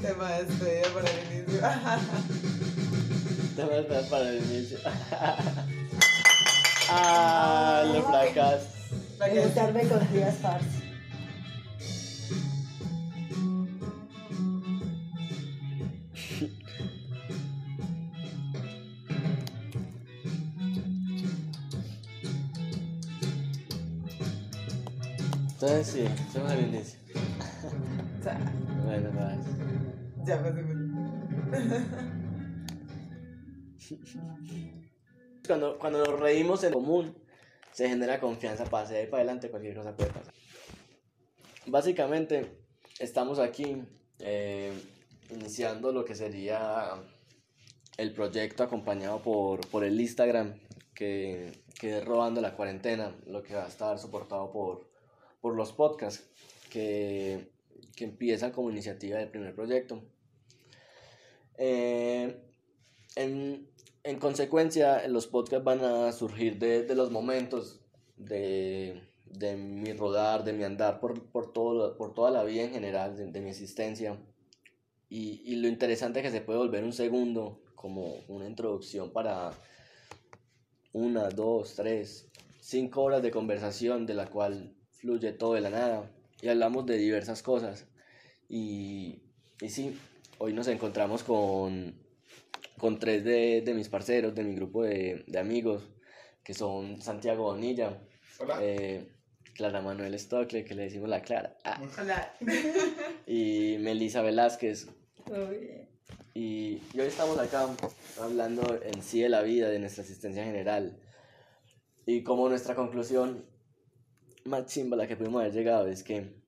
Tema de despedida para el inicio. Te voy a esperar para el inicio. ah, lo fracas. La que- Invitarme con días parce. Sí, hacemos el inicio. Bueno, vas. ya hace Cuando, cuando nos reímos en común, se genera confianza para ahí para adelante cualquier cosa puede pasar. Básicamente, estamos aquí eh, iniciando lo que sería el proyecto acompañado por, por el Instagram, que, que es Robando la Cuarentena, lo que va a estar soportado por, por los podcasts, que, que empieza como iniciativa del primer proyecto. Eh, en, en consecuencia, los podcasts van a surgir de, de los momentos de, de mi rodar, de mi andar por, por, todo, por toda la vida en general, de, de mi existencia. Y, y lo interesante es que se puede volver un segundo como una introducción para una, dos, tres, cinco horas de conversación de la cual fluye todo de la nada y hablamos de diversas cosas. Y, y sí, hoy nos encontramos con, con tres de, de mis parceros, de mi grupo de, de amigos, que son Santiago Bonilla, Hola. eh, Clara Manuel Stockley, que le decimos la Clara, ah, Hola. y Melissa Velázquez. Y, y hoy estamos acá hablando en sí de la vida, de nuestra existencia general. Y como nuestra conclusión más chimba a la que pudimos haber llegado es que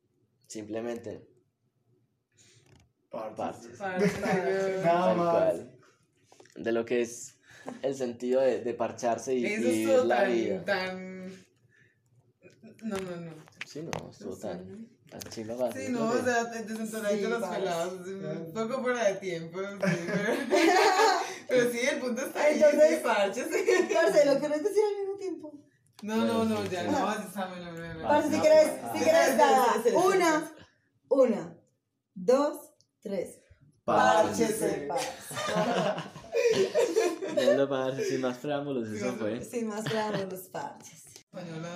simplemente parches. Parce, Nada Tal más. cual. De lo que es el sentido de, de parcharse y, Eso y es vivir la vida. tan, tan... No, no, no. Sí, no, estuvo No tan, tan chimba Sí, no, o que- sea, te desentonadito Sí, los pelados, es un poco fuera de tiempo, sí, pero... pero sí, el punto está ahí, Entonces- sí, parches. Parce, lo querés decir al mismo tiempo. No, no, no, ya, no, bueno, bueno, bueno. Parce, si querés, si querés, espera, Una, una, dos, tres. Párchese. Bueno, parce, sin más preámbulos, eso fue. Sin más preámbulos, los parches. Española,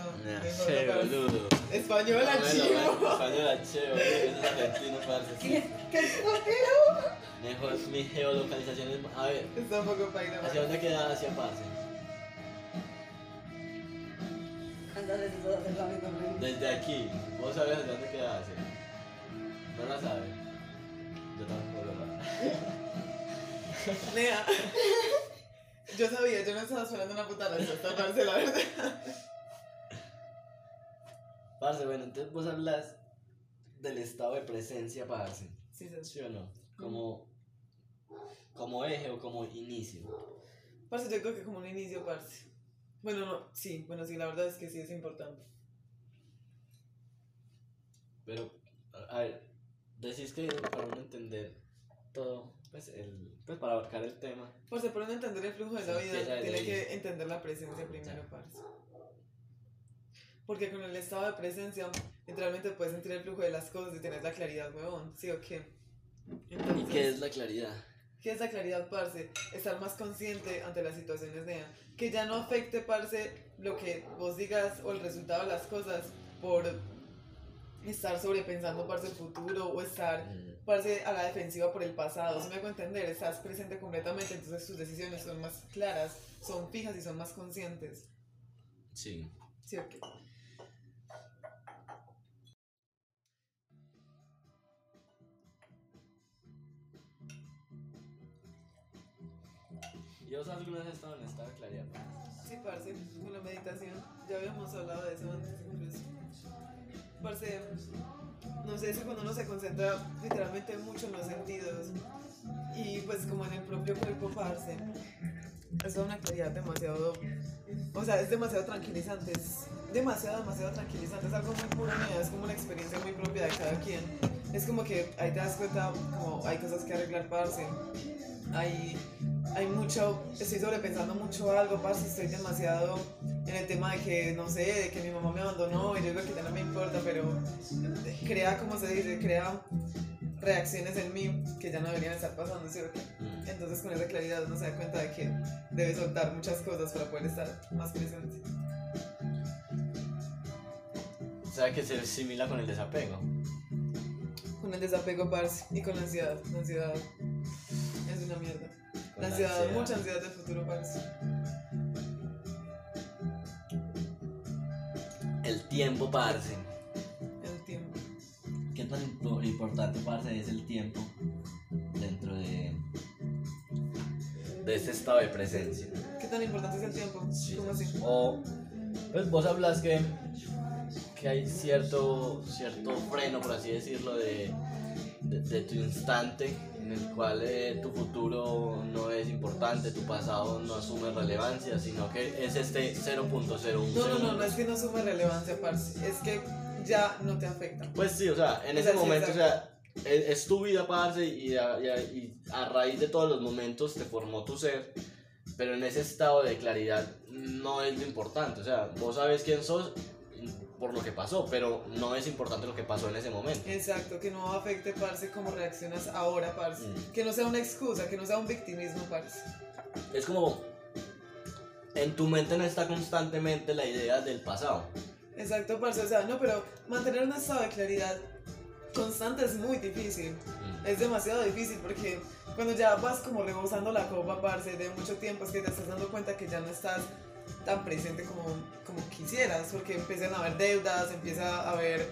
che, boludo. Española, chivo. Española, che, boludo, es argentino, parce. ¿Qué? ¿Qué Mejor mi geolocalización es... A ver, Está un poco paila, ¿hacia dónde queda hacia parce? Desde aquí, ¿vos sabés dónde queda? No la sabes. Yo tampoco lo sé. Nea. Yo sabía, yo no estaba esperando una puta respuesta, parce, la verdad. Parce, bueno, entonces vos hablas del estado de presencia, parce. Sí, sí, sí. ¿Sí o no? Como, como eje o como inicio. Parce, yo creo que como un inicio, parce. Bueno, no, sí, bueno, sí, la verdad es que sí es importante. Pero, a ver, decís que para uno entender todo, pues, el, pues para abarcar el tema. Parce, para uno entender el flujo de la vida, tiene que entender la presencia primero, parce. Porque con el estado de presencia, literalmente puedes sentir el flujo de las cosas y tener la claridad, huevón, ¿sí o qué? ¿Y qué es la claridad? ¿Qué es la claridad, parce? Estar más consciente ante las situaciones de que ya no afecte, parce, lo que vos digas o el resultado de las cosas por estar sobrepensando, parce, el futuro o estar, Mm, parce, a la defensiva por el pasado. Si me hago entender, estás presente completamente, entonces tus decisiones son más claras, son fijas y son más conscientes. Sí. ¿Sí qué? ¿Y vos alguna vez estado en estado de claridad? Sí, parce, con la meditación. Ya habíamos hablado de eso antes incluso. Parce, no sé, es cuando uno se concentra literalmente mucho en los sentidos y pues como en el propio cuerpo, parce, es una claridad demasiado, o sea, es demasiado tranquilizante, es demasiado, demasiado tranquilizante, es algo muy puro mío, es como una experiencia muy propia de cada quien. Es como que ahí te das cuenta, como hay cosas que arreglar, parce, hay hay mucho, estoy sobrepensando mucho algo, parce, estoy demasiado en el tema de que, no sé, de que mi mamá me abandonó y yo digo que ya no me importa, pero crea, como se dice, crea reacciones en mí que ya no deberían estar pasando, ¿sí o qué? Mm. Entonces con esa claridad uno se da cuenta de que debe soltar muchas cosas para poder estar más presente. O sea que se asimila con el desapego. Con el desapego, parce, y con la ansiedad. La ansiedad es una mierda. La ansiedad, mucha ansiedad del futuro, parce. El tiempo, parce. El tiempo. ¿Qué tan impo- importante, parce, es el tiempo dentro de, de este estado de presencia? ¿Qué tan importante es el tiempo? Sí. ¿Cómo así? O, pues vos hablas que, que hay cierto, cierto freno, por así decirlo, de, de, de tu instante en el cual eh, tu futuro no es importante, tu pasado no asume relevancia, sino que es este 0.01 No, no, no, no es que no sume relevancia, parce. Es que ya no te afecta. Pues sí, o sea, en O ese sí, momento, o exacto. sea, es, es tu vida, parce, y a, y, a, y a raíz de todos los momentos te formó tu ser, pero en ese estado de claridad no es lo importante, o sea, vos sabes quién sos por lo que pasó, pero no es importante lo que pasó en ese momento. Exacto, que no afecte, parce, cómo reaccionas ahora, parce. Mm. Que no sea una excusa, que no sea un victimismo, parce. Es como, en tu mente no está constantemente la idea del pasado. Exacto, parce. O sea, no, pero mantener un estado de claridad constante es muy difícil. Es demasiado difícil porque cuando ya vas como rebosando la copa, parce, de mucho tiempo, es que te estás dando cuenta que ya no estás tan presente como, como quisieras, porque empiezan a haber deudas, empieza a haber,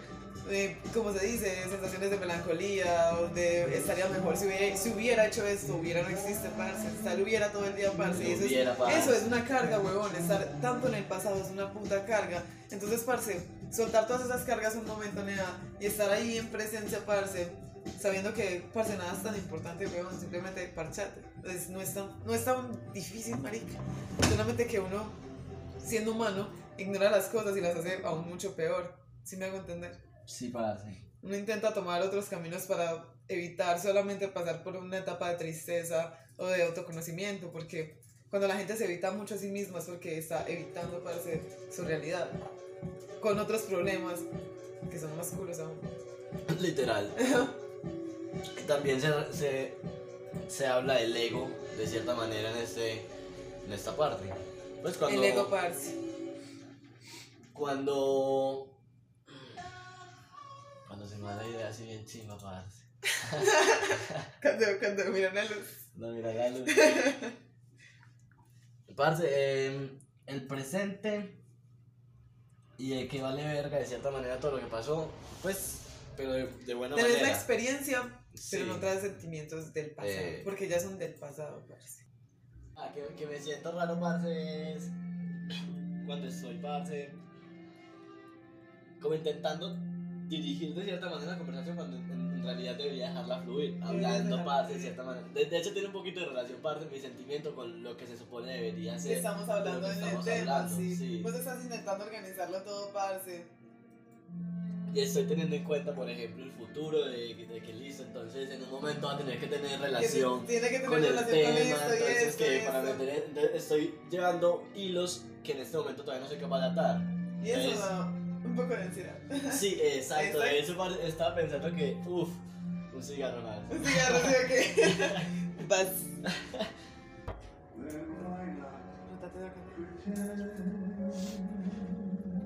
eh, como se dice, sensaciones de melancolía, o de estaría mejor si hubiera, si hubiera hecho esto, hubiera no existe, parce, estar hubiera todo el día, parce, y eso es, parce. eso es una carga, huevón, estar tanto en el pasado es una puta carga, entonces, parce, soltar todas esas cargas un momento, nea, y estar ahí en presencia, parce, sabiendo que, parce, nada es tan importante, weón, simplemente parchate. Es- no, es tan, no es tan difícil, marica. Solamente que uno, siendo humano, ignora las cosas y las hace aún mucho peor. ¿Sí me hago entender? Sí, parce. Uno intenta tomar otros caminos para evitar solamente pasar por una etapa de tristeza o de autoconocimiento, porque cuando la gente se evita mucho a sí misma es porque está evitando para ser su realidad, con otros problemas que son más oscuros aún. Literal. También se, se, se habla del ego, de cierta manera, en, este, en esta parte. Pues cuando, El ego parce. cuando... Cuando se me da la idea así bien chimba, parce. Cuando, cuando miran la luz. No, mira la luz. Parce, eh, el presente y de que vale verga de cierta manera todo lo que pasó, pues, pero de, de buena Tenés la manera. experiencia, pero no traes sentimientos del pasado. Eh. Porque ya son del pasado, parce. Ah, que, que me siento raro, parce, es cuando estoy, parce, como intentando dirigir de cierta manera la conversación cuando en, en realidad debería dejarla fluir, hablando, parce, de cierta manera. De, de hecho, tiene un poquito de relación, parce, mi sentimiento con lo que se supone debería ser. Estamos hablando en el estamos tema, hablando, sí. sí. Vos estás intentando organizarlo todo, parce. Y estoy teniendo en cuenta, por ejemplo, el futuro de, de que listo, entonces en un momento va a tener que tener Que relación Tiene que tener con el con tema, esto entonces esto. que para entonces estoy llevando hilos que en este momento todavía no soy capaz de atar. Y eso da un poco de ansiedad. Sí, exacto, de par- estaba pensando que, uff, un cigarro más. Un cigarro, ¿sí o qué? Vas. Rótate de acá.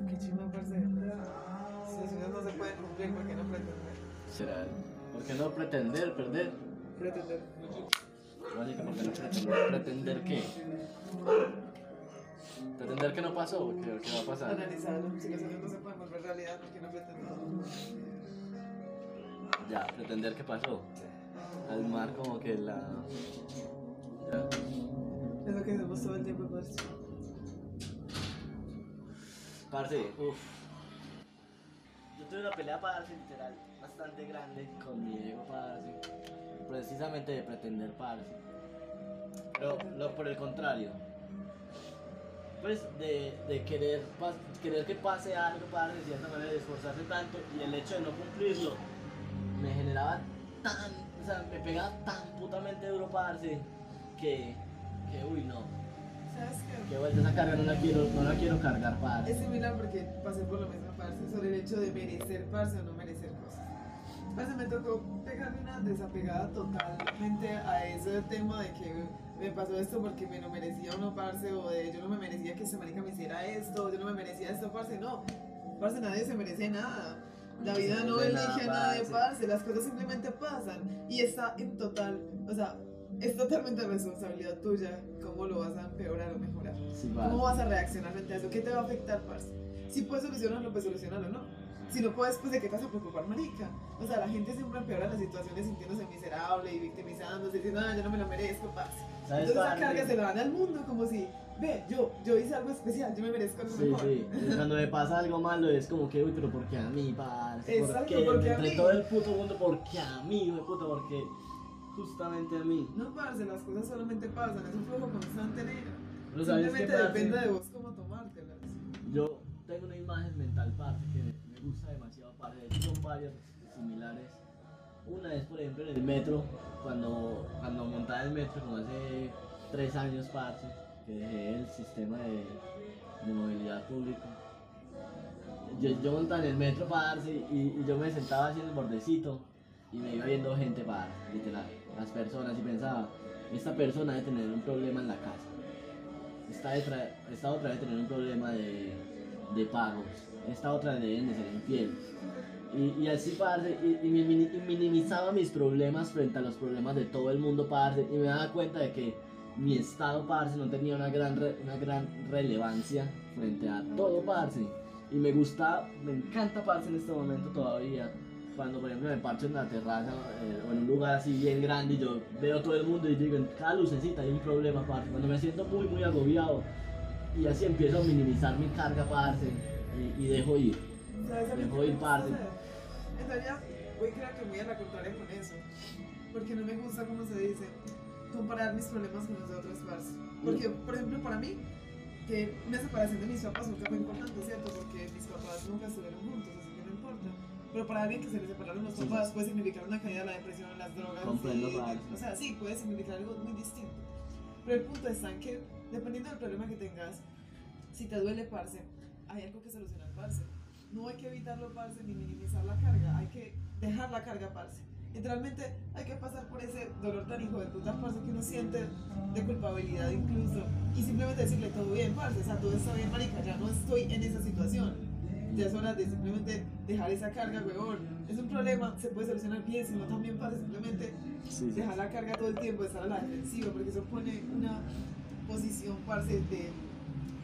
Qué chimba, parce. Si los sueños no se pueden cumplir, ¿por qué no pretender? ¿Será? ¿Por qué no pretender, perder? Pretender. Básica, ¿por qué no pretender? ¿Pretender qué? ¿Pretender que no pasó? ¿Qué, qué va a pasar? Analizarlo. Si los sueños no se pueden volver realidad, ¿por qué no pretender? Ya, pretender que pasó. Al mar como que la... Ya. Es lo que hacemos todo el tiempo, parce. Parce, uff. Yo tuve una pelea, parce, literal, bastante grande con mi ego, parce. Precisamente de pretender, parce. Pero lo, por el contrario. Pues de, de querer, pas- querer que pase algo, parce, de cierta manera, de esforzarse tanto y el hecho de no cumplirlo me generaba tan, o sea, me pegaba tan putamente duro, parce, que, que uy, no. ¿Sabes qué? Que vuelta esa carga no la quiero, no la quiero cargar, parce. Es similar porque pasé por lo mismo, parce, sobre el hecho de merecer, parce, o no cosas. Parce, me tocó pegarme una desapegada totalmente a ese tema de que me pasó esto porque me lo merecía o no, parce, o de yo no me merecía que ese marica me hiciera esto, yo no me merecía esto, parce, no. Parce, nadie se merece nada. La vida no elige nada, nadie, parce. las cosas simplemente pasan y está en total, o sea, es totalmente responsabilidad tuya cómo lo vas a empeorar o mejorar. Sí, ¿Cómo vas a reaccionar frente a eso? ¿Qué te va a afectar, parce? Si puedes solucionarlo, pues solucionarlo, ¿no? Si no puedes, pues de qué te vas a preocupar, marica. O sea, la gente siempre empeora las situaciones sintiéndose miserable y victimizándose, diciendo, ah, yo no me lo merezco. ¿Sabes, Entonces esa carga se la dan al mundo como si, ve, yo, yo hice algo especial, yo me merezco algo Sí, mejor. sí. Cuando me pasa algo malo es como que, uy, pero ¿por qué a mí? ¿Por Exacto, qué? ¿por qué a Entre mí? todo el puto mundo, ¿por qué a mí, hijo de puta? Porque justamente a mí. No, parce, las cosas solamente pasan, es un flujo constante, negro. Pero ¿sabes qué, Simplemente depende de vos cómo tomártelas. Yo tengo una imagen mental, parce, que gusta demasiado. De hecho, son varias similares. Una es, por ejemplo, en el metro, cuando, cuando montaba el metro, como hace tres años, parce, que dejé el sistema de, movilidad pública. Yo, yo montaba en el metro, parce, y, y yo me sentaba así en el bordecito y me iba viendo gente, parce, literal, las personas, y pensaba, esta persona debe tener un problema en la casa esta, de esta otra debe tener un problema de, de pagos, esta otra deben de ser infiel. Y, y así, parce, y, y minimizaba mis problemas frente a los problemas de todo el mundo, parce, y me daba cuenta de que mi estado, parce, no tenía una gran, re- una gran relevancia frente a todo, parce. Y me gusta, me encanta, parce, en este momento todavía. Cuando, por ejemplo, me parcho en la terraza eh, o en un lugar así bien grande y yo veo todo el mundo y digo, en cada lucecita hay un problema, parce. Cuando me siento muy, muy agobiado y así empiezo a minimizar mi carga, parce, y, y dejo ir. ¿Sabes a mí Dejó qué me ir parte. En realidad, voy creo que muy a la contraria con eso. Porque no me gusta, como se dice, comparar mis problemas con los de otros parce. Porque, por ejemplo, para mí, que una separación de mis papás nunca fue importante, ¿cierto? Porque mis papás nunca estuvieron juntos, así que no importa. Pero para alguien que se le separaron los papás puede significar una caída de la depresión, las drogas. Comprendo, y- o sea, sí, puede significar algo muy distinto. Pero el punto está en que, dependiendo del problema que tengas, si te duele, parce, hay algo que solucionar, parce. No hay que evitarlo, parce, ni minimizar la carga, hay que dejar la carga, parce. Literalmente hay que pasar por ese dolor tan hijo de puta, parce, que uno siente de culpabilidad incluso. Y simplemente decirle todo bien, parce, o sea, todo está bien, marica, ya no estoy en esa situación. Ya es hora de simplemente dejar esa carga, huevón. Es un problema, se puede solucionar bien, sino también, parce, simplemente Sí, sí. dejar la carga todo el tiempo, estar a la defensiva, porque eso pone una posición, parce, de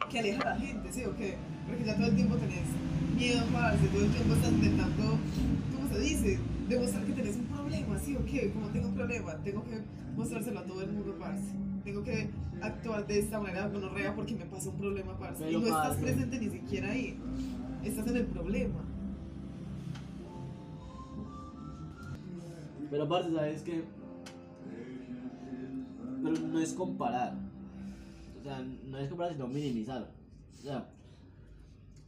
que aleja a la gente, ¿sí o qué? Porque ya todo el tiempo tenés miedo, parce, todo el tiempo estás intentando, ¿cómo se dice? Demostrar que tenés un problema, ¿sí o qué? Como tengo un problema, tengo que mostrárselo a todo el mundo, parce. Tengo que actuar de esta manera gonorrea porque me pasó un problema, parce. y no estás presente ni siquiera ahí. Estás en el problema. Pero aparte, ¿sabes qué? Pero no es comparar. O sea, no es comparar, sino minimizar. O sea,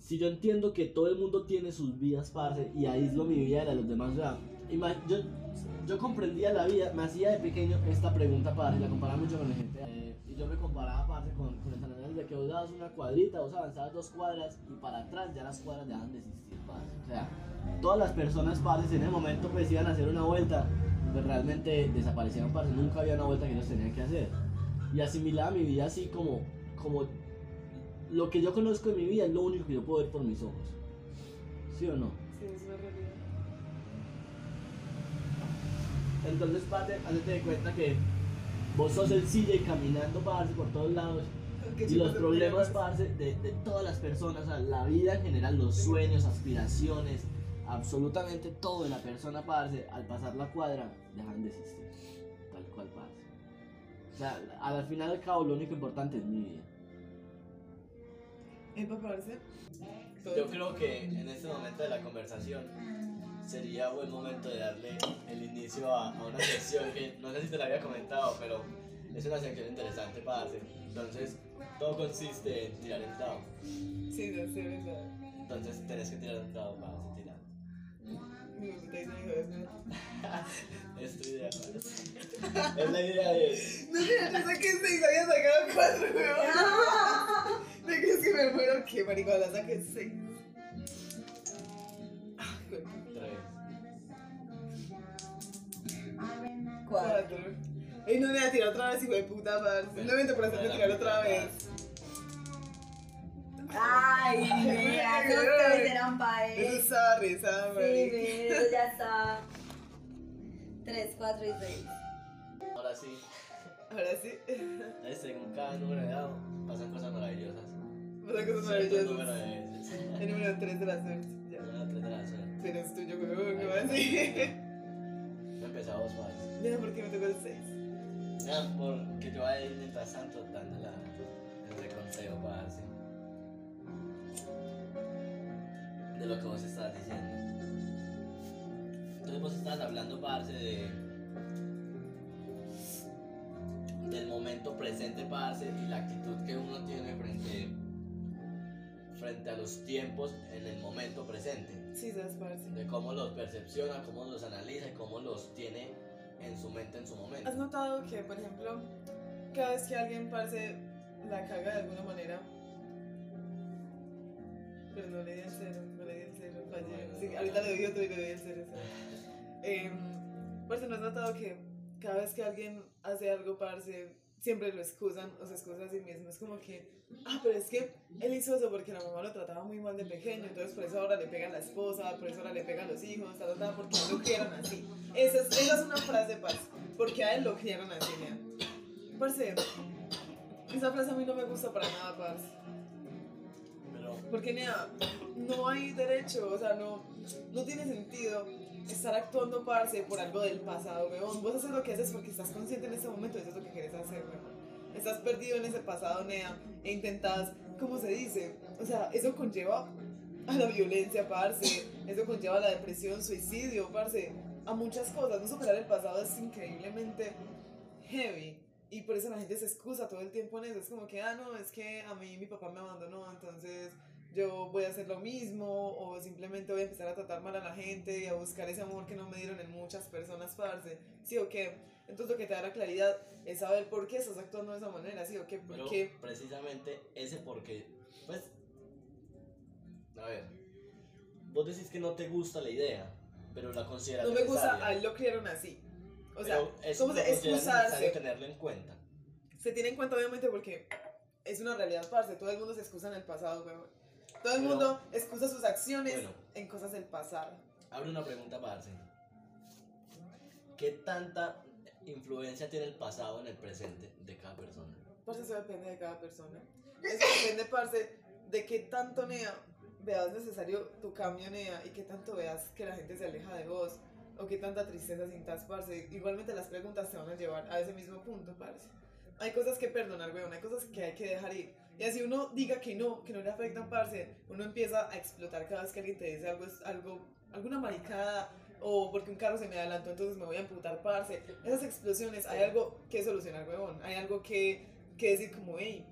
si yo entiendo que todo el mundo tiene sus vidas, parce, y aíslo mi vida de la los demás, ima- yo, yo comprendía la vida, me hacía de pequeño esta pregunta, parce, la comparaba mucho con la gente. eh, y yo me comparaba, parce, con, con Andrés de que vos dabas una cuadrita, vos avanzabas dos cuadras, y para atrás ya las cuadras dejan de existir, parce. O sea, todas las personas, parce, en el momento pues iban a hacer una vuelta, pues realmente desaparecieron, parce, nunca había una vuelta que ellos tenían que hacer. Y asimilaba mi vida así como, como lo que yo conozco de mi vida es lo único que yo puedo ver por mis ojos. ¿Sí o no? Sí, es una realidad. Entonces, parce, hazte de cuenta que vos sos el CJ caminando, parce, por todos lados. Y los problemas, parce, de, de todas las personas, o sea, la vida en general, los sueños, aspiraciones, absolutamente todo de la persona, parce, al pasar la cuadra, dejan de existir. Tal cual, parce. O sea, al final y al cabo, lo único importante es mi vida. Empaparse. Todo Yo creo que en este momento de la conversación sería buen momento de darle el inicio a, a una sección que no sé si te la había comentado, pero es una sección interesante, parce. Entonces, todo consiste en tirar el dado. Sí, no sé, verdad. Entonces, tenés que tirar el dado, tirar. De Dios mío. Es tu idea, ¿no? Es la idea de. No, mira, yo saqué 6, había sacado 4, weón. ¿Me crees que me muero? ¿Qué, marico? La saqué 6. Tres. Cuatro. 4. Ey, no me voy a tirar otra vez, hijo de puta, parce. Simplemente por hacerme tirar otra vez. Ay, mira, esos tres eran para Eso él. estaba rezada, Sí, marico. mira, eso ya está. Tres, cuatro y seis. Ahora sí. Ahora sí. Entonces, según cada número de dado, pasan cosas maravillosas. Maravillosas. de veces. El número 3 de la suerte. Ya. Número tres de la suerte. Pero es tuyo, weón. ¿Qué va a decir? No empezamos más. Mira, ¿por qué me tocó el 6? Ya, porque yo voy a ir mientras tanto dando la, el reconsejo para así. De lo que vos estabas diciendo. Entonces vos estabas hablando, parce, de del momento presente, parce, y la actitud que uno tiene frente frente a los tiempos en el momento presente Sí, de cómo los percepciona, cómo los analiza y cómo los tiene en su mente en su momento. ¿Has notado que, por ejemplo, cada vez que alguien parece la caga de alguna manera, pero no le di el cero, no le di el cero, fallé. Bueno, Sí, no, ahorita no. le doy otro y le doy el cero. Eh, parce, ¿no has notado que cada vez que alguien hace algo, parce, siempre lo excusan o se excusa a sí mismo? Es como que, ah, pero es que él hizo eso porque la mamá lo trataba muy mal de pequeño, entonces por eso ahora le pega a la esposa, por eso ahora le pega a los hijos, ta, ta, ta, porque lo criaron así. Esa es, esa es una frase, parce, porque a él lo criaron así, mira. Parce, esa frase a mí no me gusta para nada. Pero Porque nada, no hay derecho, o sea, no, no tiene sentido estar actuando, parce, por algo del pasado, weón. Vos haces lo que haces porque estás consciente en ese momento, eso es lo que quieres hacer, weón. Estás perdido en ese pasado, Nea, e intentas, ¿cómo se dice? O sea, eso conlleva a la violencia, parce. Eso conlleva a la depresión, suicidio, parce. A muchas cosas. No superar el pasado es increíblemente heavy. Y por eso la gente se excusa todo el tiempo en eso. Es como que, ah, no, es que a mí mi papá me abandonó, entonces yo voy a hacer lo mismo. O simplemente voy a empezar a tratar mal a la gente y a buscar ese amor que no me dieron en muchas personas, parce. ¿Sí o qué? Entonces lo que te da la claridad es saber por qué estás actuando de esa manera, ¿sí o qué? Pero Porque precisamente ese porque, pues, a ver, vos decís que no te gusta la idea, pero la consideras no me gusta, a él lo criaron así. O sea, es ¿cómo se excusarse? tenerlo en cuenta. Se tiene en cuenta obviamente porque es una realidad, parce. Todo el mundo se excusa en el pasado, weón. Todo el Pero- mundo excusa sus acciones Bueno. en cosas del pasado. Abre una pregunta para. ¿Qué tanta influencia tiene el pasado en el presente de cada persona? Parce, eso depende de cada persona. Eso depende, parce, de qué tanto, Nea, veas necesario tu cambio, Nea, y qué tanto veas que la gente se aleja de vos, o qué tanta tristeza sintas, parce. Igualmente las preguntas te van a llevar a ese mismo punto, parce. Hay cosas que perdonar, weón, hay cosas que hay que dejar ir. Y así uno diga que no, que no le afectan, parce, uno empieza a explotar cada vez que alguien te dice algo, es algo, alguna maricada, o porque un carro se me adelantó, entonces me voy a emputar, parce. Esas explosiones, hay algo que solucionar, weón. Hay algo que, que decir como, hey,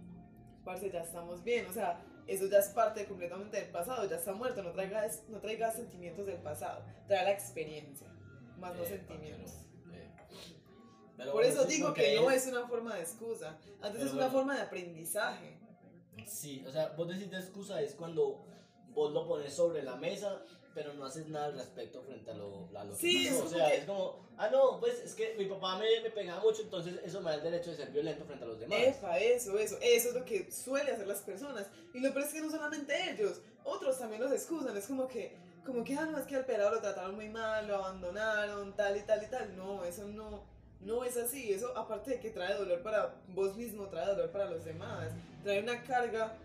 parce, ya estamos bien. O sea, eso ya es parte completamente del pasado, ya está muerto. No traigas, no traigas sentimientos del pasado, trae la experiencia, más Eh, sentimientos. eh, pero Por eso digo porque que no es una forma de excusa, antes Pero es una bueno. forma de aprendizaje. Sí, o sea, vos decís de excusa es cuando vos lo pones sobre la mesa, pero no haces nada al respecto frente a lo, a lo que Sí, pasó. es O sea, que- es como, ah, no, pues es que mi papá me, me pegaba mucho, entonces eso me da el derecho de ser violento frente a los demás. Epa, eso, eso, eso es lo que suele hacer las personas. Y lo peor es que no solamente ellos, otros también los excusan. Es como que, como que, ah, no, es que al pelado lo trataron muy mal, lo abandonaron, tal y tal y tal. No, eso no, no es así. Eso, aparte de que trae dolor para vos mismo, trae dolor para los demás. Trae una carga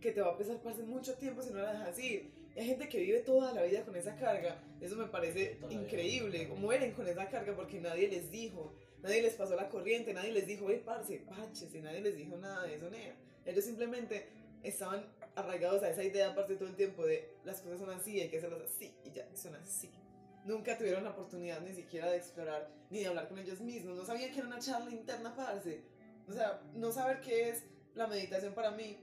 que te va a pesar pasar mucho tiempo si no la dejas ir. Y hay gente que vive toda la vida con esa carga. Eso me parece increíble. Mueren con esa carga porque nadie les dijo. Nadie les pasó la corriente, nadie les dijo, hey, parce, parches, y nadie les dijo nada de eso, nea. Ellos simplemente estaban arraigados a esa idea, aparte todo el tiempo, de las cosas son así, hay que hacerlas así, y ya, son así. Nunca tuvieron la oportunidad ni siquiera de explorar, ni de hablar con ellos mismos. No sabían que era una charla interna, parce. O sea, no saber qué es la meditación para mí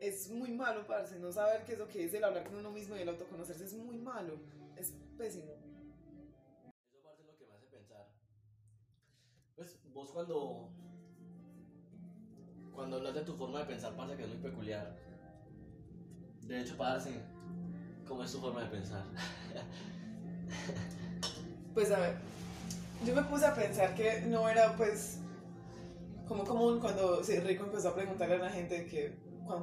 es muy malo, parce, no saber qué es lo que es el hablar con uno mismo y el autoconocerse es muy malo, es pésimo. Eso, parte es lo que me hace pensar. Pues vos cuando... Cuando hablas de tu forma de pensar, parce, que es muy peculiar. De hecho, parce, ¿cómo es tu forma de pensar? pues a ver, yo me puse a pensar que no era, pues, como común cuando Rico empezó a preguntarle a la gente que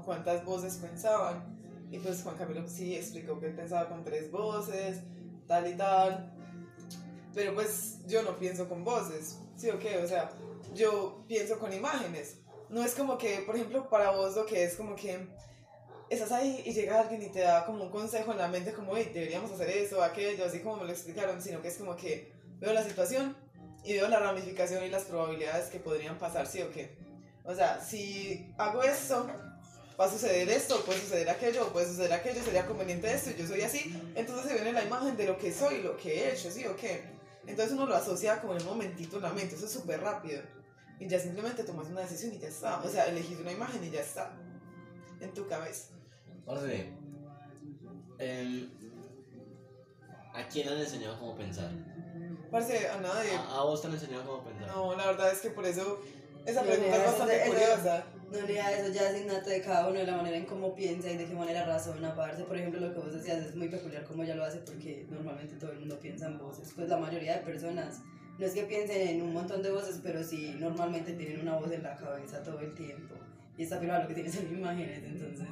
cuántas voces pensaban. Y pues Juan Camilo sí explicó que él pensaba con tres voces, tal y tal. Pero pues yo no pienso con voces, ¿sí o qué? O sea, yo pienso con imágenes. No es como que, por ejemplo, para vos lo que es como que estás ahí y llega alguien y te da como un consejo en la mente como, hey, deberíamos hacer eso, aquello, así como me lo explicaron, sino que es como que veo la situación y veo la ramificación y las probabilidades que podrían pasar, sí o qué. O sea, si hago esto, va a suceder esto, puede suceder aquello, puede suceder aquello, sería conveniente esto, yo soy así, entonces se viene la imagen de lo que soy, lo que he hecho, sí o qué. Entonces uno lo asocia como en un momentito en la mente, eso es súper rápido. Y ya simplemente tomas una decisión y ya está. O sea, elegís una imagen y ya está. En tu cabeza. Parce, em, ¿a quién han enseñado cómo pensar? Parce, a nadie. ¿A, a vos te han enseñado cómo pensar? No, la verdad es que por eso esa No, pregunta es bastante eso- curiosa. No, realidad eso ya es innato de cada uno, de la manera en cómo piensa y de qué manera razona, parce. Por ejemplo, lo que vos decías es muy peculiar como ella lo hace porque normalmente todo el mundo piensa en voces. Pues la mayoría de personas no es que piensen en un montón de voces, pero sí normalmente tienen una voz en la cabeza todo el tiempo. Y esta película lo que tiene son imágenes, entonces...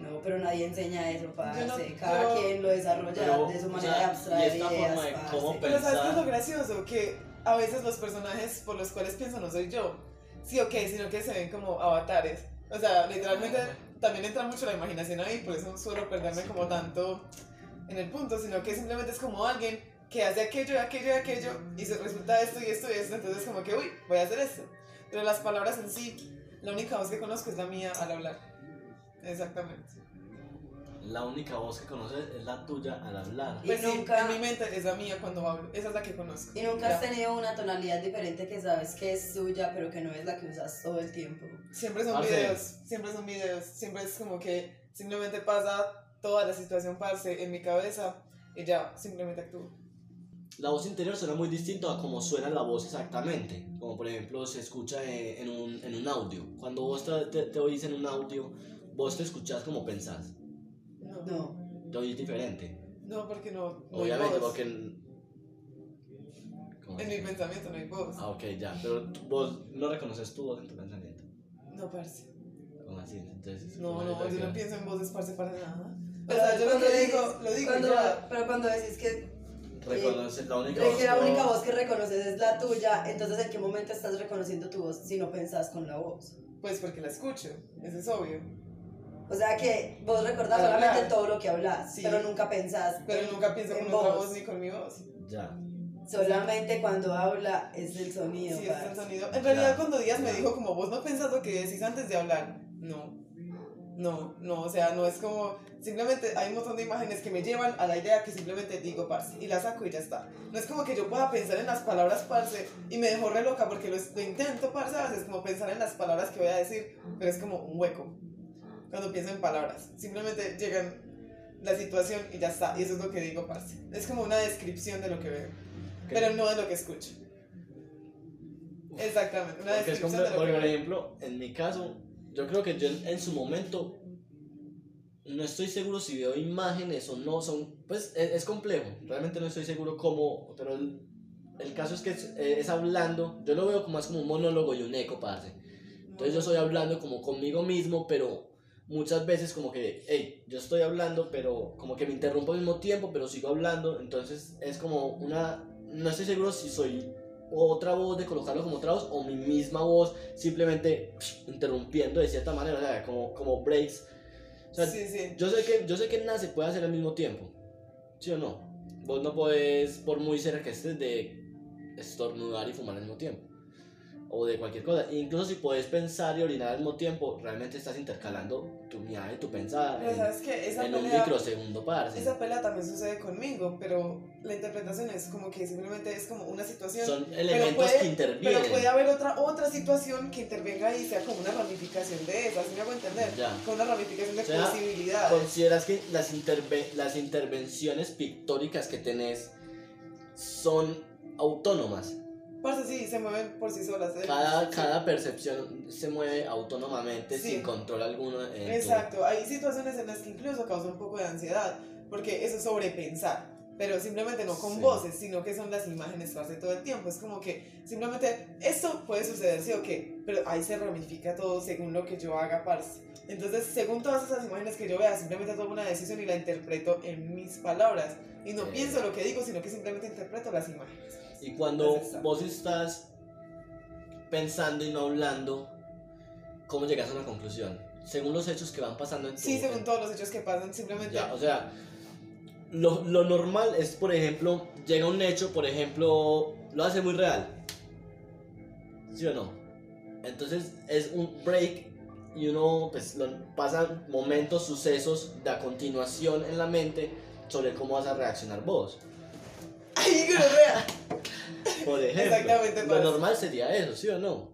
No, pero nadie enseña eso, parce. no- cada quien lo desarrolla Pero, de su manera de abstraer y esta ideas, forma de parce. cómo Pero ¿sabes qué es Pensar. lo gracioso? Que a veces los personajes por los cuales pienso no soy yo. Sí, ok, sino que se ven como avatares. O sea, literalmente también entra mucho la imaginación ahí, por eso suelo perderme como tanto en el punto, sino que simplemente es como alguien que hace aquello y aquello y aquello y se resulta esto y esto y esto, entonces como que, uy, voy a hacer esto. Pero las palabras en sí, la única voz que conozco es la mía al hablar. Exactamente. La única voz que conoces es la tuya al hablar. Y Pues sí, nunca- en mi mente es la mía cuando hablo, esa es la que conozco. Y nunca has Ya. tenido una tonalidad diferente que sabes que es suya, pero que no es la que usas todo el tiempo. Siempre son Parce. videos, siempre son videos, siempre es como que simplemente pasa toda la situación parce en mi cabeza y ya, simplemente actúo. La voz interior suena muy distinto a cómo suena la voz exactamente. Como por ejemplo se escucha eh, en un, en un audio. Cuando vos te, te, te oís en un audio, vos te escuchás como pensás. No, no, No. Te oís diferente. porque no, no hay Obviamente, voz. porque. en- ¿Cómo En así? mi pensamiento no hay voz. Ah, ok, ya. Pero tú- vos no reconoces tu voz en tu pensamiento. No, parce. ¿Cómo así? Entonces. No, ¿cómo no, es yo no que- pienso en voces parce para nada. O Pero sea, yo lo cuando que dices- digo, lo digo y cuando- ya. Pero cuando decís que, Reconoces la única voz. que la única voz que reconoces es la tuya, entonces ¿en qué momento estás reconociendo tu voz si no pensás con la voz? Pues porque la escucho, eso es obvio. O sea que vos recordás hablar. solamente todo lo que hablas, Sí. pero nunca pensás. Pero en- nunca pienso en con otra vos. voz ni con mi voz. Ya. Solamente cuando habla es el sonido. Sí, ese es el sonido. En realidad, Claro. cuando Díaz me dijo, como vos no pensás lo que decís antes de hablar, no. No, no, o sea, no es como. Simplemente hay un montón de imágenes que me llevan a la idea que simplemente digo parce y la saco y ya está. No es como que yo pueda pensar en las palabras parce y me dejo re loca porque lo, lo intento parce a veces, como pensar en las palabras que voy a decir, pero es como un hueco cuando pienso en palabras. Simplemente llegan la situación y ya está, y eso es lo que digo parce. Es como una descripción de lo que veo, Ok. pero no de lo que escucho. Exactamente, una Porque es descripción como, de lo porque, que por veo. ejemplo, en mi caso, yo creo que yo en, en su momento no estoy seguro si veo imágenes o no, son, pues es, es complejo, realmente no estoy seguro cómo, pero el, el caso es que es, eh, es hablando, yo lo veo como más como un monólogo y un eco, parce. Entonces yo estoy hablando como conmigo mismo, pero muchas veces como que, hey, yo estoy hablando, pero como que me interrumpo al mismo tiempo, pero sigo hablando, entonces es como una, no estoy seguro si soy otra voz, de colocarlo como otra voz, o mi misma voz simplemente psh, interrumpiendo de cierta manera, o sea, como, como breaks. O sea, sí, sí. yo sé que yo sé que nada se puede hacer al mismo tiempo. ¿Sí o no? Vos no podés, por muy cerca que estés, de estornudar y fumar al mismo tiempo. O de cualquier cosa. Incluso si podés pensar y orinar al mismo tiempo, realmente estás intercalando tu mirada y tu pensar Pero en, sabes que esa en un pelea, microsegundo, parce. esa pelea también sucede conmigo, pero la interpretación es como que simplemente es como una situación. Son elementos puede- que intervienen. Pero puede haber otra, otra situación que intervenga y sea como una ramificación de esa, ¿sí me hago entender? Ya. Como una ramificación de O sea, posibilidades. ¿Consideras que las, interve- las intervenciones pictóricas que tenés son autónomas? Parce, sí, se mueven por sí solas. ¿eh? Cada, cada percepción se mueve autónomamente Sí. sin control alguno. en tu- Exacto, hay situaciones en las que incluso causa un poco de ansiedad, porque eso es sobrepensar, pero simplemente no con Sí. voces, sino que son las imágenes parce todo el tiempo. Es como que simplemente esto puede suceder, sí o qué, pero ahí se ramifica todo según lo que yo haga, parce. Entonces, según todas esas imágenes que yo vea, simplemente tomo una decisión y la interpreto en mis palabras. Y no Eh. pienso lo que digo, sino que simplemente interpreto las imágenes. Y cuando vos estás pensando y no hablando, ¿cómo llegas a una conclusión? Según los hechos que van pasando en tu Sí, según en- todos los hechos que pasan, simplemente... Ya, o sea, lo, lo normal es, por ejemplo, llega un hecho, por ejemplo, lo hace muy real. ¿Sí o no? Entonces es un break y uno pues lo, pasan momentos, sucesos de a continuación en la mente sobre cómo vas a reaccionar vos. ¡Ay, gonorrea! Por ejemplo, Exactamente, lo parce. normal sería eso, ¿sí o no?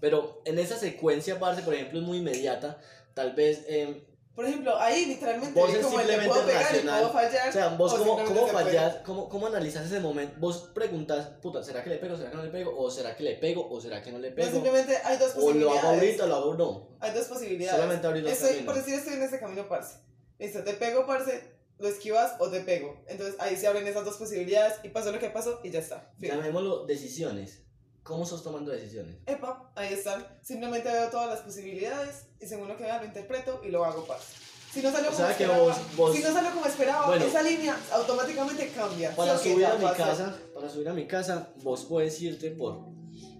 Pero en esa secuencia, parce, por ejemplo, es muy inmediata. Tal vez, em, Por ejemplo, ahí literalmente Vos es como el le simplemente puedo pegar y racional. puedo fallar. o sea, vos o cómo, simplemente cómo se puede. fallas, cómo, cómo analizas ese momento. Vos preguntas, puta, ¿será que le pego, será que no le pego? ¿O será que le pego, o será que no le No, pego? simplemente hay dos o lo hago ahorita lo hago no. Hay dos posibilidades. Solamente abrir los Estoy, caminos. por decir, estoy en ese camino, parce. Listo, te pego, parce, lo esquivas o te pego. Entonces ahí se abren esas dos posibilidades y pasó lo que pasó y ya está. Fin. Llamémoslo decisiones. ¿Cómo sos tomando decisiones? Epa, ahí están. Simplemente veo todas las posibilidades y según lo que vea lo interpreto y lo hago, parce. Si no salió O como esperaba, vos- vos- si no salió como esperaba, Bueno. esa línea automáticamente cambia. Para subir a mi casa, para subir a mi casa, vos puedes irte por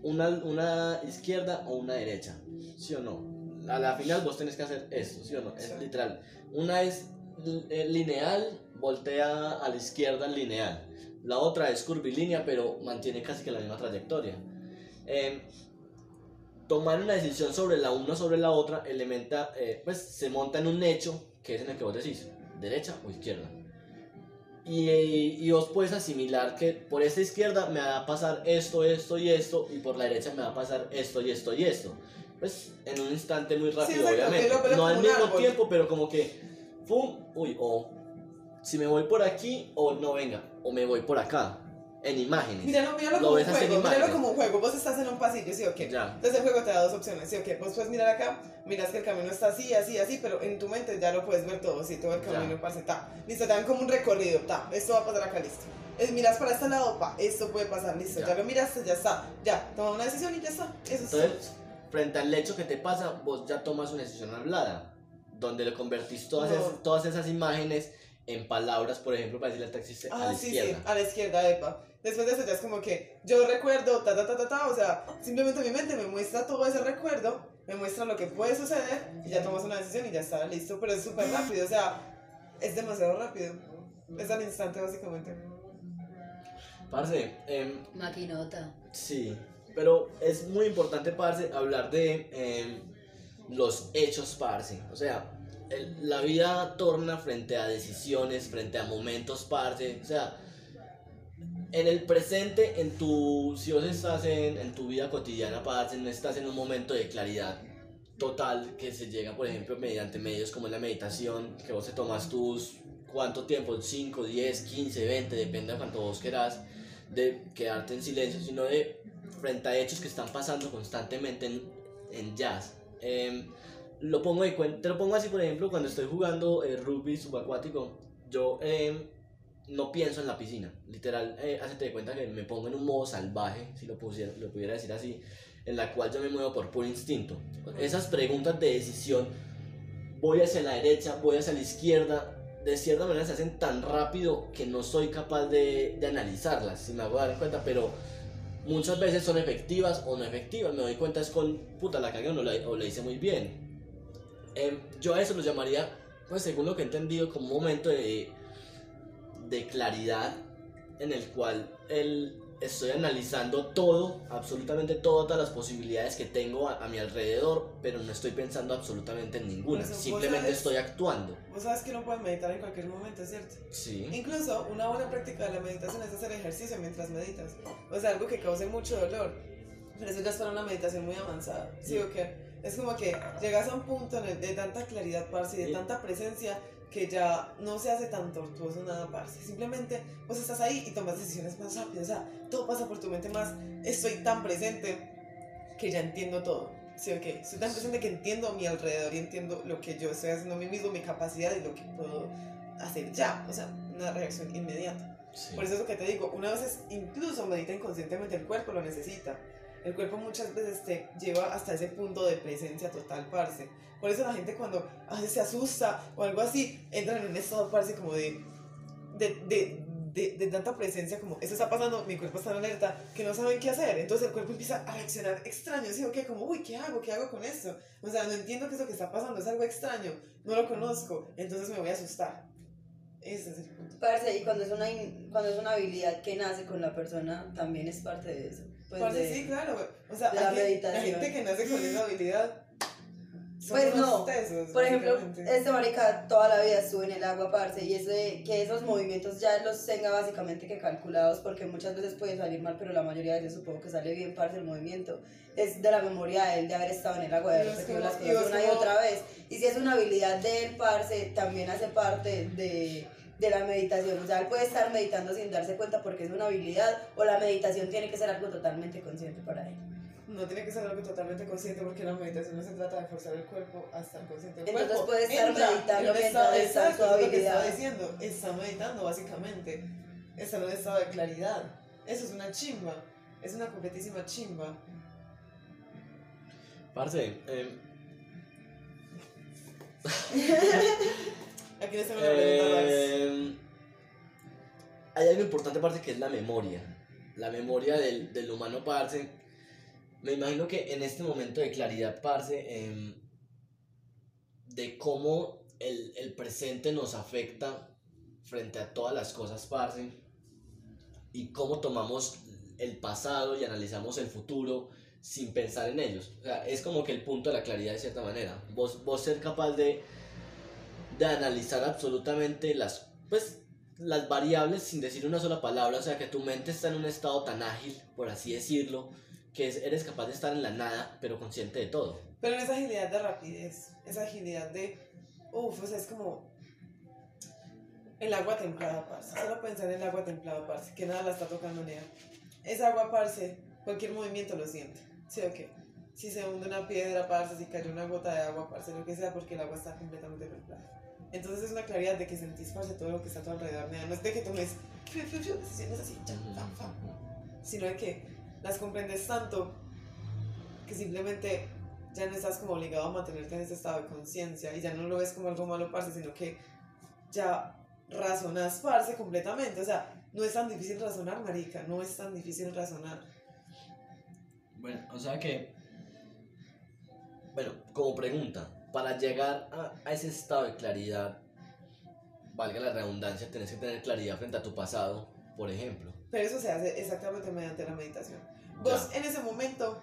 una, una izquierda o una derecha, ¿sí o no? A la final vos tenés que hacer esto, ¿sí o no? Es Sí. literal. Una es eh, lineal, voltea a la izquierda lineal. La otra es curvilínea, pero mantiene casi que la misma trayectoria. Em, tomar una decisión sobre la una sobre la otra elementa, eh, pues se monta en un hecho que es en el que vos decís, derecha o izquierda. Y, y vos puedes asimilar que por esta izquierda me va a pasar esto, esto y esto, y por la derecha me va a pasar esto y esto y esto. Pues en un instante muy rápido, obviamente. No al mismo árbol. tiempo, pero como que, ¡pum! Uy, o si me voy por aquí, o no venga, o me voy por acá, en imágenes. Míralo, míralo Lo como un juego, míralo como un juego. Vos estás en un pasillo, ¿sí o qué? Ya. Entonces el juego te da dos opciones, ¿sí o qué? Vos puedes mirar acá, miras que el camino está así, así, así, pero en tu mente ya lo puedes ver todo, sí, todo el camino, parce, ta. Listo, te dan como un recorrido, ta, esto va a pasar acá, listo. Es, miras para este lado, pa, esto puede pasar, listo, Ya. ya, lo miraste, ya está, ya, toma una decisión y ya está. Eso es Entonces, frente al hecho que te pasa, vos ya tomas una decisión hablada, donde le convertís todas, No. esas, todas esas imágenes en palabras, por ejemplo, para decirle al taxista a Ah, la sí, izquierda. sí, a la izquierda, epa. Después de eso ya es como que yo recuerdo, ta, ta, ta, ta, ta, o sea, simplemente mi mente me muestra todo ese recuerdo, me muestra lo que puede suceder y ya tomas una decisión y ya está listo, pero es súper rápido, o sea, es demasiado rápido. Es al instante básicamente. Parce, em, Maquinota. sí, pero es muy importante, parce, hablar de em, los hechos, parce. O sea, la vida torna frente a decisiones, frente a momentos, parce. O sea, en el presente, en tu, si vos estás en, en tu vida cotidiana, parce, no estás en un momento de claridad total que se llega, por ejemplo, mediante medios como la meditación, que vos te tomas tus, ¿cuánto tiempo? 5, 10, 15, 20, depende de cuánto vos querás, de quedarte en silencio, sino de frente a hechos que están pasando constantemente en, en jazz. Em, lo pongo de cuen- te lo pongo así, por ejemplo, cuando estoy jugando eh, rugby subacuático, yo em, no pienso en la piscina. Literal, eh, de cuenta que me pongo en un modo salvaje, si lo, pusiera, lo pudiera decir así, en la cual yo me muevo por puro instinto. Esas preguntas de decisión, voy hacia la derecha, voy hacia la izquierda, de cierta manera se hacen tan rápido que no soy capaz de, de analizarlas, si me hago dar cuenta, pero muchas veces son efectivas o no efectivas. Me doy cuenta es con, puta, la cagué o no la, o la hice muy bien. Em, yo a eso lo llamaría, pues según lo que he entendido, como un momento de, de claridad en el cual el, estoy analizando todo, absolutamente todas las posibilidades que tengo a, a mi alrededor, pero no estoy pensando absolutamente en ninguna, eso, vos simplemente sabes- estoy actuando. Vos sabes que uno puede meditar en cualquier momento, ¿cierto? Sí. Incluso una buena práctica de la meditación es hacer ejercicio mientras meditas. O sea, algo que cause mucho dolor. Pero eso ya es para una meditación muy avanzada. ¿Sí o qué? Es como que llegas a un punto de tanta claridad, parce, y de tanta presencia, que ya no se hace tan tortuoso nada, parce. Simplemente, pues estás ahí y tomas decisiones más rápido. O sea, todo pasa por tu mente más. Estoy tan presente que ya entiendo todo. Sí, ok. Estoy tan presente que entiendo a mi alrededor y entiendo lo que yo estoy haciendo a mí mismo, mi capacidad y lo que puedo hacer ya. O sea, una reacción inmediata. Sí. Por eso es lo que te digo, una vez incluso medita inconscientemente, el cuerpo lo necesita. El cuerpo muchas veces te lleva hasta ese punto de presencia total, parce. Por eso la gente cuando a se asusta o algo así, entra en un estado, parce, como de, de, de, de, de tanta presencia, como, eso está pasando, mi cuerpo está en alerta, que no saben qué hacer. Entonces el cuerpo empieza a reaccionar extraño, ¿sí o qué? Como, uy, ¿qué hago? ¿Qué hago con esto? O sea, no entiendo qué es lo que está pasando, es algo extraño, no lo conozco, entonces me voy a asustar. Ese es el punto. Parce, y cuando es, una, cuando es una habilidad que nace con la persona, también es parte de eso. Pues Parce, de- sí, claro. O sea, la hay que- la gente que nace con esa habilidad. son Pues no. tesos, Por ejemplo, este marica toda la vida estuvo en el agua, parce, y eso de que esos movimientos ya los tenga básicamente que calculados, porque muchas veces puede salir mal, pero la mayoría de veces supongo que sale bien, parce, el movimiento. Es de la memoria de él de haber estado en el agua, de haber es repetido las cosas es una y otra vez. Y si es una habilidad de él, parce, también hace parte de, de la meditación. O sea, él puede estar meditando sin darse cuenta porque es una habilidad, o la meditación tiene que ser algo totalmente consciente para él. No tiene que ser algo totalmente consciente porque la meditación no se trata de forzar el cuerpo a estar consciente del Entonces cuerpo. puede estar Entra meditando mientras está su es lo que estaba habilidad. diciendo. Está meditando, básicamente. Está en un estado de claridad. Eso es una chimba. Es una completísima chimba. Parce, em, Aquí les tengo una pregunta hay algo importante, parce, que es la memoria. La memoria del, del humano, parce. Me imagino que en este momento de claridad, parce, em, de cómo el, el presente nos afecta frente a todas las cosas, parce, y cómo tomamos el pasado y analizamos el futuro sin pensar en ellos. O sea, es como que el punto de la claridad de cierta manera. Vos, vos ser capaz de, de analizar absolutamente las, pues, las variables sin decir una sola palabra. O sea, que tu mente está en un estado tan ágil, por así decirlo, que es- eres capaz de estar en la nada, pero consciente de todo. Pero en esa agilidad de rapidez, esa agilidad de. Uff, o sea, es como. El agua templada, parce. Solo pensar en el agua templada, parce, que nada la está tocando nada. Esa agua, parce, cualquier movimiento lo siente. ¿Sí o qué? Si se hunde una piedra, parce, si cayó una gota de agua, parce, lo que sea, porque el agua está completamente templada. Entonces es una claridad de que sentís, parce, todo lo que está a tu alrededor. No es de que tomes decisiones así, ya, fam, fam, sino de que las comprendes tanto que simplemente ya no estás como obligado a mantenerte en ese estado de conciencia y ya no lo ves como algo malo, parce, sino que ya razonas, parce, completamente. O sea, no es tan difícil razonar, marica, no es tan difícil razonar. Bueno, o sea que, bueno, como pregunta, para llegar a, a ese estado de claridad, valga la redundancia, tenés que tener claridad frente a tu pasado, por ejemplo. Pero eso se hace exactamente mediante la meditación. Vos en ese momento,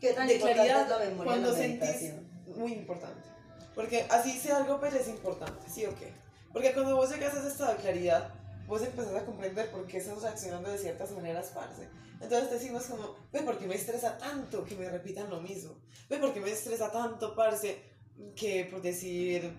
¿Qué tan De claridad, es la memoria cuando la sentís- muy importante. Porque así sea algo, pero es importante, ¿sí o qué? Porque cuando vos llegas a ese estado de claridad, vos empezás a comprender por qué estamos reaccionando de ciertas maneras, parce. Entonces decimos como, ve, ¿por qué me estresa tanto que me repitan lo mismo? Ve, ¿por qué me estresa tanto, parce, que por decir,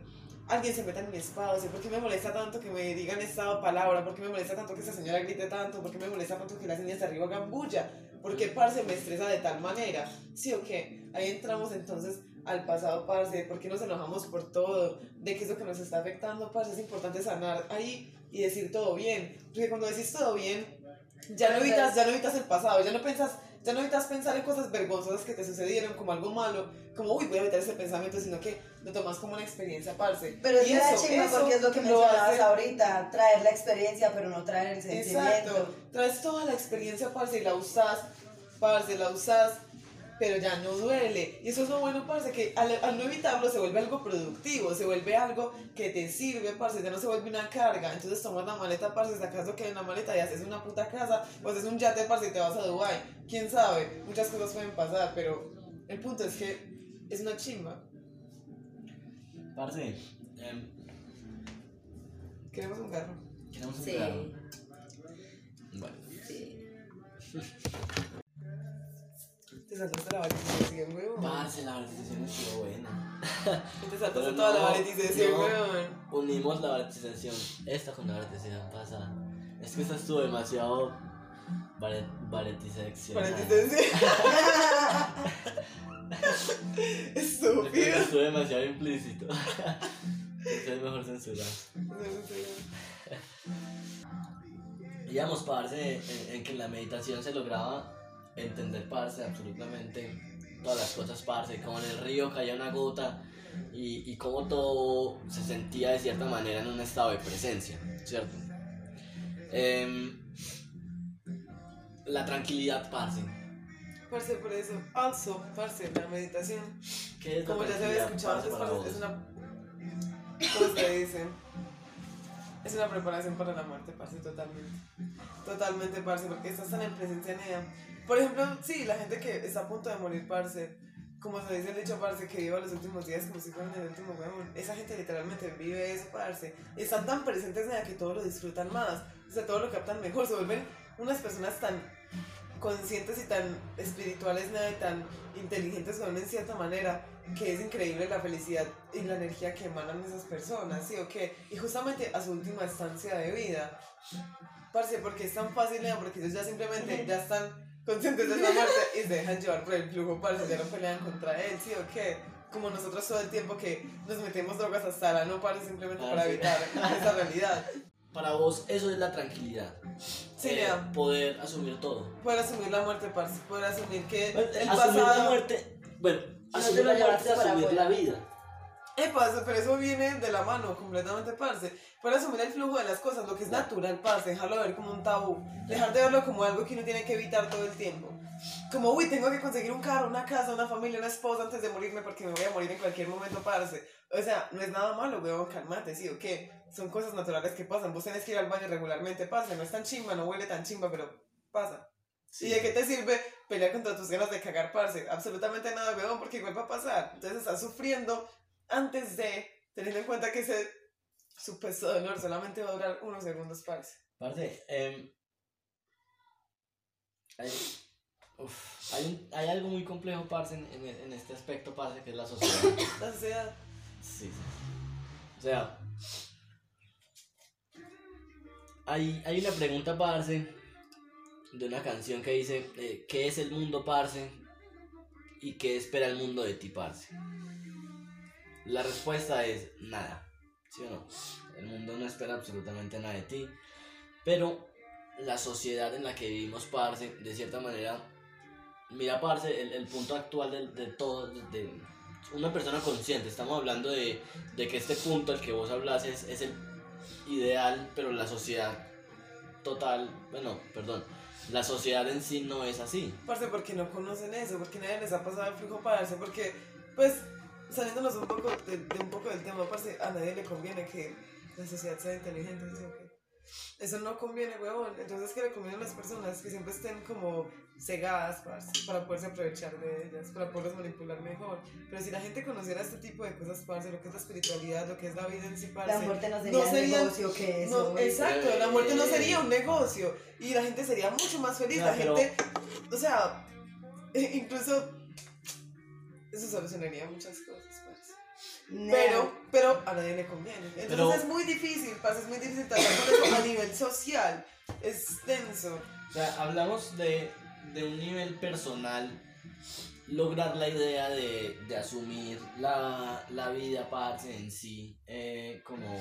alguien se meta en mi espacio? ¿Por qué me molesta tanto que me digan esta palabra? ¿Por qué me molesta tanto que esa señora grite tanto? ¿Por qué me molesta tanto que las niñas de arriba hagan bulla? ¿Por qué, parce, me estresa de tal manera? ¿Sí o qué? Ahí entramos entonces al pasado, parce, por qué nos enojamos por todo, de qué es lo que nos está afectando, parce, es importante sanar ahí y decir todo bien, porque cuando decís todo bien, ya no evitas, ya no evitas el pasado, ya no pensas, ya no evitas pensar en cosas vergonzosas que te sucedieron como algo malo, como uy voy a evitar ese pensamiento, sino que lo tomas como una experiencia, parce. Pero es Y eso- porque es lo que lo mencionabas hace- ahorita, traer la experiencia pero no traer el sentimiento. Exacto, traes toda la experiencia, parce, y la usas, parce, la usas, pero ya no duele. Y eso es lo bueno, parce, que al, al no evitarlo se vuelve algo productivo, se vuelve algo que te sirve, parce, ya no se vuelve una carga. Entonces tomas la maleta, parce, sacas lo que hay en la maleta y haces una puta casa, o haces un yate, parce, y te vas a Dubai. Quién sabe, muchas cosas pueden pasar, pero el punto es que es una chimba. Parce, em, Queremos un carro. queremos un Sí, claro. Bueno, sí. Te saltaste la valorización, huevo. parce, la organización estuvo buena. Te saltas Pero toda la no, varetización, no. weón. Unimos la varetización esta con la varetización pasada. Es que esta estuvo demasiado varet, varetización. Varetización. Estúpido. Estuvo demasiado implícito. Entonces es mejor censurar. Íbamos, parce, en, en que la meditación se lograba entender, parce, absolutamente todas las cosas, parce, como en el río caía una gota y, y cómo todo se sentía de cierta manera en un estado de presencia, ¿cierto? Em, la tranquilidad, parce. Parce, por eso. Also, parce, la meditación. ¿Qué es la Como ya se había escuchado antes, parce, es una. ¿Cómo se dice? Es una preparación para la muerte, parce, totalmente. Totalmente, parce, porque estás tan en presencia en ella. Por ejemplo, sí, la gente que está a punto de morir, parce, como se dice el dicho, parce, que viva los últimos días como si fueran el último huevón. Esa gente literalmente vive eso, parce. Están tan presentes en ella que todo lo disfrutan más. O sea, todo lo captan mejor. Se vuelven unas personas tan conscientes y tan espirituales nada, y tan inteligentes son en cierta manera que es increíble la felicidad y la energía que emanan esas personas, ¿sí o qué? Y justamente a su última estancia de vida, parce, porque es tan fácil, nea, porque ellos ya simplemente ya están conscientes de la muerte y se dejan llevar por el flujo, parce, ya no pelean contra él, ¿sí o qué? Como nosotros todo el tiempo que nos metemos drogas hasta la no, parce, simplemente Ah, para sí. evitar esa realidad. Para vos, eso es la tranquilidad. Sí, Eh, poder asumir todo. Poder asumir la muerte, parce, poder asumir que el asumir pasado... la muerte. Bueno, No asumir la muerte es para asumir la vida. Parce, pero eso viene de la mano completamente, parce. Para asumir el flujo de las cosas, lo que es natural, parce, dejarlo ver como un tabú. Dejar de verlo como algo que uno tiene que evitar todo el tiempo. Como, uy, tengo que conseguir un carro, una casa, una familia, una esposa antes de morirme porque me voy a morir en cualquier momento, parce. O sea, no es nada malo, weón, calmate, sí, o qué. Son cosas naturales que pasan. Vos tenés que ir al baño regularmente, parce. No es tan chimba, no huele tan chimba, pero pasa. ¿Y de qué te sirve pelear contra tus ganas de cagar, parce? Absolutamente nada, weón, porque igual va a pasar. Entonces estás sufriendo antes de, teniendo en cuenta que ese supuesto dolor solamente va a durar unos segundos, parce. Parce, em, hay, uf, hay, un- hay algo muy complejo, parce, en, en- en este aspecto, parce, que es la sociedad. La sociedad. Sí, sí. O sea, hay, hay una pregunta, parce, de una canción que dice, eh, ¿qué es el mundo, parce? ¿Y qué espera el mundo de ti, parce? La respuesta es nada, ¿sí o no? El mundo no espera absolutamente nada de ti, pero la sociedad en la que vivimos, parce, de cierta manera, mira, parce, el, el punto actual de, de todo, de, una persona consciente, estamos hablando de, de que este punto al que vos hablas es, es el ideal, pero la sociedad total, bueno, perdón, la sociedad en sí no es así. Parce, porque no conocen eso, porque nadie les ha pasado el flujo parce, porque, pues, saliéndonos un poco de, de un poco del tema, parce, a nadie le conviene que la sociedad sea inteligente, ¿sí o qué? Eso no conviene, huevón. Entonces, ¿qué le conviene a las personas? Que siempre estén como cegadas, parce, para poderse aprovechar de ellas, para poderlas manipular mejor. Pero si la gente conociera este tipo de cosas, parce, lo que es la espiritualidad, lo que es la vida en sí, parce. La muerte no sería no sería- negocio que es No, exacto, la muerte no Eh. sería un negocio y la gente sería mucho más feliz. No, la pero- gente, o sea, incluso eso solucionaría muchas cosas. Nah. Pero, pero a nadie le conviene. Entonces Pero- es muy difícil, parce, es muy difícil tratar con eso a nivel social. Es denso. O sea, hablamos de, de un nivel personal, lograr la idea de, de asumir la, la vida, parce, en sí, eh, como,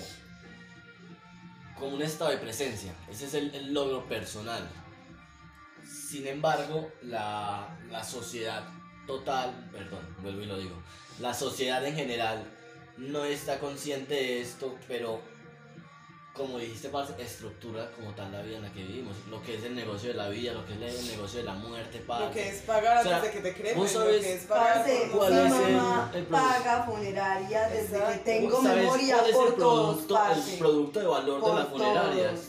como un estado de presencia. Ese es el, el logro personal. Sin embargo, la, la sociedad total, perdón, vuelvo y lo digo, la sociedad en general no está consciente de esto, pero como dijiste, parce, estructura como tal la vida en la que vivimos. Lo que es el negocio de la vida, lo que es el negocio de la muerte, parce. Lo que es pagar O sea, antes de que te cremen, vos lo sabes- que es pagar Parce, ¿cuál es el- mamá el producto? paga funeraria desde que Exacto. tengo ¿Sabes memoria cuál es por el todos, producto, parce. el producto de valor de Por las funerarias? todos.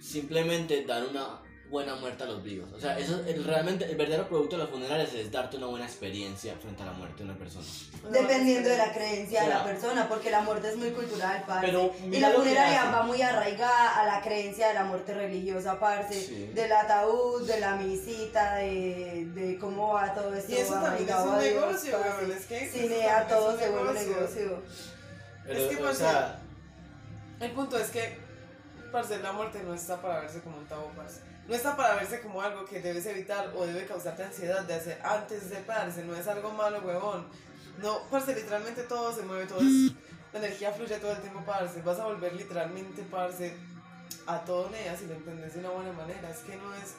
Simplemente dar una, buena muerte a los vivos. O sea, eso el, realmente el verdadero producto de los funerales es darte una buena experiencia frente a la muerte de una persona. Dependiendo de la creencia de O sea, la persona, porque la muerte es muy cultural, parce. Pero y la funeraria va muy arraigada a la creencia de la muerte religiosa, parce. Sí. Del ataúd, de la misita, de, de cómo va todo esto. Y eso también es un negocio, weón, es que Cine a todo se vuelve negocio. negocio. Pero, Es que, o sea, El punto es que, parce, la muerte no está para verse como un tabú, parce. No está para verse como algo que debes evitar o debe causarte ansiedad de hacer antes de parce. No es algo malo, huevón. No, parce, literalmente todo se mueve, todo es. La energía fluye todo el tiempo, parce. Vas a volver literalmente, parce, a todo nea si lo entendés de una buena manera. Es que no es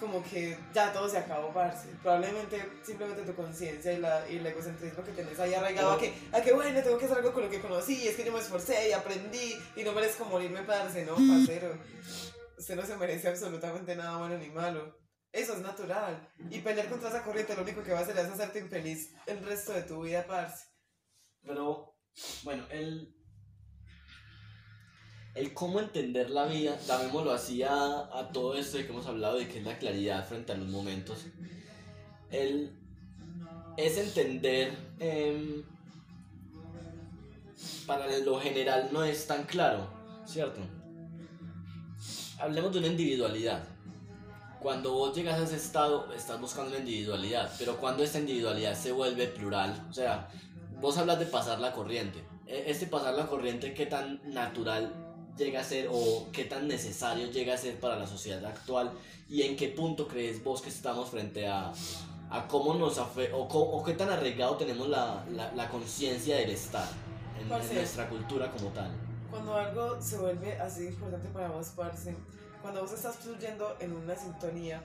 como que ya todo se acabó, parce. Probablemente simplemente tu conciencia y, la, y el egocentrismo que tenés ahí arraigado a que, a que bueno, tengo que hacer algo con lo que conocí, es que yo me esforcé y aprendí y no merezco morirme, parce. No, parcero. Usted no se merece absolutamente nada bueno ni malo. Eso es natural. Y pelear contra esa corriente lo único que va a hacer es hacerte infeliz el resto de tu vida, parce. pero bueno, el el cómo entender la vida, llamémoslo así a, a todo esto de que hemos hablado de que es la claridad frente a los momentos. El es entender em, para lo general no es tan claro, ¿cierto? Hablemos de una individualidad. Cuando vos llegas a ese estado, estás buscando una individualidad, pero cuando esta individualidad se vuelve plural, o sea, vos hablas de pasar la corriente. E- Este pasar la corriente, ¿qué tan natural llega a ser o qué tan necesario llega a ser para la sociedad actual? ¿Y en qué punto crees vos que estamos frente a, a cómo nos afecta o, o qué tan arraigado tenemos la, la, la conciencia del estar en, en nuestra cultura como tal? Cuando algo se vuelve así importante para vos, parce, cuando vos estás fluyendo en una sintonía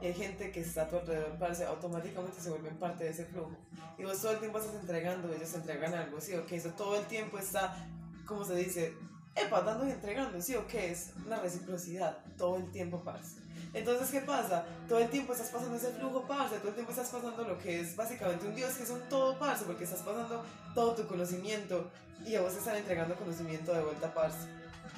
y hay gente que está a tu alrededor, parce, automáticamente se vuelven parte de ese flujo. Y vos todo el tiempo estás entregando, ellos entregan algo, ¿sí o qué? Eso todo el tiempo está, como se dice, epa, y entregando, ¿sí o qué? Es una reciprocidad, todo el tiempo, parce. Entonces, ¿qué pasa? Todo el tiempo estás pasando ese flujo, parce, todo el tiempo estás pasando lo que es básicamente un Dios, que es un todo, parce, porque estás pasando todo tu conocimiento y a vos te están entregando conocimiento de vuelta, parce.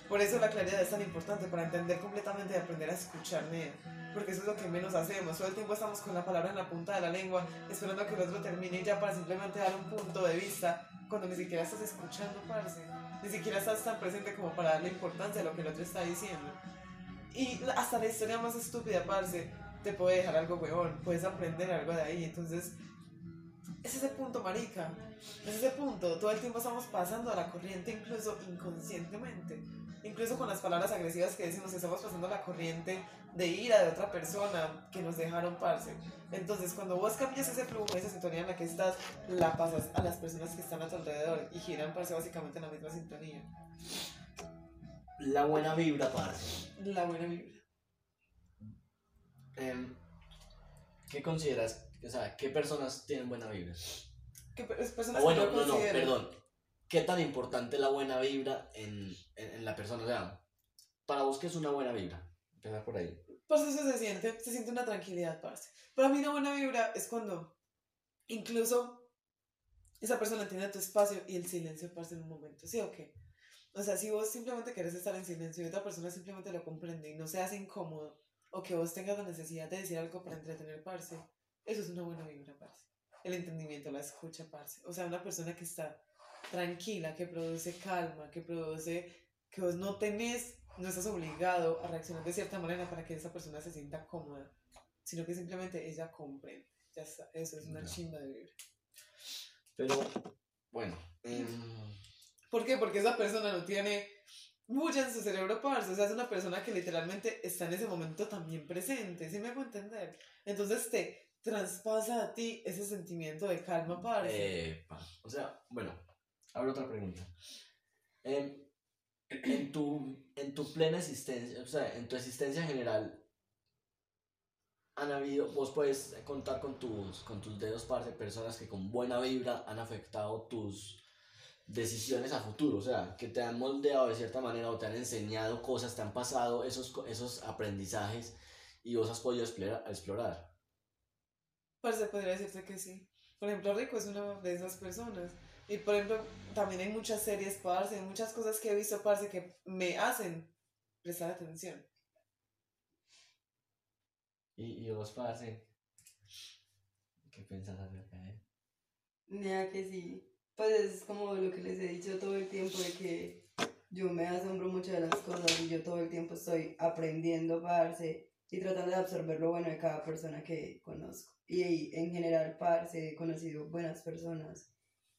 Por eso la claridad es tan importante, para entender completamente y aprender a escuchar, nea. Porque eso es lo que menos hacemos. Todo el tiempo estamos con la palabra en la punta de la lengua, esperando a que el otro termine ya para simplemente dar un punto de vista, cuando ni siquiera estás escuchando, parce. Ni siquiera estás tan presente como para darle importancia a lo que el otro está diciendo. Y hasta la historia más estúpida, parce, te puede dejar algo huevón. Puedes aprender algo de ahí. Entonces, es ese punto, marica. Es ese punto. Todo el tiempo estamos pasando a la corriente, incluso inconscientemente. Incluso con las palabras agresivas que decimos, estamos pasando a la corriente de ira de otra persona que nos dejaron parce. Entonces, cuando vos cambias ese flujo, esa sintonía en la que estás, la pasas a las personas que están a tu alrededor y giran parce básicamente en la misma sintonía. La buena vibra, parce. La buena vibra. Em, ¿Qué consideras? O sea, ¿qué personas tienen buena vibra? Que pe- es personas O bueno, yo no, no, considero- perdón. ¿Qué tan importante es la buena vibra en, en, en la persona? O sea, para vos, ¿qué es una buena vibra? Empezar por ahí. Parce, eso se siente, se siente una tranquilidad, parce. Para mí una buena vibra es cuando incluso esa persona tiene tu espacio y el silencio, parce, en un momento, ¿sí o qué? O sea, si vos simplemente querés estar en silencio y otra persona simplemente lo comprende y no se hace incómodo, o que vos tengas la necesidad de decir algo para entretener, parce, eso es una buena vibra, parce. El entendimiento, la escucha, parce. O sea, una persona que está tranquila, que produce calma, que produce que vos no tenés, no estás obligado a reaccionar de cierta manera para que esa persona se sienta cómoda, sino que simplemente ella comprende. Ya está, eso es una chimba de vibra. Pero, bueno. em, ¿Por qué? Porque esa persona no tiene mucha en su cerebro, parce. O sea, es una persona que literalmente está en ese momento también presente. ¿Sí me hago entender? Entonces te traspasa a ti ese sentimiento de calma, parce. epa. O sea, bueno, ahora otra pregunta. En, tu, en tu plena existencia, o sea, en tu existencia general, han habido, vos puedes contar con tus, con tus dedos, parce, personas que con buena vibra han afectado tus decisiones a futuro, o sea, que te han moldeado de cierta manera o te han enseñado cosas, te han pasado esos, esos aprendizajes y vos has podido explorar. explorar. Parce, podría decirte que sí. Por ejemplo, Rico es una de esas personas. Y por ejemplo, también hay muchas series, parce, hay muchas cosas que he visto, parce, que me hacen prestar atención. ¿Y, y vos, parce? ¿Qué pensás acerca de él? Mira que sí. Pues es como lo que les he dicho todo el tiempo de que yo me asombro mucho de las cosas y yo todo el tiempo estoy aprendiendo, parce, y tratando de absorber lo bueno de cada persona que conozco. Y en general, parce, he conocido buenas personas.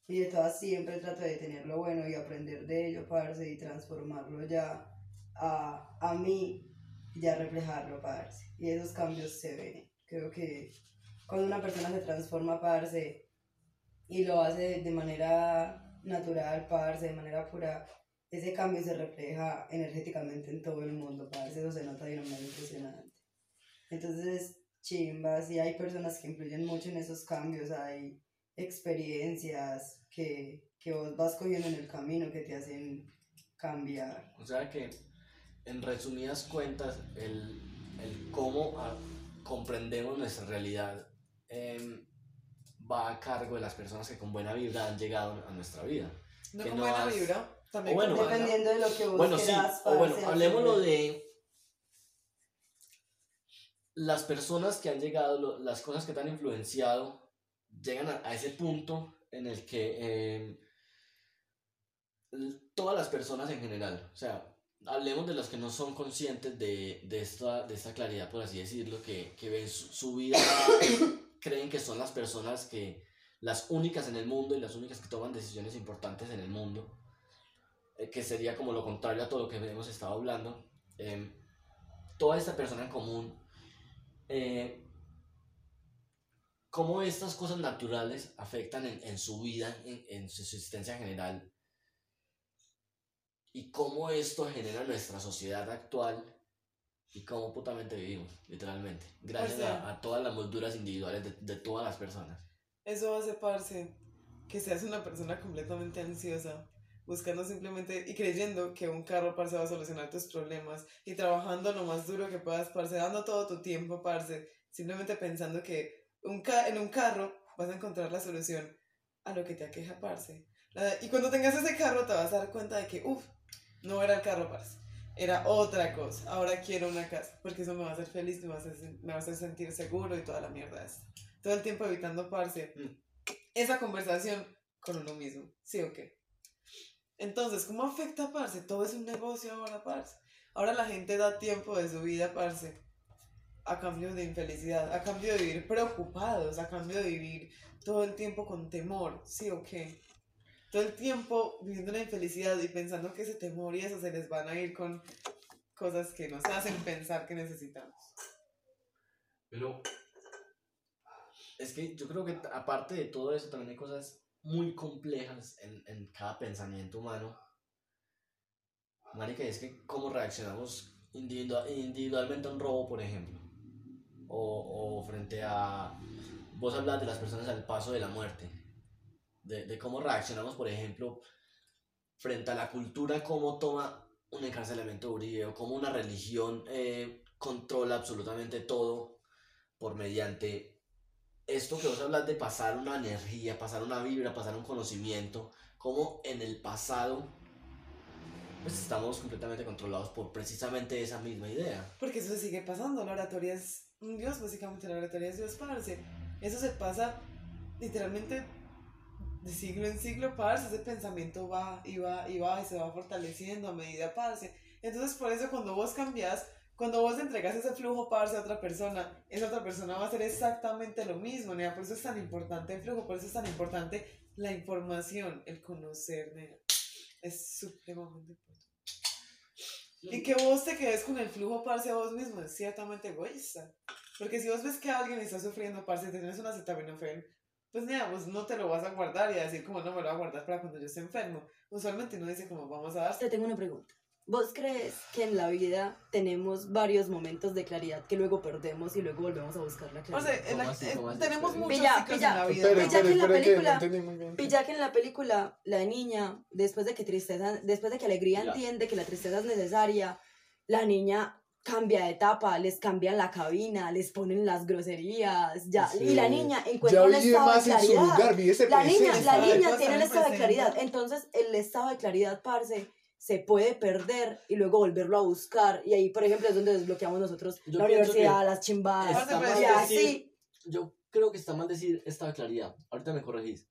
Y de todas siempre trato de tener lo bueno y aprender de ello, parce, y transformarlo ya a, a mí ya reflejarlo, parce. Y esos cambios se ven. Creo que cuando una persona se transforma, parce, y lo hace de manera natural, parce, de manera pura, ese cambio se refleja energéticamente en todo el mundo, parce, eso se nota de una manera impresionante. Entonces, chimbas, y hay personas que influyen mucho en esos cambios, hay experiencias que, que vos vas cogiendo en el camino que te hacen cambiar. O sea que, en resumidas cuentas, el, el cómo ah, comprendemos nuestra realidad em, va a cargo de las personas que con buena vibra han llegado a nuestra vida. No Que con no buena has- vibra. También bueno. Dependiendo de lo que vos Bueno, sí, o bueno, hablemoslo de las personas que han llegado, lo- las cosas que te han influenciado, llegan a, a ese punto en el que eh, todas las personas en general, o sea, hablemos de los que no son conscientes de, de, esta, de esta claridad, por así decirlo, que, que ven su, su vida, creen que son las personas que, las únicas en el mundo y las únicas que toman decisiones importantes en el mundo eh, que sería como lo contrario a todo lo que hemos estado hablando, eh, toda esta persona en común, eh, cómo estas cosas naturales afectan en, en su vida, en, en su existencia general, y cómo esto genera nuestra sociedad actual y cómo putamente vivimos, literalmente, gracias a, a todas las molduras individuales de, de todas las personas. Eso hace, parce, que seas una persona completamente ansiosa, buscando simplemente y creyendo que un carro, parce, va a solucionar tus problemas y trabajando lo más duro que puedas, parce, dando todo tu tiempo, parce, simplemente pensando que un ca- en un carro vas a encontrar la solución a lo que te aqueja, parce. La- y cuando tengas ese carro te vas a dar cuenta de que, uff, no era el carro, parce. Era otra cosa. Ahora quiero una casa. Porque eso me va a hacer feliz, me va a hacer, sen- me va a hacer sentir seguro y toda la mierda esta todo el tiempo evitando, parce, Mm. esa conversación con uno mismo, ¿sí o qué? Entonces, ¿cómo afecta, parce? Todo es un negocio ahora, parce. Ahora la gente da tiempo de su vida, parce, a cambio de infelicidad, a cambio de vivir preocupados, a cambio de vivir todo el tiempo con temor, ¿sí o qué? Todo el tiempo viviendo una infelicidad y pensando que ese temor y eso se les van a ir con cosas que nos hacen pensar que necesitamos. Pero es que yo creo que aparte de todo eso también hay cosas muy complejas en, en cada pensamiento humano. Marica, es que cómo reaccionamos individua- individualmente a un robo, por ejemplo. O, o frente a... Vos hablas de las personas al paso de la muerte. De, de cómo reaccionamos, por ejemplo, frente a la cultura, cómo toma un encarcelamiento o cómo una religión eh, controla absolutamente todo por mediante esto que vos hablas de pasar una energía, pasar una vibra, pasar un conocimiento, como en el pasado pues estamos completamente controlados por precisamente esa misma idea. Porque eso se sigue pasando, la oratoria es un Dios, básicamente la oratoria es Dios, parce. Eso se pasa literalmente de siglo en siglo, parce. Ese pensamiento va y va y va y se va fortaleciendo a medida, parce. Entonces, por eso cuando vos cambias, cuando vos entregas ese flujo, parce, a otra persona, esa otra persona va a hacer exactamente lo mismo, nea. Por eso es tan importante el flujo, por eso es tan importante la información, el conocer, nea. Es supremamente importante. Y que vos te quedes con el flujo, parce, a vos mismo es ciertamente egoísta. Porque si vos ves que alguien está sufriendo, parce, te tienes una acetaminofén, pues mira, vos no te lo vas a guardar y a decir como no me lo voy a guardar para cuando yo esté enfermo. Usualmente uno dice como vamos a dar... Te tengo una pregunta. ¿Vos crees que en la vida tenemos varios momentos de claridad que luego perdemos y luego volvemos a buscar la claridad? Parce, en la- ¿Cómo así? eh, tenemos muchos Pilla, pilla. en la vida. Espere, Pilla que en la que película-. Pilla que en la película la niña, después de que tristeza, después de que alegría Ya. entiende que la tristeza es necesaria, la niña cambia de etapa, les cambian la cabina, les ponen las groserías, ya, y la Sí. niña Ya encuentra un vive estado de más en su claridad. lugar, vive ese La niña, la niña tiene el estado de claridad. Entonces, el estado de claridad, parce, se puede perder y luego volverlo a buscar. Y ahí, por ejemplo, es donde desbloqueamos nosotros Yo la universidad, las chimbadas. Y decir- así. Yo creo que está mal decir estado de claridad. Ahorita me corregís.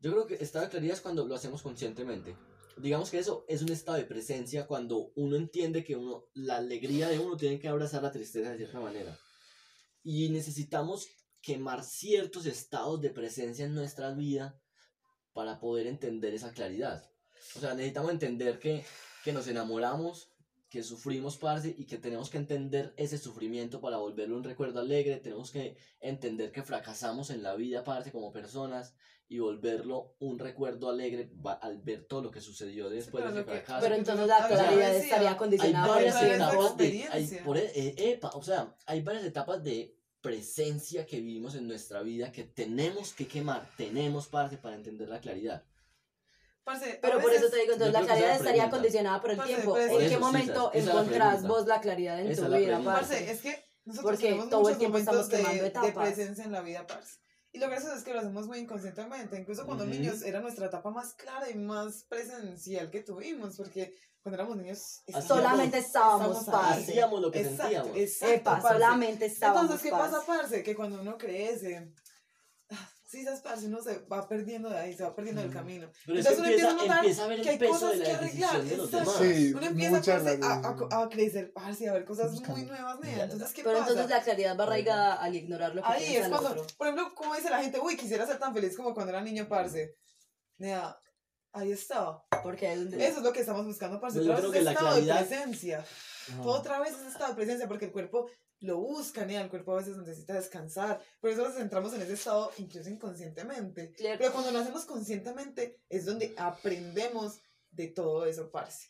Yo creo que estado de claridad es cuando lo hacemos conscientemente. Digamos que eso es un estado de presencia cuando uno entiende que uno, la alegría de uno tiene que abrazar la tristeza de cierta manera. Y necesitamos quemar ciertos estados de presencia en nuestra vida para poder entender esa claridad. O sea, necesitamos entender que, que nos enamoramos, que sufrimos, parce, y que tenemos que entender ese sufrimiento para volverlo un recuerdo alegre. Tenemos que entender que fracasamos en la vida, parce, como personas, y volverlo un recuerdo alegre al ver todo lo que sucedió después pero de que- fracaso. Pero entonces la claridad estaría condicionada por varias etapas de, hay, por e- eh, epa, o sea, hay varias etapas de presencia que vivimos en nuestra vida que tenemos que quemar, tenemos parte para entender la claridad. Parce, Pero por eso te digo, entonces la claridad es la estaría pregunta. condicionada por el Parce, tiempo. pues, ¿En qué eso, momento la encontrás vos la claridad en Esa tu vida, parce? Parce, es que nosotros Porque tenemos todo el tiempo estamos de, quemando de etapas. presencia en la vida, parce. Y lo gracioso es que lo hacemos muy inconscientemente. Incluso cuando Ujú. niños era nuestra etapa más clara y más presencial que tuvimos, porque cuando éramos niños Hacíamos- Solamente estábamos, parce. Hacíamos lo que Exacto, sentíamos. exacto, Epa, parce. solamente estábamos, Entonces, ¿qué pasa, parce? Que cuando uno crece, sí, sabes, parce, uno se va perdiendo de ahí, se va perdiendo del camino. Pero es Entonces uno empieza, empieza a notar empieza a ver que hay cosas que arreglar, de los demás. Sí, Uno empieza a, a, a crecer, parce, a ver cosas muy nuevas, nea. Entonces, ¿qué Pero pasa? entonces la claridad va arraigada al ignorar lo que Ahí es cuando, otro. por ejemplo, como dice la gente, uy, quisiera ser tan feliz como cuando era niño, parce. Nea, ahí está. Porque es donde... Eso es lo que estamos buscando, parce. Pero yo creo que la claridad- de presencia. Ajá. Otra vez ese estado de presencia, porque el cuerpo lo busca, nea. El cuerpo a veces necesita descansar. Por eso nos centramos en ese estado, incluso inconscientemente. Pero cuando lo hacemos conscientemente, es donde aprendemos de todo eso, parce.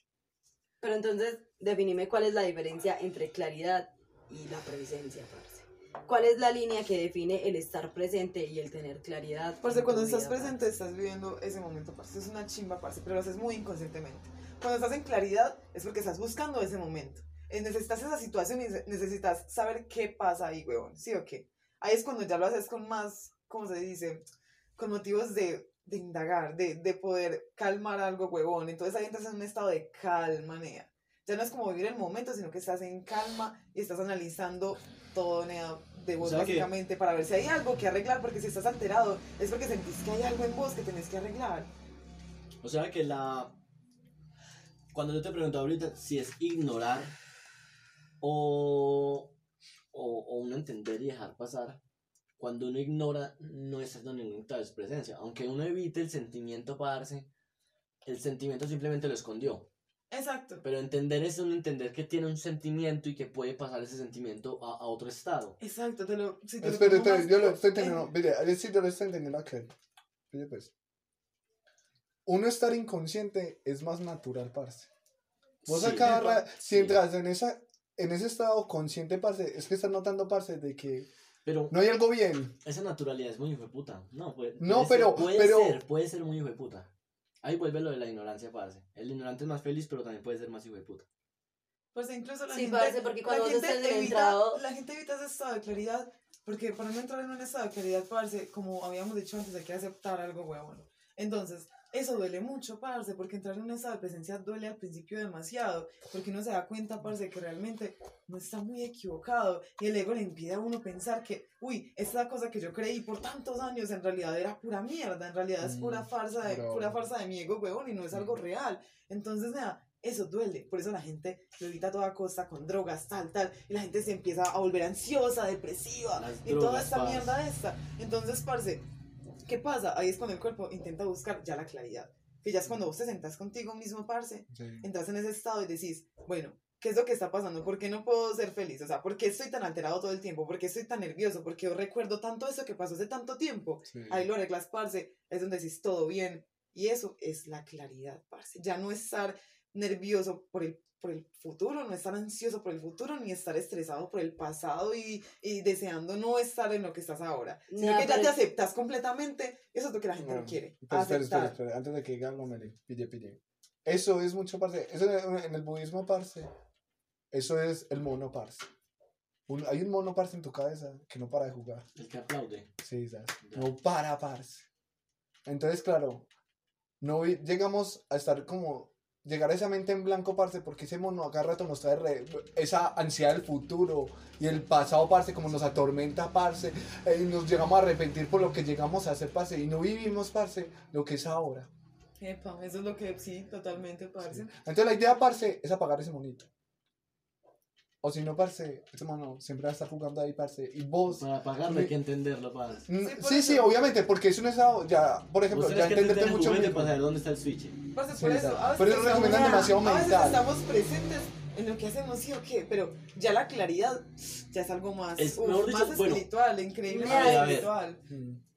Pero entonces, definime cuál es la diferencia entre claridad y la presencia, parce. ¿Cuál es la línea que define el estar presente y el tener claridad? Parce, cuando estás vida, presente, estás viviendo ese momento, parce. Es una chimba, parce, pero lo haces muy inconscientemente. Cuando estás en claridad, es porque estás buscando ese momento. Eh, Necesitas esa situación y ne- necesitas saber qué pasa ahí, huevón. ¿Sí o qué? Ahí es cuando ya lo haces con más, ¿cómo se dice? Con motivos de, de indagar, de, de poder calmar algo, huevón. Entonces ahí entras en un estado de calma, nea. Ya no es como vivir el momento, sino que estás en calma y estás analizando todo, nea, de vos O sea que- básicamente para ver si hay algo que arreglar, porque si estás alterado es porque sentís que hay algo en vos que tenés que arreglar. O sea que la... Cuando yo te pregunto ahorita si es ignorar o, o, o uno entender y dejar pasar, cuando uno ignora no es donde uno está es presencia. Aunque uno evite el sentimiento pararse, el sentimiento simplemente lo escondió. Exacto. Pero entender es uno entender que tiene un sentimiento y que puede pasar ese sentimiento a, a otro estado. Exacto, te lo. Si te lo Espera, más yo lo en- estoy entendiendo. Mire, a ver si yo lo estoy entendiendo acá. Mire, pues. Uno estar inconsciente es más natural, parce. Vos Sí. a cada Epa, ra- si sí. en esa en ese estado consciente, parce, es que estás notando, parce, de que Pero no hay algo bien. esa naturalidad es muy hijo de puta. No, puede, No, puede pero- ser, puede pero- ser, puede ser muy hijo de puta. Ahí vuelve lo de la ignorancia, parce. El ignorante es más feliz, pero también puede ser más hijo de puta. Pues incluso la Sí, gente. parce, porque cuando la gente estés evita, entrado- La gente evita ese estado de claridad. Porque para no entrar en un estado de claridad, parce, como habíamos dicho antes, hay que aceptar algo huevón. Entonces, eso duele mucho, parce, porque entrar en un estado de presencia duele al principio demasiado. Porque uno se da cuenta, parce, que realmente no está muy equivocado. Y el ego le impide a uno pensar que, uy, esta cosa que yo creí por tantos años en realidad era pura mierda. En realidad es pura Mm, farsa de, pura farsa de mi ego, huevón, y no es algo Mm. real. Entonces, nada, eso duele. Por eso la gente lo evita a toda costa con drogas, tal, tal. Y la gente se empieza a volver ansiosa, depresiva. Las y toda drogas, esta parce. mierda esta. Entonces, parce, ¿qué pasa? Ahí es cuando el cuerpo intenta buscar ya la claridad. Que ya es cuando vos te sentás contigo mismo, parce. Entras en ese estado y decís, bueno, ¿qué es lo que está pasando? ¿Por qué no puedo ser feliz? O sea, ¿por qué estoy tan alterado todo el tiempo? ¿Por qué estoy tan nervioso? ¿Por qué yo recuerdo tanto eso que pasó hace tanto tiempo? Sí. Ahí lo arreglas, parce, es donde decís todo bien. Y eso es la claridad, parce. Ya no estar nervioso por el, por el futuro, no estar ansioso por el futuro, ni estar estresado por el pasado y, y deseando no estar en lo que estás ahora. Sino Nah, que ya te es- aceptas completamente. Eso es lo que la gente no quiere. Pero espera, espera, espera, antes de que diga algo, Meli, pille, pille. Eso es mucho, parce. Eso en el budismo, parce. Eso es el mono, parce. Un- hay un mono, parce, en tu cabeza que no para de jugar. El que aplaude. Sí, ¿sabes? No para, parce. Entonces, claro, no llegamos a estar como llegar a esa mente en blanco, parce, porque ese mono acá rato nos trae re- esa ansiedad del futuro y el pasado, parce, como nos atormenta, parce, eh, y nos llegamos a arrepentir por lo que llegamos a hacer, parce, y no vivimos, parce, lo que es ahora. Epa, eso es lo que sí, totalmente, parce. Entonces la idea, parce, es apagar ese monito. O si no, parce, ese mono siempre va a estar jugando ahí, parce, y vos... Para pagarlo hay que entenderlo, parce. Mm, Sí, Sí, sí, eso. obviamente, porque eso es algo, ya, por ejemplo, ya que entenderte mucho para saber dónde está el switch. Parce, Sí, por eso, exacto. a veces, Pero recomiendan demasiado a veces mental. estamos presentes en lo que hacemos, sí o qué, pero ya la claridad ya es algo más, Es, uf, mejor dicho, más bueno. espiritual, increíblemente A ver, a ver.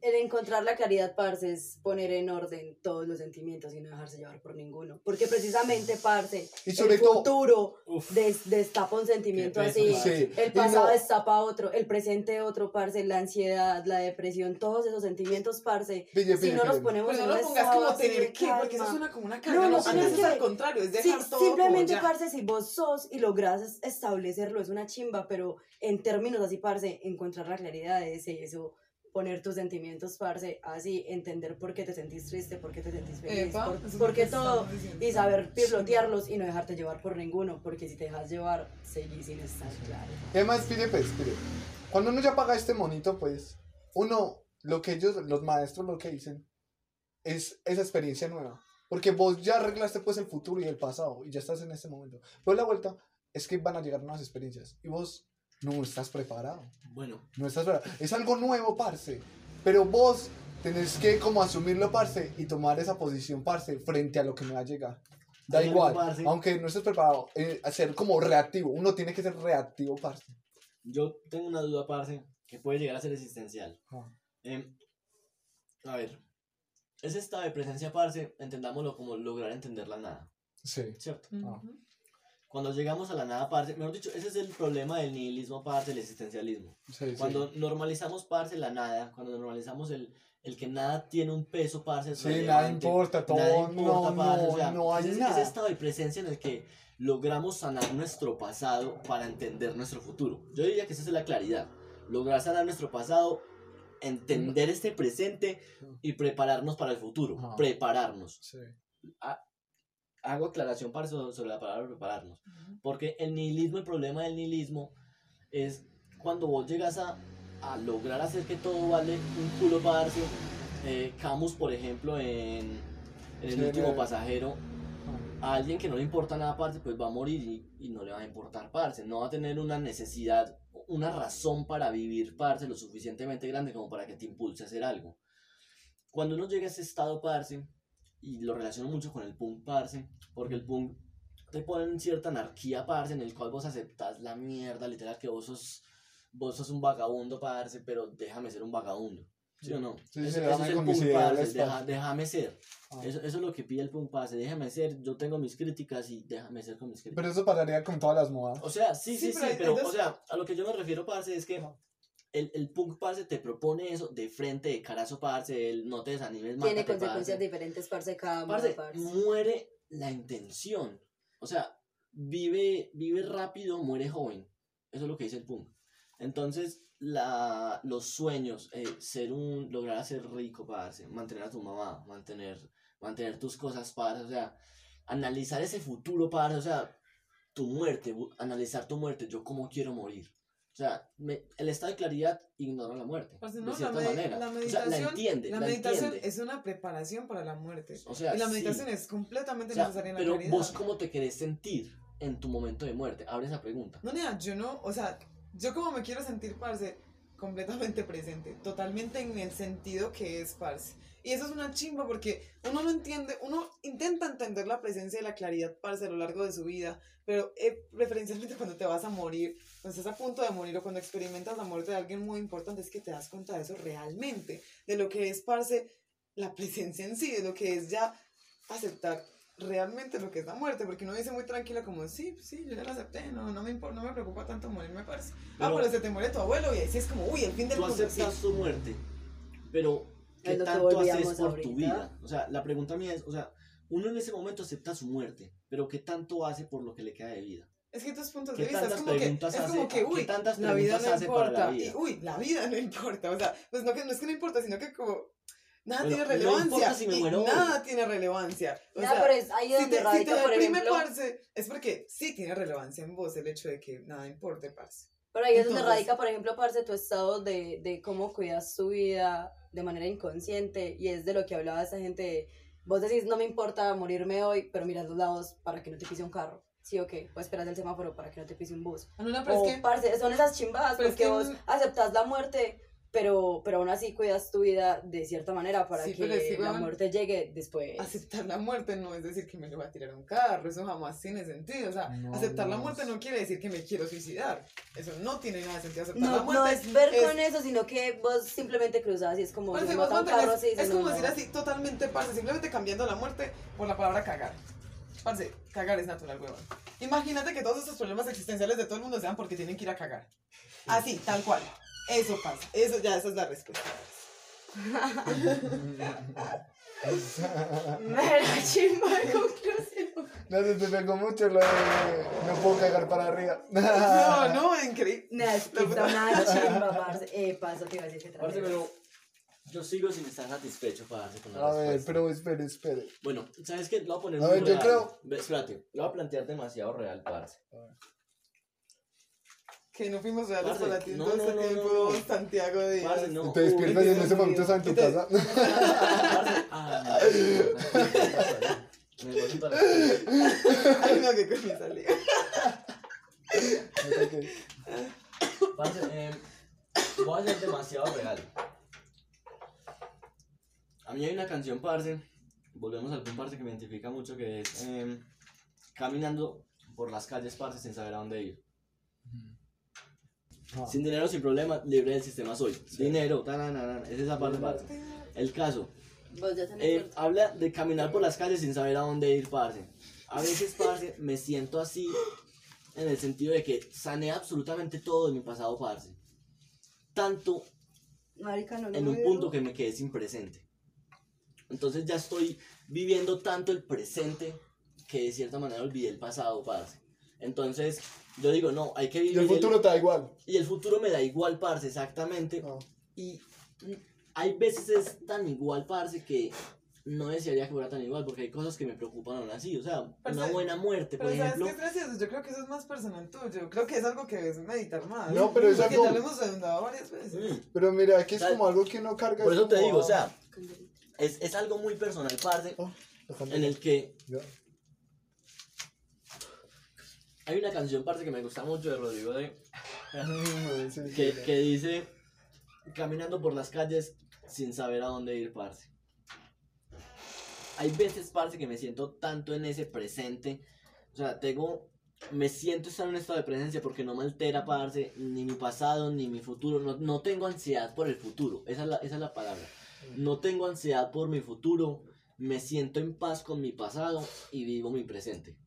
El encontrar la claridad, parce, es poner en orden todos los sentimientos y no dejarse llevar por ninguno. Porque precisamente, parce, Y sobre el todo- futuro Uf. des- destapa un sentimiento así. Sí. El pasado no- destapa otro, el presente otro, parce, la ansiedad, la depresión, todos esos sentimientos, parce. Pille, si pille, no los pille. ponemos Pero en no lo pongas como tener que, porque eso suena como una carga. No, no No, antes es que. al contrario, es Sí, dejar todo simplemente, como ya. parce, si vos sos y logras es- establecerlo, es una chimba, pero en términos así, parce, encontrar la claridad es eso, poner tus sentimientos, parce, así, entender por qué te sentís triste, por qué te sentís feliz, Epa, por, por qué todo, y saber pilotearlos y no dejarte llevar por ninguno, porque si te dejas llevar, seguís sin estar claro. Y además, pide, pues, pide. Cuando uno ya paga este monito, pues, uno, lo que ellos, los maestros, lo que dicen, es esa experiencia nueva. Porque vos ya arreglaste, pues, el futuro y el pasado, y ya estás en este momento. Pero la vuelta es que van a llegar nuevas experiencias, y vos no estás preparado. Bueno, No estás preparado. Es algo nuevo, parce. Pero vos tenés que, como, asumirlo, parce, y tomar esa posición, parce, frente a lo que me va a llegar. Da Hay igual, parce. aunque no estés preparado, eh, ser como reactivo. Uno tiene que ser reactivo, parce. yo tengo una duda, parce, que puede llegar a ser existencial. Ah. Em, a ver, ese estado de presencia, parce, entendámoslo como lograr entender la nada, Sí. ¿cierto? Ah. Cuando llegamos a la nada, parce, mejor dicho, ese es el problema del nihilismo, parce, el existencialismo. Sí, sí. Cuando normalizamos, parce, la nada, cuando normalizamos el, el que nada tiene un peso, parce, Sí, nada importa, todo, nada importa, no, parce, no, o sea, no hay ese, nada. ese estado de presencia en el que logramos sanar nuestro pasado para entender nuestro futuro. Yo diría que esa es la claridad. Lograr sanar nuestro pasado, entender este presente y prepararnos para el futuro. Ajá. Prepararnos. Sí. Hago aclaración para eso, sobre la palabra prepararnos. Porque el nihilismo, el problema del nihilismo es cuando vos llegas a, a lograr hacer que todo vale un culo parce. Eh, Camus, por ejemplo, en, en el Sí, último me- pasajero, a alguien que no le importa nada, parce, pues va a morir y, y no le va a importar, parce. No va a tener una necesidad, una razón para vivir, parce, lo suficientemente grande como para que te impulse a hacer algo. Cuando uno llega a ese estado, parce, y lo relaciono mucho con el punk, parce, porque el punk te pone en cierta anarquía, parce, en el cual vos aceptás la mierda, literal, que vos sos, vos sos un vagabundo, parce, pero déjame ser un vagabundo. ¿Sí o no? Sí, sí, Eso- déjame eso es el punk, parce, deja- déjame ser. Ah. Eso, eso es lo que pide el punk, parce, déjame ser, yo tengo mis críticas y déjame ser con mis críticas. Pero eso pasaría con todas las modas. O sea, sí, sí, Sí, sí, pero o sea, a lo que yo me refiero, parce, es que Ajá. El, el punk, parce, te propone eso de frente, de carazo, parce, el no te desanimes, Tiene mátate, consecuencias parce. diferentes, parce, cada uno, Parce, parce. muere la intención. O sea, vive, vive rápido, muere joven. Eso es lo que dice el punk. Entonces, la, los sueños, eh, ser un, lograr ser rico, parce, mantener a tu mamá, mantener, mantener tus cosas, parce, o sea, analizar ese futuro, parce, o sea, tu muerte, analizar tu muerte, yo cómo quiero morir. O sea, me- el estado de claridad ignora la muerte, de no, la, cierta medi- manera. la o sea, meditación, la entiende, la la meditación entiende. es una preparación para la muerte. O sea, y la sí. meditación es completamente O sea, necesaria en la pero claridad. vos cómo te querés sentir en tu momento de muerte. Abre esa pregunta. No, nea, yo no, o sea, yo como me quiero sentir, parce, completamente presente, totalmente en el sentido que es, parce. Y eso es una chimba porque uno no entiende, uno intenta entender la presencia de la claridad, parce, a lo largo de su vida, pero eh, preferencialmente cuando te vas a morir, cuando estás a punto de morir o cuando experimentas la muerte de alguien muy importante, es que te das cuenta de eso realmente, de lo que es, parce, la presencia en sí, de lo que es ya aceptar realmente lo que es la muerte, porque uno dice muy tranquila como, sí, pues sí, yo ya la acepté, no, no, me, impor- no me preocupa tanto morirme, parce. Ah, Pero- pero se te muere tu abuelo y ahí sí es como, uy, el fin del Tú mundo. sí. aceptas tu muerte, pero ¿qué tanto haces por ahorita. tu vida? O sea, la pregunta mía es, o sea, uno en ese momento acepta su muerte, pero ¿qué tanto hace por lo que le queda de vida? Es que tus puntos ¿Qué de vista es como que, preguntas es hace- como que, uy, tantas la vida no hace para la importa. vida? Y, uy, la vida no importa. O sea, pues no, que, no es que no importa, sino que como Nada Bueno, tiene no relevancia. importa si me muero nada tiene relevancia. O Ya, sea, pero es ahí si donde te, si te radica, por deprime, ejemplo. parce, es porque sí tiene relevancia en vos el hecho de que nada importe, parce. Pero ahí es donde Entonces- radica, por ejemplo, parce, tu estado de, de cómo cuidas tu vida de manera inconsciente. Y es de lo que hablaba esa gente. de, Vos decís, no me importa morirme hoy, pero miras los lados para que no te pise un carro. Sí o qué. O esperas el semáforo para que no te pise un bus. Ah, no, no, pero O, es que, parce, son esas chimbadas pero es porque que vos aceptas la muerte, pero, pero aún así cuidas tu vida de cierta manera para Sí, que es que, la muerte llegue después. aceptar la muerte no es decir que me le va a tirar a un carro, eso jamás tiene sentido. O sea, No, aceptar la no. muerte no quiere decir que me quiero suicidar. Eso no tiene nada de sentido. Aceptar la No, no muerte es ver es- con eso, sino que vos simplemente cruzas y es como Parce, si vos un carro así. es no, como no. decir así, totalmente, parce, simplemente cambiando la muerte por la palabra cagar. Parce, cagar es natural, huevón. Imagínate que todos estos problemas existenciales de todo el mundo sean porque tienen que ir a cagar. Así, tal cual. Eso pasa. Eso ya, esa es la respuesta. Mera chimba de conclusión. No se te pegó mucho lo de no puedo cagar para arriba. No, no, increíble. No, es que está una chimba, parce. Eh, paso, te iba a decir que Parce, pero yo sigo sin estar satisfecho, parce, con la A ver, respuesta. pero espere, espere. Bueno, ¿sabes qué? Lo voy a poner A muy ver, yo real. creo- Ve, Espérate, lo voy a plantear demasiado real, parce. Que no fuimos reales para ti en todo no, este no, tiempo, no, no. Santiago Díaz. Parce, no. Te despiertas y en ese momento estás en tu casa. Parce, ah, no. Me voy para Ay, no, que con mi salida. Parce, eh, voy a ser demasiado real. A mí hay una canción, parce. Volvemos al punto, parce, que me identifica mucho, que es eh, Caminando por las calles, parce, sin saber a dónde ir. Ah. Sin dinero, sin problema, libre del sistema soy. Dinero, tanananan, es esa parte, parce. El caso, eh, habla de caminar por las calles sin saber a dónde ir, parce. A veces, parce, me siento así en el sentido de que sané absolutamente todo de mi pasado, parce. Tanto Marica, no en un veo. punto que me quedé sin presente. Entonces ya estoy viviendo tanto el presente que de cierta manera olvidé el pasado, parce. Entonces yo digo, no, hay que Y vivir. el futuro te da igual. y el futuro me da igual, parce, exactamente. Ah. Y hay veces es tan igual, parce, que no desearía que fuera tan igual, porque hay cosas que me preocupan aún así. O sea, Parce, una buena muerte, por Pero ¿sabes ejemplo. qué es gracioso? Yo creo que eso es más personal tuyo. Creo que es algo que debes meditar más. No, pero es Porque algo- ya lo hemos varias veces. Mm, Pero mira, aquí es ¿Sabes? como algo que uno carga. Por es eso te como, digo, o sea, es, es algo muy personal, parce, déjame- en el que Ya. Hay una canción, parce, que me gusta mucho de Rodrigo sí, que, que dice caminando por las calles sin saber a dónde ir, parce. Hay veces, parce, que me siento tanto en ese presente. O sea, tengo. Me siento estar en un estado de presencia porque no me altera, parce, ni mi pasado ni mi futuro. No, no tengo ansiedad por el futuro. Esa es, la, esa es la palabra. No tengo ansiedad por mi futuro. Me siento en paz con mi pasado y vivo mi presente.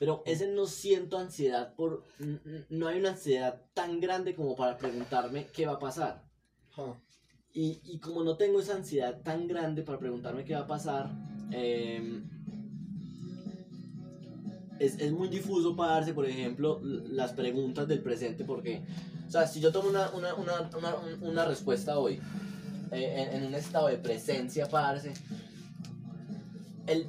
Pero ese no siento ansiedad por... No hay una ansiedad tan grande como para preguntarme qué va a pasar. Ah. Y, y como no tengo esa ansiedad tan grande para preguntarme qué va a pasar, eh, es, es muy difuso para darse, por ejemplo, las preguntas del presente, porque, o sea, si yo tomo una, una, una, una, un- una respuesta hoy, eh, en, en un estado de presencia, parce, el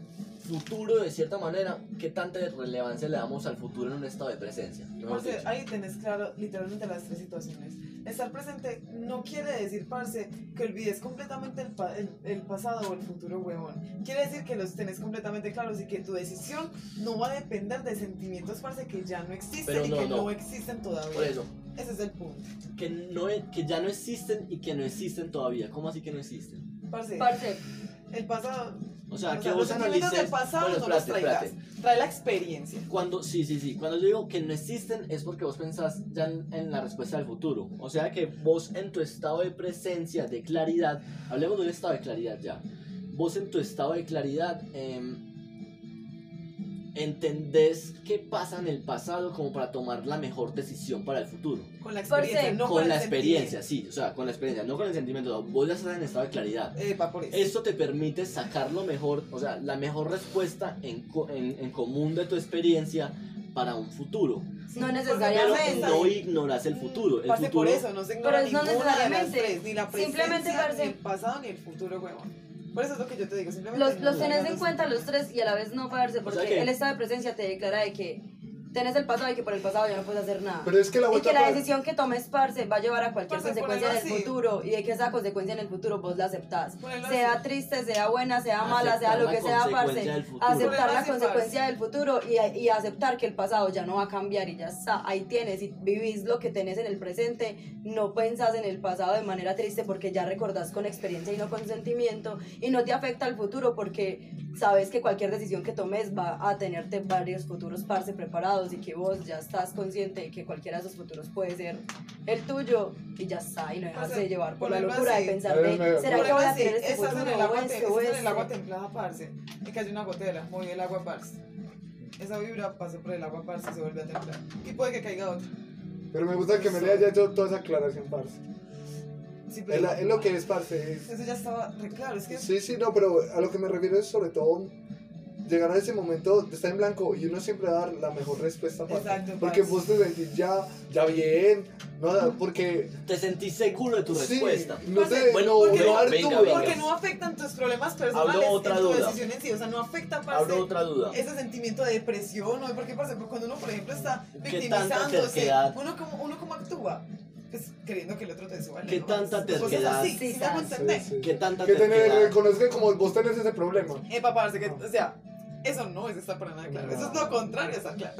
futuro, de cierta manera, ¿qué tanta relevancia le damos al futuro en un estado de presencia? Dicho. ahí tenés claro literalmente las tres situaciones. Estar presente no quiere decir, parce, que olvides completamente el, pa- el, el pasado o el futuro, huevón. Quiere decir que los tenés completamente claros y que tu decisión no va a depender de sentimientos, parce, que ya no existen Pero y no, que no. no. existen todavía. Por eso, Ese es el punto. que, no, que ya no existen y que no existen todavía. ¿Cómo así que no existen? Parce, Parce, el pasado. O sea, o que sea, vos los analices... del pasado Bueno, no los traigas. Trae la experiencia. Cuando, sí, sí, sí. Cuando yo digo que no existen es porque vos pensás ya en, en la respuesta del futuro. O sea que vos en tu estado de presencia, de claridad, hablemos de un estado de claridad ya. Vos en tu estado de claridad em, entendés qué pasa en el pasado como para tomar la mejor decisión para el futuro. Con la experiencia, no con, con la experiencia, sí, o sea, con la experiencia, no con el sentimiento. Vos ya estás en estado de claridad. Epa, por eso. Esto te permite sacar lo mejor, o sea, la mejor respuesta en, en, en común de tu experiencia para un futuro. No Pero necesariamente. no ignoras el futuro. El Parce, futuro por eso, no se ignora Pero es no ninguna de las necesariamente. tres, ni la presencia, Simplemente, parce- ni el pasado, ni el futuro, huevón. Por eso es lo que yo te digo, simplemente... Los, los tenés en cuenta los tres y a la vez no parce, porque sea que- el estado de presencia te declara de que tenés el pasado y que por el pasado ya no puedes hacer nada. Pero es que la y vuelta que la para- decisión que tomes, parce, va a llevar a cualquier Parce, consecuencia el así. futuro y de que esa consecuencia en el futuro vos la aceptás. Ponelo Sea así. triste, sea buena, sea mala, sea lo que sea, parce. del. Aceptar la así, consecuencia del futuro y, y aceptar que el pasado ya no va a cambiar y ya está. Ahí tienes y vivís lo que tenés en el presente. No pensás en el pasado de manera triste porque ya recordás con experiencia y no con sentimiento y no te afecta al futuro porque sabes que cualquier decisión que tomes va a tenerte varios futuros parce preparados y que vos ya estás consciente de que cualquiera de esos futuros puede ser el tuyo y ya está y no dejarse Parce, de llevar por la locura así. de pensar de ¿será que voy a tener este estás en futuro el o agua, este te- o estás en el agua este? templada, parce, y cayó una gotera, movió el agua, parce. Esa vibra pasó por el agua, parce, y se vuelve a templar. Y puede que caiga otra. Pero me gusta que me le haya hecho toda esa aclaración, parce. Sí, Es, la- es lo que es, parce. es- eso ya estaba re claro, es que... Sí, sí, no, pero a lo que me refiero es sobre todo llegar a ese momento de estar en blanco y uno siempre dar la mejor respuesta. parce. Exacto, Porque parce. vos te sentís ya, ya bien, ¿no? Porque... Te sentís seguro de tu sí, respuesta. no te, bueno, no, porque no venga, venga. Porque afectan tus problemas personales Hablo otra en tu duda. decisión en sí, o sea, no afecta, parce, Abro otra duda. ese sentimiento de depresión, ¿no? Porque, parce, cuando uno, por ejemplo, está ¿Qué tanta victimizándose, uno como, uno como actúa, pues, queriendo que el otro te suba. ¿Qué ¿no? tanta reconozca como vos tenés ese problema. Parce, que, o sea, eso no es estar para nada claro, eso es lo contrario, está claro.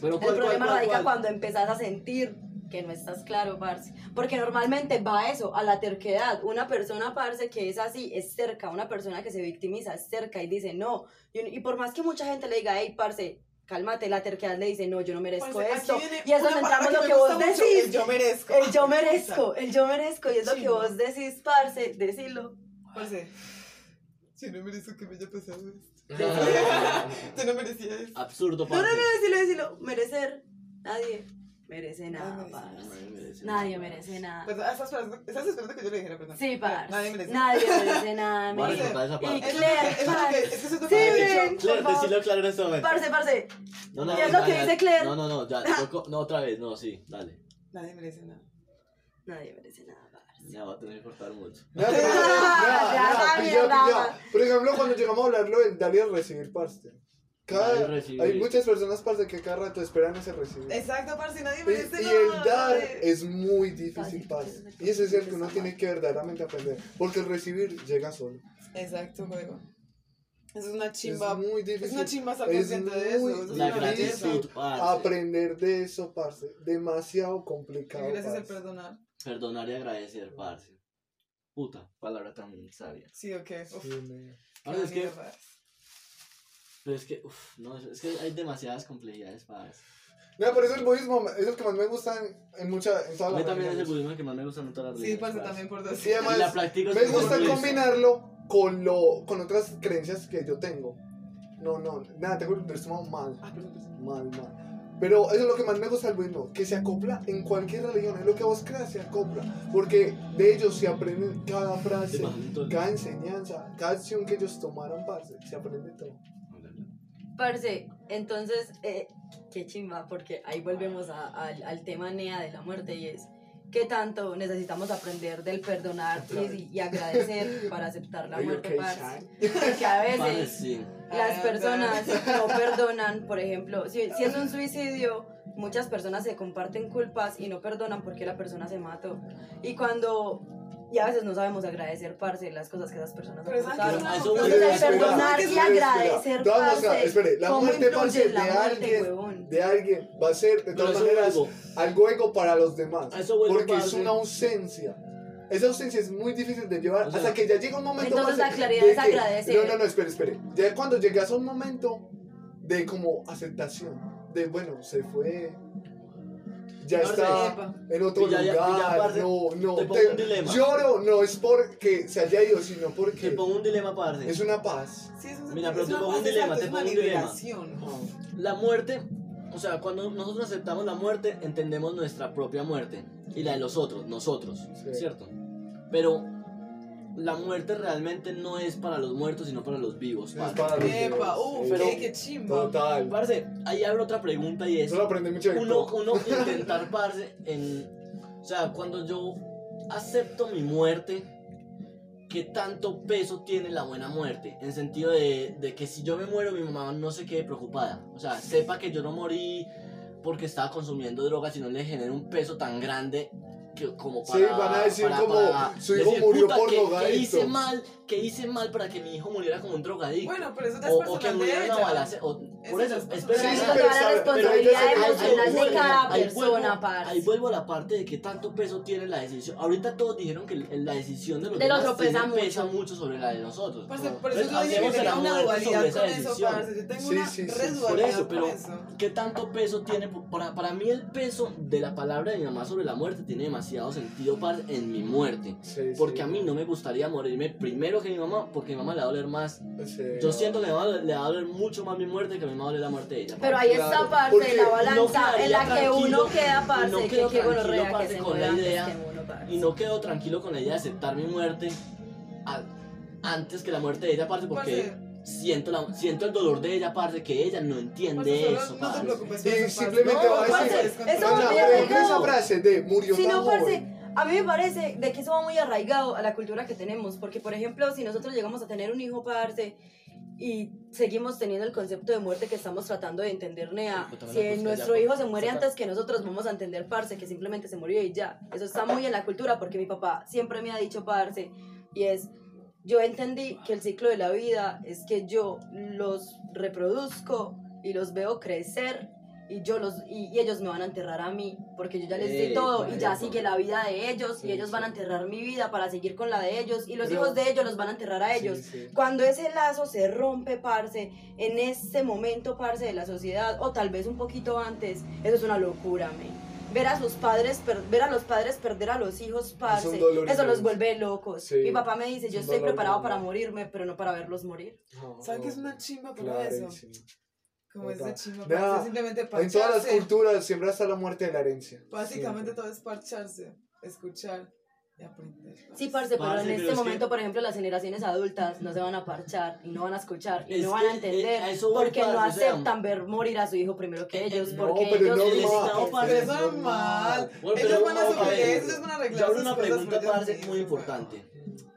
Pero El ¿cuál, problema cuál, cuál, radica cuál? cuando empezás a sentir que no estás claro, parce. Porque normalmente va a eso, a la terquedad. Una persona, parce, que es así, es cerca. Una persona que se victimiza es cerca y dice no. Y, y por más que mucha gente le diga, hey, parce, cálmate, la terquedad le dice, no, yo no merezco aquí esto. Y es una donde palabra entramos lo me que vos gusta mucho, decís. el yo merezco. El yo merezco, el yo merezco. Y es lo que vos decís, parce, decilo. Parce, si no merezco que me haya pasado esto. Tú no merecías. Absurdo, No, no, no, decilo, decilo. Merecer. Nadie merece nada, parce. Nadie merece Nadie merece nada. Perdón, estás esperando, estás esperando que yo le dijera, perdón. Sí, parce. Nadie merece. Nadie merece nada. Esa Y parte. Claire, que- eso es lo que- parce. es que eso es lo Sí, que. Claire, decilo claro en este momento. Parce, parce. No, no, Y es no, lo que dice. Claire. No, no, no, ya. No, otra vez, no, sí, dale. Nadie merece nada. Nadie merece nada, parce. Ya va a tener que cortar mucho. Nada, pero- Ya, nada, ya, nada, pilla, mierda. pilla. Por ejemplo, cuando llegamos a hablarlo del dar y el recibir, parce. Cada, y hay muchas personas, parce, que cada rato esperan ese recibir. Exacto, parce, nadie Y, merece y nada. el dar es muy difícil, parce. Y ese es el que uno tiene que verdaderamente aprender. Porque el recibir llega solo. Exacto, juego. Es una Es chimba. muy Es difícil. una chimba estar Es consciente de eso. muy es La gratitud, parce. Aprender de eso, parce. Demasiado Y complicado. gracias al perdonar. Perdonar y agradecer, parce. Puta, palabra tan sabia. Sí, ok. Uf, Sí, me- Parce, es que, pero es que, uff, no, es que hay demasiadas complejidades, parce. No, por eso el budismo es el que más me gusta en, en mucha, en A todas mí las también es el budismo que más me gusta en todas las Sí, religiones, parce, parce. también por dos. Sí, además, la practico me gusta combinarlo con, lo, con otras creencias que yo tengo. No, no, nada, tengo el estómago mal. Ah, perdón, perdón. Mal, mal. Pero eso es lo que más me gusta del budismo, que se acopla en cualquier religión, es lo que vos creas se acopla, porque de ellos se aprende cada frase, cada enseñanza, cada acción que ellos tomaron, parce, se aprende todo. Parce, entonces, eh, qué chimba, porque ahí volvemos a- al- al tema NEA de la muerte y es qué tanto necesitamos aprender del perdonar y, y agradecer para aceptar la muerte, parce. Porque a veces las personas no perdonan, por ejemplo, si, si es un suicidio, muchas personas se comparten culpas y no perdonan porque la persona se mató. Y cuando, y a veces no sabemos agradecer, parce, las cosas que esas personas Pero ¿sabes qué es aportaron. una Ah, el Espera, perdonar y agradecer, parce, espere, la ¿cómo muerte, parce, de muerte, alguien, huevón? de alguien va a ser de todas eso maneras algo ego para los demás, porque es una ausencia. Esa ausencia es muy difícil de llevar O sea, hasta que ya llega un momento. entonces parce, la claridad de es agradecer. No, no, no, espere, espere. Ya cuando llegas a un momento de como aceptación, de bueno, se fue, ya está en otro ya- lugar, no, no. te pongo te- un dilema. lloro no es porque se haya ido, sino Te porque pongo un dilema, parce. es una paz. Sí, es un Mira, pero es te una pongo un dilema, te una pongo un dilema. La muerte, o sea, cuando nosotros aceptamos la muerte, entendemos nuestra propia muerte y la de los otros, nosotros, Sí. ¿cierto? Pero la muerte realmente no es para los muertos, sino para los vivos. Es parce. para los Epa, demás. uff, Pero- qué, qué chimba. Total. Parce, ahí abre otra pregunta y es... Eso lo aprendí mucho de uno, uno intentar, parce, en... O sea, cuando yo acepto mi muerte, ¿qué tanto peso tiene la buena muerte? En sentido de, de que si yo me muero, mi mamá no se quede preocupada. O sea, sepa que yo no morí porque estaba consumiendo drogas y no le genera un peso tan grande que como para... Sí, van a decir para- como, para su hijo decir, murió "Puta, por que drogadicto". hice mal, que hice mal para que mi hijo muriera como un drogadicto. Bueno, pero eso ya es o, o que muriera una balacera. o- Por Eso eso, es espera, Sí, Eso pero la responsabilidad ahí- ahí- emocional de ahí- cada persona, vuelvo, parce. ahí vuelvo a la parte de que tanto peso tiene la decisión. Ahorita todos dijeron que el- la decisión de los Del demás otro pesa tiene- pesa mucho. mucho sobre la de nosotros. Por eso yo dije que tenía una dualidad sobre esa con eso, decisión. parce. Yo tengo Sí, una sí, sí. re Por eso, pero eso. ¿qué tanto peso tiene? Para, para mí el peso de la palabra de mi mamá sobre la muerte tiene demasiado sentido parce, en mi muerte. Sí, Porque sí. a mí no me gustaría morirme primero que mi mamá, porque mi mamá le va a doler más. Sí. Yo siento que mi mamá le va a doler mucho más mi muerte que a mi mamá le la muerte de ella. Pero ahí Claro, está parte de la no balanza en quedaría la que uno queda parce, no que quedo qué tranquilo, gonorrea que con la idea. que uno, parce. Y no quedo tranquilo con la idea de aceptar mi muerte a- antes que la muerte de ella, parce, porque Parce, siento, la, siento el dolor de ella, parce, que ella no entiende solo eso, no te parce. preocupes simplemente No, va a parce, decir. eso esa frase de murió Si tan no, joven. parce, a mí me parece de que eso va muy arraigado a la cultura que tenemos, porque por ejemplo, si nosotros llegamos a tener un hijo, parce, y seguimos teniendo el concepto de muerte que estamos tratando de entender, Nea, me si nuestro hijo se muere antes que nosotros, vamos a entender, parce, que simplemente se murió y ya. Eso está muy en la cultura, porque mi papá siempre me ha dicho, parce, y es, yo entendí que el ciclo de la vida es que yo los reproduzco y los veo crecer y yo los y, y ellos me van a enterrar a mí porque yo ya les di Eh, todo y ya sigue la vida de ellos Sí, y ellos van a sí. enterrar mi vida para seguir con la de ellos y los Pero- hijos de ellos los van a enterrar a Sí, ellos. sí. Cuando ese lazo se rompe, parce, en ese momento, parce, de la sociedad, o tal vez un poquito antes, eso es una locura, men. Ver a sus padres, per- ver a los padres perder a los hijos, parce, eso los vuelve locos. Sí, Mi papá me dice, es yo estoy preparado para morirme, pero no para verlos morir. No, ¿Saben qué es no, una chimba por eso? clarísimo. Como es de Vea, parce, simplemente En todas las parcharse. culturas siempre está la muerte de la herencia. Básicamente Siempre. todo es parcharse, escuchar y aprender. Sí, parce, pero Parce, en pero este es que- momento, por ejemplo, las generaciones adultas no se van a parchar y no van a escuchar y Es no van a que, entender eh, porque no parce, o sea, aceptan ver morir a su hijo primero que eh, ellos, no, porque pero ellos no, no, Pero es normal. Bueno, ellos pero van a ver. ellos van a arreglar Yo abro una pregunta, pero parce, muy importante.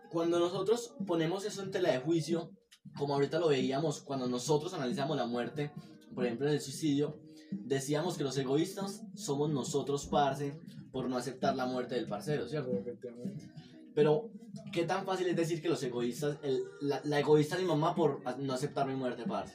Cuando nosotros ponemos eso en tela de juicio, como ahorita lo veíamos, cuando nosotros analizamos la muerte, por ejemplo en el suicidio, decíamos que los egoístas somos nosotros, parce, por no aceptar la muerte del parcero, ¿cierto? Pero, ¿qué tan fácil es decir que los egoístas, el- la, la egoísta de mi mamá por no aceptar mi muerte, parce?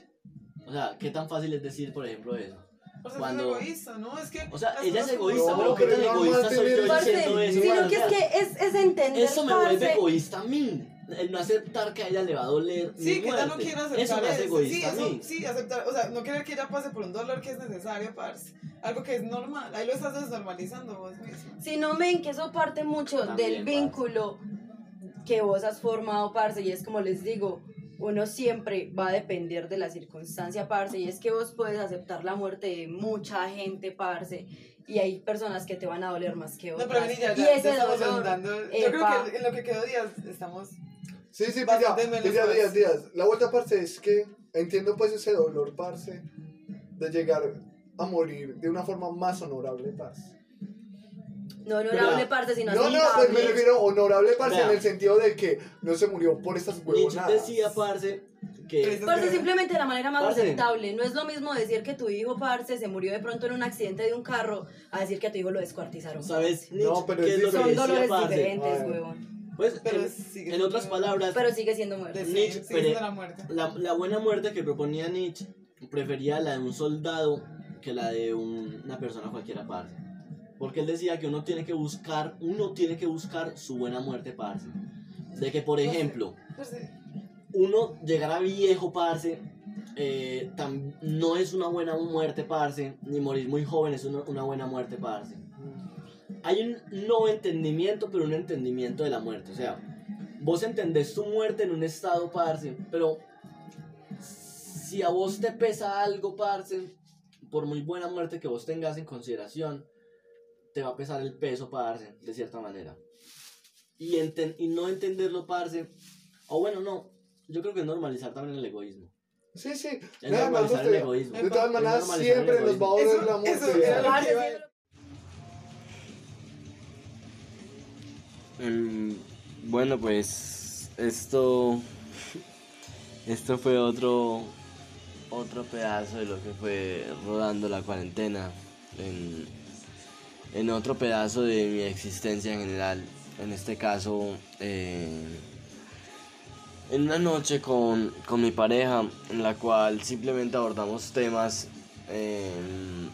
O sea, ¿qué tan fácil es decir, por ejemplo, eso? O sea, Cuando- es egoísta, ¿no? Es que. O sea, ella es egoísta, No, pero ¿qué pero tan es normal egoísta soy yo diciendo eso? sino que es que es, es entender, Eso me vuelve parce, egoísta a mí. El no aceptar que a ella le va a doler. Sí, que ella no quiere aceptar Eso me hace egoísta sí, a eso- mí. sí, aceptar, o sea, no querer que ella pase por un dolor que es necesario, parce. Algo que es normal. Ahí lo estás desnormalizando vos mismo. Si no ven que eso parte mucho También, del vínculo que vos has formado, parce, y es como les digo, uno siempre va a depender de la circunstancia, parce, y es que vos puedes aceptar la muerte de mucha gente, parce, y hay personas que te van a doler más que No, otras. pero vení, ya, y ya, ese ya dolor. Yo creo que en lo que quedó días estamos. Sí, sí, pilla, menos pilla, más. días, días. La vuelta, parce, es que entiendo pues ese dolor, parce, de llegar a morir de una forma más honorable, parce. no honorable, Pero- parce, sino No, no, pues me refiero a honorable, parce, Vea. en el sentido de que no se murió por estas Nietzsche huevonadas. decía, parce, que. Parce, simplemente de la manera más Parce. aceptable. No es lo mismo decir que tu hijo, parce, se murió de pronto en un accidente de un carro a decir que a tu hijo lo descuartizaron. ¿Sabes? No, Nietzsche, pero ¿qué es es lo que Son diferente. decía, dolores parce? diferentes, Ay. huevón. Pues, Pero en, sigue en otras siendo- palabras, Pero sigue siendo muerte. Nietzsche, sigue pero- siendo la muerte. la, la buena muerte que proponía Nietzsche prefería la de un soldado que la de un- una persona cualquiera, parce. Porque él decía que uno tiene que buscar, uno tiene que buscar su buena muerte, parce. De que, por ejemplo, uno llegará viejo, parce, eh, tam- no es una buena muerte, parce, ni morir muy joven es una, una buena muerte, parce. Hay un no entendimiento, pero un entendimiento de la muerte. O sea, vos entendés tu muerte en un estado, parce, pero si a vos te pesa algo, parce, por muy buena muerte que vos tengas en consideración, te va a pesar el peso, parce, de cierta manera. y, enten- y no entenderlo, parce. O bueno, no. Yo creo que es normalizar también el egoísmo. Sí, sí. Es Nada más normalizar el egoísmo. De todas maneras, siempre baúles de Eso- la muerte. eso era bueno, pues esto esto fue otro otro pedazo de lo que fue rodando la cuarentena en, en otro pedazo de mi existencia en general. En este caso, eh, en una noche con, con mi pareja, en la cual simplemente abordamos temas em,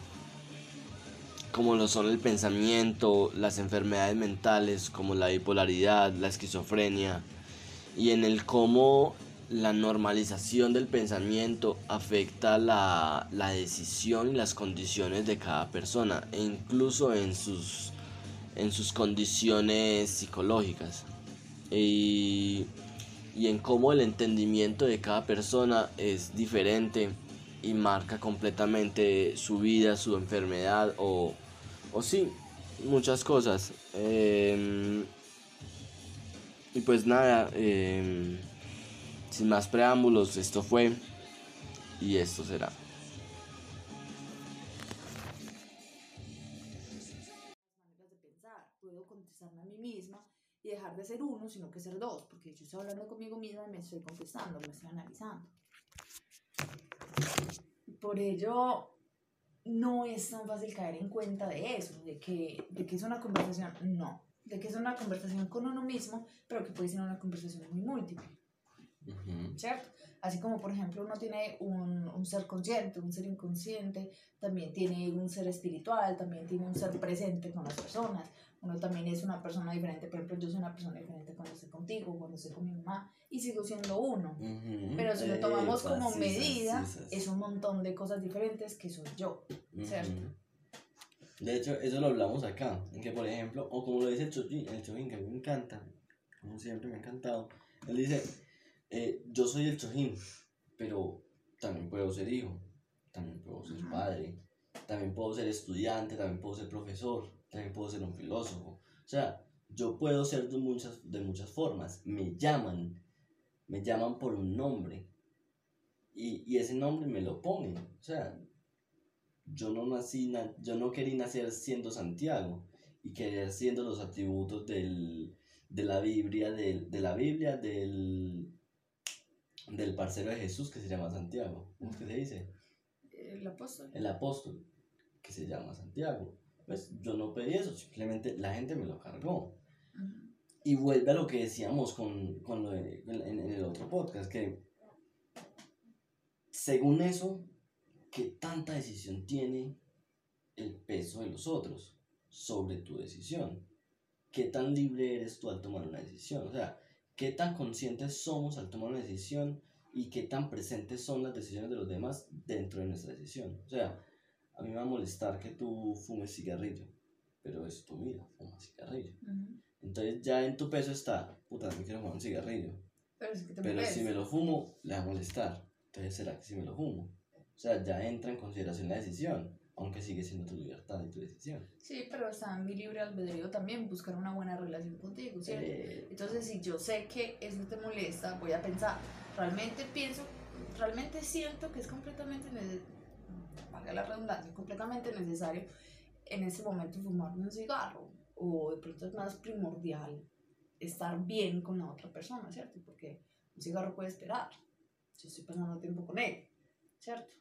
como lo son el pensamiento, las enfermedades mentales, como la bipolaridad, la esquizofrenia, y en el cómo la normalización del pensamiento afecta la, la decisión y las condiciones de cada persona, e incluso en sus, en sus condiciones psicológicas. Y, y en cómo el entendimiento de cada persona es diferente y marca completamente su vida, su enfermedad o, o sí, muchas cosas. Em, y pues nada, em, sin más preámbulos, esto fue y esto será. Puedo contestarme a mí misma y dejar de ser uno, sino que ser dos, porque yo estoy hablando conmigo misma y me estoy contestando, me estoy analizando. Por ello, no es tan fácil caer en cuenta de eso, de que, de que es una conversación, no, de que es una conversación con uno mismo, pero que puede ser una conversación muy múltiple. ¿cierto? Así como, por ejemplo, uno tiene un, un ser consciente, un ser inconsciente, también tiene un ser espiritual, también tiene un ser presente con las personas. Uno también es una persona diferente, por ejemplo, yo soy una persona diferente cuando estoy contigo, cuando estoy con mi mamá, y sigo siendo uno. Pero si lo tomamos como sí, medida, sí, sí, sí. es un montón de cosas diferentes que soy yo, ¿cierto? De hecho, eso lo hablamos acá, en que por ejemplo, o como lo dice el Chojin, el Chojin que a mí me encanta, como siempre me ha encantado, él dice, eh, yo soy el Chojin, pero también puedo ser hijo, también puedo ser padre, también puedo ser estudiante, también puedo ser profesor, también puedo ser un filósofo. O sea, yo puedo ser de muchas, de muchas formas. Me llaman, me llaman por un nombre. Y, y ese nombre me lo ponen. O sea, yo no nací, na- yo no quería nacer siendo Santiago y querer siendo los atributos del, de la Biblia, del, de la Biblia, del, del parcero de Jesús que se llama Santiago. ¿Cómo es que se dice? El apóstol. el apóstol, que se llama Santiago. Pues yo no pedí eso, simplemente la gente me lo cargó. Y vuelve a lo que decíamos con, con lo de- en, en el otro podcast, que según eso, ¿qué tanta decisión tiene el peso de los otros sobre tu decisión? ¿Qué tan libre eres tú al tomar una decisión? O sea, ¿qué tan conscientes somos al tomar una decisión y qué tan presentes son las decisiones de los demás dentro de nuestra decisión? O sea, a mí me va a molestar que tú fumes cigarrillo, pero es tu vida, fuma cigarrillo. Ujú. Entonces ya en tu peso está, puta, no quiero fumar un cigarrillo. Pero es que te Pero si me lo fumo, le va a molestar. Entonces, ¿será que si me lo fumo? O sea, ya entra en consideración la decisión, aunque sigue siendo tu libertad y tu decisión. Sí, pero está en mi libre albedrío también buscar una buena relación contigo, ¿cierto? Eh, Entonces, si yo sé que eso te molesta, voy a pensar, realmente pienso, realmente siento que es completamente necesario, la redundancia, completamente necesario en ese momento fumarme un cigarro, o de pronto es más primordial estar bien con la otra persona, ¿cierto? Porque un cigarro puede esperar, si estoy pasando tiempo con él, ¿cierto?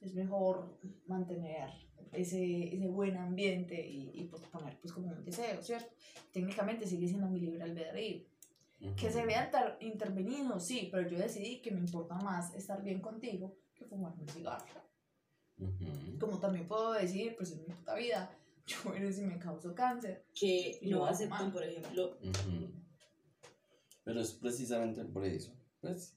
Es mejor mantener ese, ese buen ambiente y, y posponer pues como un deseo, ¿cierto? Técnicamente sigue siendo mi libre albedrío. Que se vea inter- intervenido, sí, pero yo decidí que me importa más estar bien contigo que fumarme un cigarro. Ujú. Como también puedo decir, pues en mi puta vida, yo muero si me causo cáncer. que no aceptan, por ejemplo, Ujú. Pero es precisamente por eso. Pues,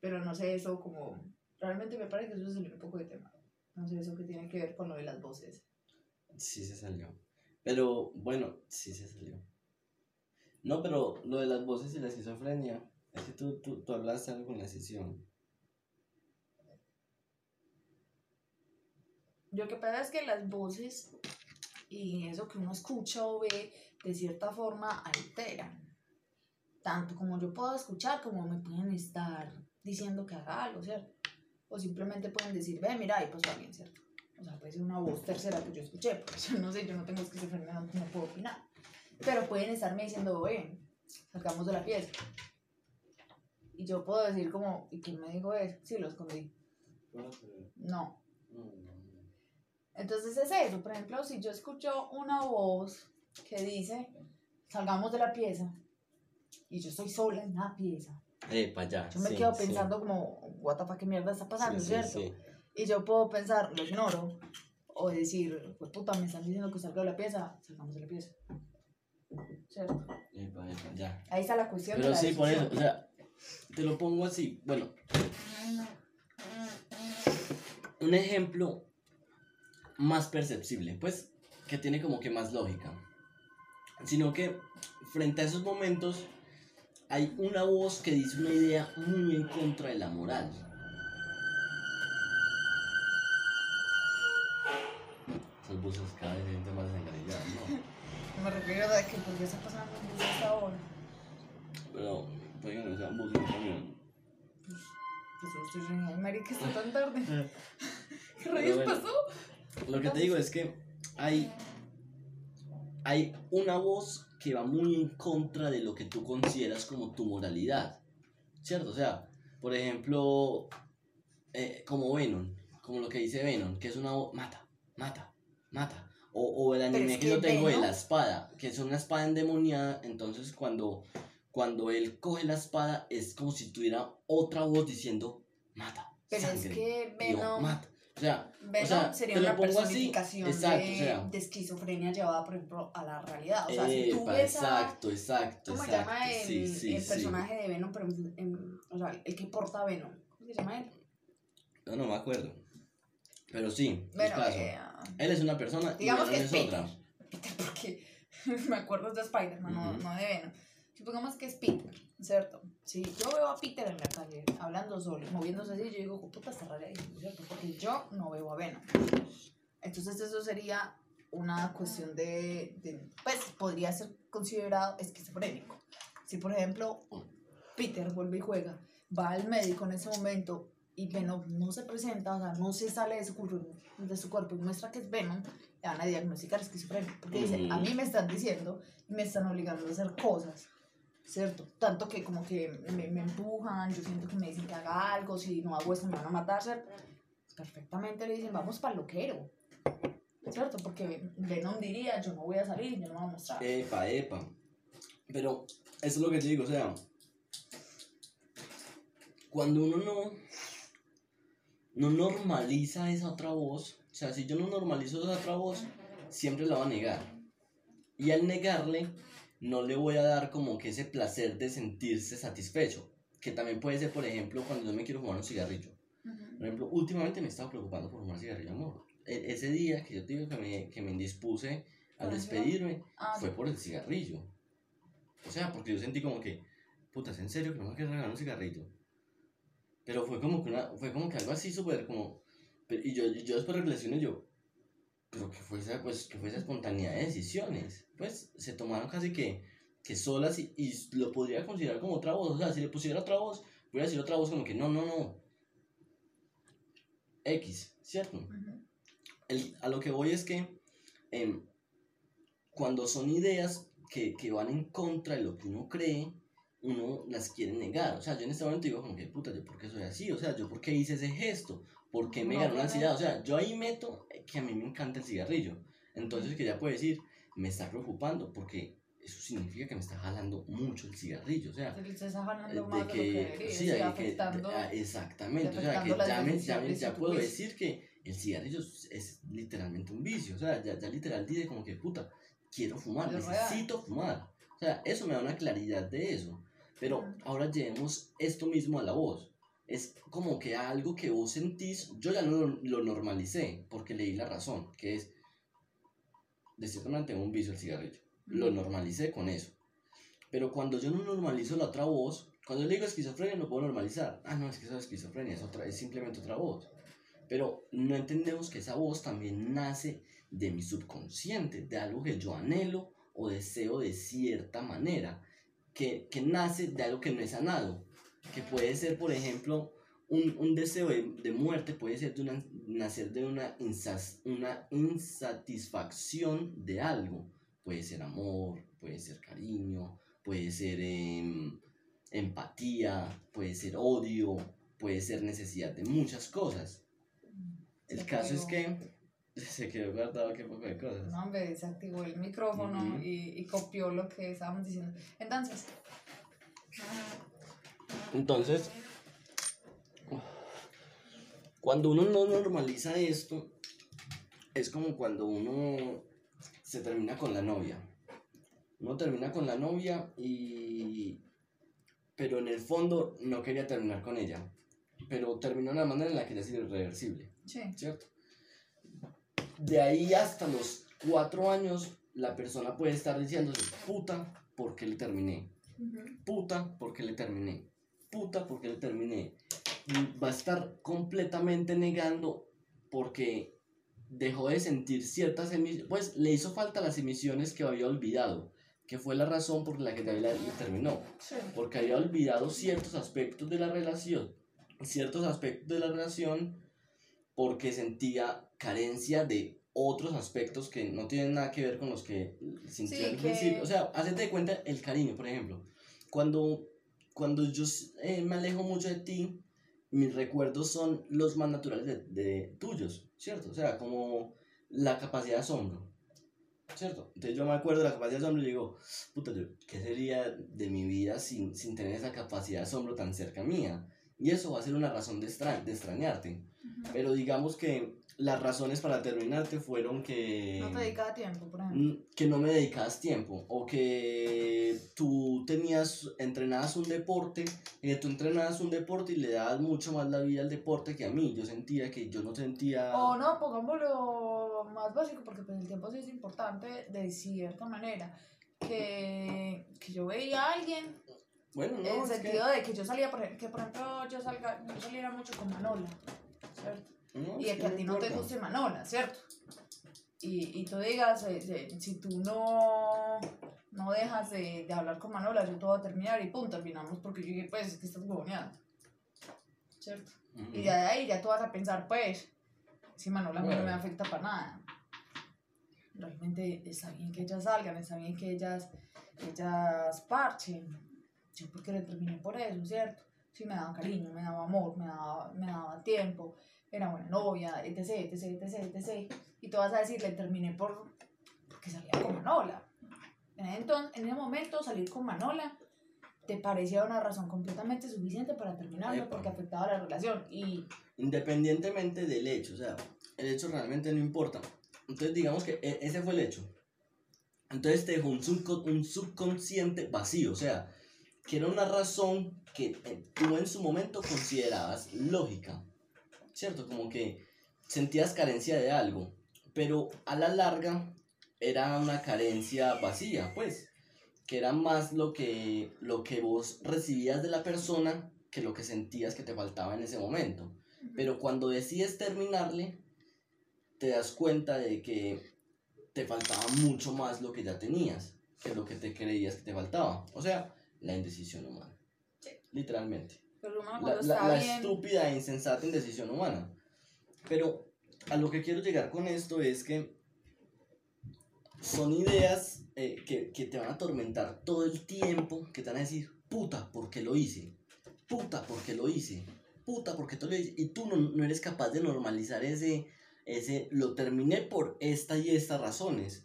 Pero no sé, eso como... Realmente me parece que eso salió un poco de tema. No sé, eso que tiene que ver con lo de las voces. sí se salió. Pero, bueno, sí se salió. No, pero lo de las voces y la esquizofrenia, es que tú, tú, tú hablaste algo con la decisión. Lo que pasa es que las voces y eso que uno escucha o ve de cierta forma altera. Tanto como yo puedo escuchar como me pueden estar diciendo que haga algo, ¿cierto? O simplemente pueden decir, ve, mira, ahí pasó alguien, ¿cierto? O sea, puede ser una voz tercera que yo escuché, porque yo no sé, yo no tengo esquizofrenia, no, no puedo opinar. Pero pueden estarme diciendo, ven, sacamos de la pieza. Y yo puedo decir como, ¿y quién me dijo eso? Sí, lo escondí. No. Entonces es eso, por ejemplo, si yo escucho una voz que dice, salgamos de la pieza, y yo estoy sola en la pieza, Eh, para allá. yo me sí, quedo sí. pensando como, what the fuck, ¿qué mierda está pasando, Sí, sí, cierto? sí. Y yo puedo pensar, lo ignoro, o decir, pues puta, me están diciendo que salga de la pieza, salgamos de la pieza. ¿Cierto? Epa, epa, ya. Ahí está la cuestión. de Pero la sí, por eso, o sea, te lo pongo así. Bueno, un ejemplo más perceptible, pues, que tiene como que más lógica. Sino que frente a esos momentos hay una voz que dice una idea muy en contra de la moral. Esas voces cada vez se sienten más desencadenadas, ¿no? Me refiero a que por qué está pasando un esta hora. Pero, puede que no voces, un camión. Pues yo estoy reñida. Ay, marica, está tan tarde. ¿Qué rayos bueno. pasó? Lo que te digo es que hay, hay una voz que va muy en contra de lo que tú consideras como tu moralidad, ¿cierto? O sea, por ejemplo, eh, como Venom, como lo que dice Venom, que es una voz, mata, mata, mata. O, o el anime es que, que yo tengo de la espada, que es una espada endemoniada, entonces cuando, cuando él coge la espada es como si tuviera otra voz diciendo, mata. Pero es sangre", que y yo, Venom, mata. O sea, Venom o sea, sería una personificación exacto, de, o sea. de esquizofrenia llevada, por ejemplo, a la realidad. O sea, si tú ves a... exacto, exacto, ¿Cómo se exacto. llama el, sí, sí, el sí. personaje de Venom? Pero, en- o sea, el que porta Venom. ¿Cómo se llama él? No, no me acuerdo. Pero sí, Bueno, caso. eh, Él es una persona y digamos Venom que es es otra. Peter, porque me acuerdo de Spider-Man, no- Ujú. no, de Venom. Supongamos que es Peter, ¿cierto? Si yo veo a Peter en la calle hablando solo, moviéndose así, yo digo, puta, está rarísimo, ¿cierto? Porque yo no veo a Venom. Entonces eso sería una cuestión de, de- pues podría ser considerado esquizofrénico. Si por ejemplo Peter vuelve y juega, va al médico en ese momento y Venom no se presenta, o sea, no se sale de su cuerpo, de su cuerpo y muestra que es Venom, le van a diagnosticar esquizofrenia. Porque dice, a mí me están diciendo, me están obligando a hacer cosas, ¿cierto? Tanto que como que me, me empujan, yo siento que me dicen que haga algo, si no hago esto me van a matar, ¿cierto? Perfectamente le dicen, vamos para loquero, ¿cierto? Porque Venom diría, yo no voy a salir, yo no me voy a mostrar. Epa, epa. Pero eso es lo que te digo, o sea, cuando uno no, no normaliza esa otra voz, o sea, si yo no normalizo esa otra voz, siempre la va a negar. Y al negarle, no le voy a dar como que ese placer de sentirse satisfecho, que también puede ser, por ejemplo, cuando yo me quiero fumar un cigarrillo. Ujú. Por ejemplo, últimamente me he estado preocupando por fumar cigarrillo, amor. E- ese día que yo te digo que me, que me indispuse al despedirme, Ah, fue por el cigarrillo. O sea, porque yo sentí como que, puta, ¿es en serio que no me quiero regalar un cigarrillo? Pero fue como que, una, fue como que algo así súper como... y yo, yo después reflexioné yo, pero que fue esa, pues, que fue esa espontaneidad de decisiones. Pues se tomaron casi que, que solas y, y lo podría considerar como otra voz. O sea, si le pusiera otra voz, voy a decir otra voz como que no, no, no. X, ¿cierto? Ujú. el- a lo que voy es que em, cuando son ideas que, que van en contra de lo que uno cree, uno las quiere negar. O sea, yo en este momento digo como que, puta, ¿yo por qué soy así? O sea, ¿yo por qué hice ese gesto? ¿Por qué me No, ganó la ansiedad? O sea, yo ahí meto que a mí me encanta el cigarrillo. Entonces, que ya puede decir, me está preocupando porque eso significa que me está jalando mucho el cigarrillo. O sea, de más de lo que ah, exactamente, o sea, que ya, me- ya, me- ya puedo decir que el cigarrillo es, es literalmente un vicio, o sea, ya, ya literal dice como que, puta, quiero fumar, real. necesito fumar, o sea, eso me da una claridad de eso, pero ahora llevemos esto mismo a la voz, es como que algo que vos sentís, yo ya lo, lo normalicé, porque leí la razón, que es, de cierta manera tengo un vicio el cigarrillo, lo normalicé con eso. Pero cuando yo no normalizo la otra voz, cuando yo le digo esquizofrenia lo puedo normalizar. Ah, no, es que eso es esquizofrenia, es, otra, es simplemente otra voz. Pero no entendemos que esa voz también nace de mi subconsciente, de algo que yo anhelo o deseo de cierta manera, que, que nace de algo que no es sanado, que puede ser, por ejemplo, un, un deseo de, de muerte, puede ser de una, nacer de una, insas- una insatisfacción de algo, puede ser amor, puede ser cariño, puede ser em, empatía, puede ser odio, puede ser necesidad de muchas cosas. El caso es que se quedó guardado qué poco de cosas. No, hombre, desactivó el micrófono Ujú. y, y copió lo que estábamos diciendo. Entonces, Entonces, cuando uno no normaliza esto, es como cuando uno se termina con la novia. Uno termina con la novia y... Pero en el fondo no quería terminar con ella. Pero terminó de una manera en la que ya es irreversible. sí. ¿cierto? De ahí hasta los cuatro años, la persona puede estar diciéndose, puta, porque le terminé, puta, porque le terminé, puta, porque le terminé. Y va a estar completamente negando porque dejó de sentir ciertas emisiones, pues le hizo falta las emisiones que había olvidado, que fue la razón por la que David le terminó Sí. porque había olvidado ciertos aspectos de la relación, ciertos aspectos de la relación porque sentía carencia de otros aspectos que no tienen nada que ver con los que sintió Sí, al principio. O sea, hacete de cuenta el cariño, por ejemplo. Cuando, cuando yo eh, me alejo mucho de ti, mis recuerdos son los más naturales de, de tuyos, ¿cierto? O sea, como la capacidad de asombro. ¿Cierto? Entonces yo me acuerdo de la capacidad de asombro y digo, puta, ¿qué sería de mi vida sin, sin tener esa capacidad de asombro tan cerca mía? Y eso va a ser una razón de, extra- de extrañarte. Pero digamos que las razones para terminarte fueron que... No te dedicaba tiempo, por ejemplo. Mm, que no me dedicabas tiempo o que tú tenías entrenabas un deporte y que tú entrenabas un deporte y le dabas mucho más la vida al deporte que a mí yo sentía que yo no sentía O no, pongámoslo más básico, porque pues el tiempo sí es importante de cierta manera. Que, que yo veía a alguien bueno no en es sentido de que yo salía, por ejemplo, que por ejemplo yo, salga, yo saliera mucho con Manola, ¿cierto? Que, no, Y es de que a ti no te guste Manola, ¿cierto? Y, y tú digas, eh, eh, si tú no, no dejas de, de hablar con Manola, yo te voy a terminar y punto, terminamos porque yo dije, pues, es que estás huevoneando, ¿cierto? Y de ahí ya tú vas a pensar, pues, si Manola a mí no me Bueno. afecta para nada. Realmente está bien que ellas salgan, está bien que ellas, ellas parchen. Yo porque le terminé por eso, ¿cierto? Sí, me daba cariño, me daba amor, me daba, me daba tiempo, era buena novia, etc, etc, etc, etc. Y tú vas a decir, le terminé por, porque salía con Manola. En ese, enton- en ese momento, salir con Manola te parecía una razón completamente suficiente para terminarlo Epa. porque afectaba la relación. Y independientemente del hecho, o sea, el hecho realmente no importa. Entonces digamos que e- ese fue el hecho. Entonces te dejó un subconsciente vacío, o sea, que era una razón que tú en su momento considerabas lógica, ¿cierto? Como que sentías carencia de algo, pero a la larga era una carencia vacía, pues, que era más lo que, lo que vos recibías de la persona que lo que sentías que te faltaba en ese momento. Pero cuando decides terminarle, te das cuenta de que te faltaba mucho más lo que ya tenías que lo que te creías que te faltaba. O sea, la indecisión humana. Literalmente. Pero uno La, la- la estúpida e insensata indecisión humana. Pero a lo que quiero llegar con esto es que son ideas eh, que, que te van a atormentar todo el tiempo, que te van a decir, puta, ¿por qué lo hice? Puta, ¿por qué lo hice? Puta, ¿por qué te lo hice? Y tú no, no eres capaz de normalizar ese, ese, lo terminé por esta y estas razones,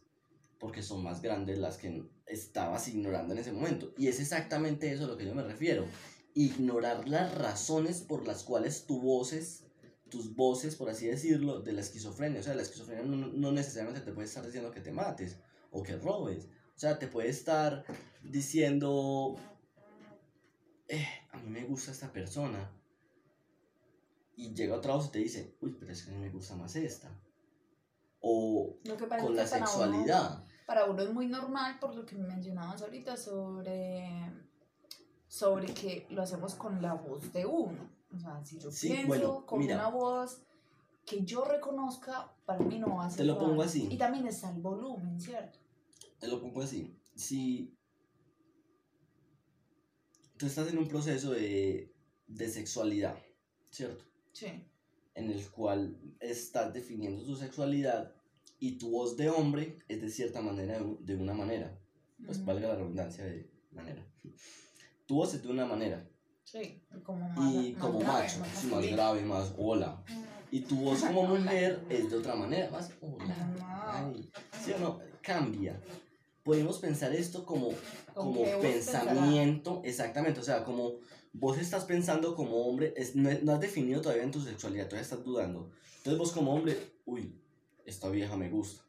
porque son más grandes las que estabas ignorando en ese momento. Y es exactamente eso a lo que yo me refiero. Ignorar las razones por las cuales tu voces, tus voces, por así decirlo, de la esquizofrenia. O sea, la esquizofrenia no, no necesariamente te puede estar diciendo que te mates o que robes. O sea, te puede estar diciendo, eh, a mí me gusta esta persona. Y llega otra voz y te dice, uy, pero es que a mí me gusta más esta. O con la uno- sexualidad. Para uno es muy normal por lo que mencionabas ahorita sobre, sobre que lo hacemos con la voz de uno. O sea, si yo Sí, pienso bueno, con mira. una voz que yo reconozca, para mí no va a ser Te lo pongo así. Y también está el volumen, ¿cierto? Te lo pongo así. Si tú estás en un proceso de, de sexualidad, ¿cierto? Sí. En el cual estás definiendo tu sexualidad y tu voz de hombre es de cierta manera, de un- de una manera. Pues Ujú. valga la redundancia de manera. Tu voz es de una manera. Sí, como más, Y más como grave, macho, más sí, más masculino. grave, más hola. Y tu voz como Hola. mujer es de otra manera, más hola. No. Ay, ¿Sí o no? Cambia. Podemos pensar esto como, ¿Con como pensamiento, exactamente, o sea, como vos estás pensando como hombre, es, no, no has definido todavía en tu sexualidad, todavía estás dudando. Entonces vos como hombre, uy, esta vieja me gusta.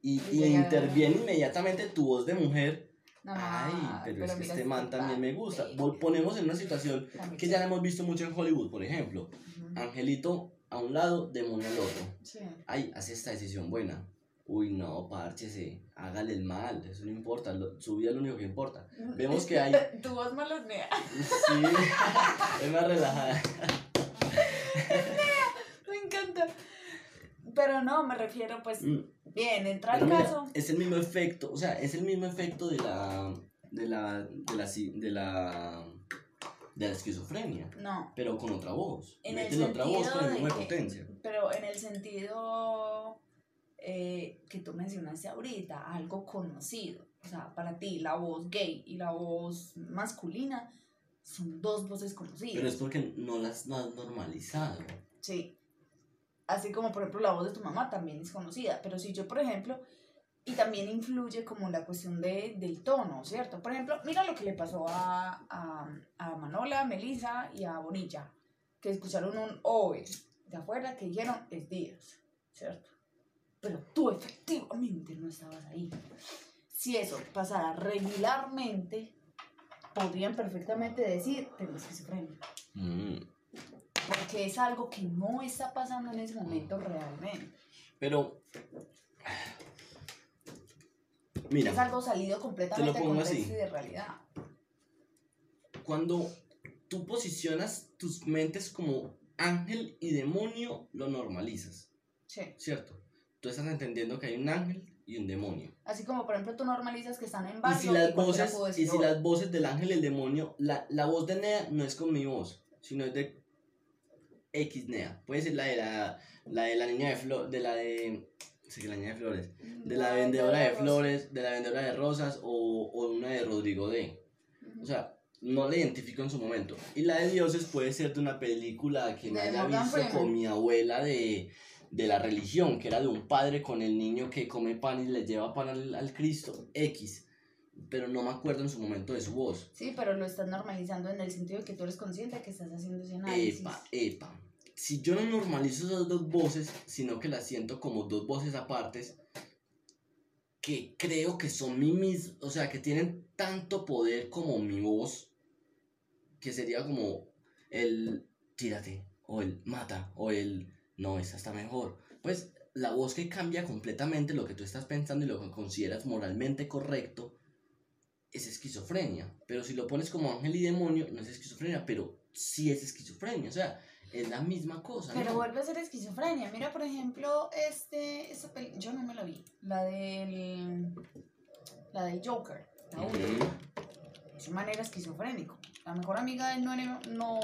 Y, y interviene inmediatamente tu voz de mujer, No, ay, pero, es que este man también me gusta. sí. Ponemos en una situación que ya la hemos visto mucho en Hollywood, por ejemplo. Angelito a un lado, demonio al otro. Sí. Ay, hace esta decisión buena. Uy, no, párchese, hágale el mal, eso no importa, lo- su vida es lo único que importa. Vemos que hay... Tu voz malonea. Sí, es más relajada. Me encanta. Pero no, me refiero, pues, Mm, bien, entra el caso. es el mismo efecto, o sea, es el mismo efecto de la... de la... de la... de la, de la esquizofrenia, No, pero con otra voz. En el Meten otra voz con el mismo que- potencia. pero en el sentido eh, que tú mencionaste ahorita, algo conocido. O sea, para ti, la voz gay y la voz masculina son dos voces conocidas. Pero es porque no las no has normalizado. Sí. Así como, por ejemplo, la voz de tu mamá también es conocida. Pero si yo, por ejemplo, y también influye como la cuestión de, del tono, ¿cierto? Por ejemplo, mira lo que le pasó a, a, a Manola, a Melissa y a Bonilla, que escucharon un OE de afuera que dijeron es Díaz, ¿cierto? Pero tú efectivamente no estabas ahí. Si eso pasara regularmente, podrían perfectamente decir, tengo esquizofrenia Mm. Porque es algo que no está pasando en ese momento realmente. Pero... Mira. Es algo salido completamente de pongo así. y de realidad. cuando tú posicionas tus mentes como ángel y demonio, lo normalizas, Sí. ¿cierto? Tú estás entendiendo que hay un ángel y un demonio. Así como, por ejemplo, tú normalizas que están en Y barrio si las cualquiera voces, y si "Oh". las voces del ángel y el demonio, la, la voz de Nea no es con mi voz, sino es de X Nea. Puede ser la de la, la de la niña de flores, de la de... Sí, la niña de flores. De la vendedora de flores, de la vendedora de rosas o, o una de Rodrigo D. O sea, no la identifico en su momento. Y la de dioses puede ser de una película que me haya visto con mi abuela de, de la religión, que era de un padre con el niño que come pan y le lleva pan al, al Cristo, X. Pero no me acuerdo en su momento de su voz. Sí, pero lo estás normalizando en el sentido de que tú eres consciente de que estás haciendo ese análisis. Epa, epa. Si yo no normalizo esas dos voces, sino que las siento como dos voces apartes, que creo que son mi mis, o sea, que tienen tanto poder como mi voz, que sería como el tírate, o el mata, o el no, esa está mejor. Pues la voz que cambia completamente lo que tú estás pensando y lo que consideras moralmente correcto es esquizofrenia. Pero si lo pones como ángel y demonio, no es esquizofrenia, pero sí es esquizofrenia. O sea, es la misma cosa. Pero ¿no? vuelve a ser esquizofrenia. Mira, por ejemplo, este, esta peli- yo no me la vi. La del, la del Joker. La. Es un manera esquizofrénico. La mejor amiga de él no, era- no,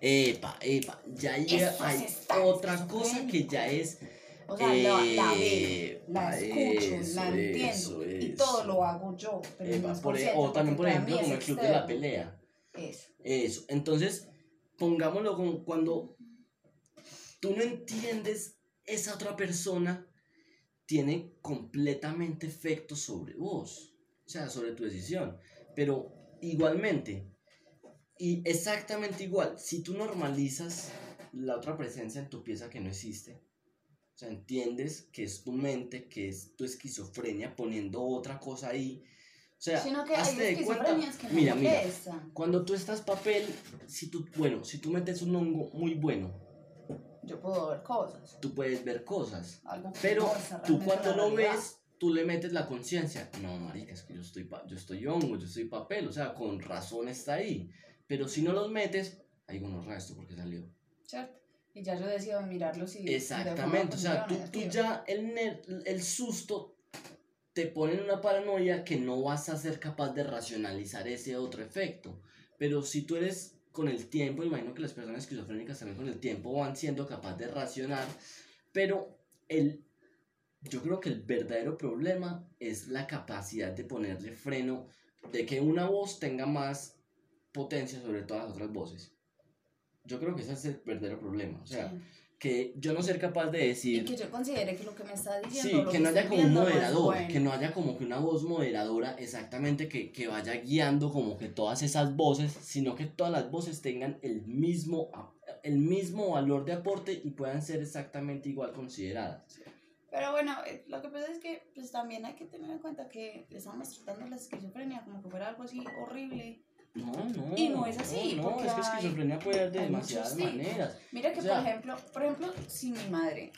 Epa, epa, ya llega, hay otra cosa que ya es... O sea, la, la veo, la escucho, eso, la entiendo. eso, y todo lo hago yo. Pero epa, no por e- o también, por ejemplo, como el club de la pelea. Eso. Eso. Entonces, pongámoslo como cuando tú no entiendes, esa otra persona tiene completamente efecto sobre vos. O sea, sobre tu decisión. Pero igualmente, y exactamente igual, si tú normalizas la otra presencia en tu pieza que no existe, o sea, entiendes que es tu mente, que es tu esquizofrenia poniendo otra cosa ahí. O sea, Sino que hay hazte de cuenta. que no Mira, mira, molestan. cuando tú estás papel, si tú, bueno, si tú metes un hongo muy bueno, Yo puedo ver cosas. tú puedes ver cosas. Algo Pero está tú cuando lo ves, tú le metes la conciencia. No, marica, es que yo estoy, yo estoy hongo, yo estoy papel, o sea, con razón está ahí. Pero si no los metes, hay unos restos porque salió. ¿Cierto? Y ya yo decido mirarlo si. Exactamente, o sea, tú, tú ya el, el susto te pone en una paranoia que no vas a ser capaz de racionalizar ese otro efecto. Pero si tú eres con el tiempo, imagino que las personas esquizofrénicas también con el tiempo van siendo capaces de racionar, pero el, yo creo que el verdadero problema es la capacidad de ponerle freno, de que una voz tenga más potencia sobre todas las otras voces. Yo creo que ese es el verdadero problema. O sea, Sí. que yo no ser capaz de Y decir... que yo considere que lo que me está diciendo. Sí, que no haya como un moderador, bueno. que no haya como que una voz moderadora exactamente que, que vaya guiando como que todas esas voces, sino que todas las voces tengan el mismo, el mismo valor de aporte y puedan ser exactamente igual consideradas. Pero bueno, eh, lo que pasa es que pues también hay que tener en cuenta que estamos tratando la esquizofrenia como que fuera algo así horrible. No, no. Y no es así, No, no, es que esquizofrenia puede haber de muchos demasiadas maneras. Mira que O sea- por ejemplo, por ejemplo, si mi madre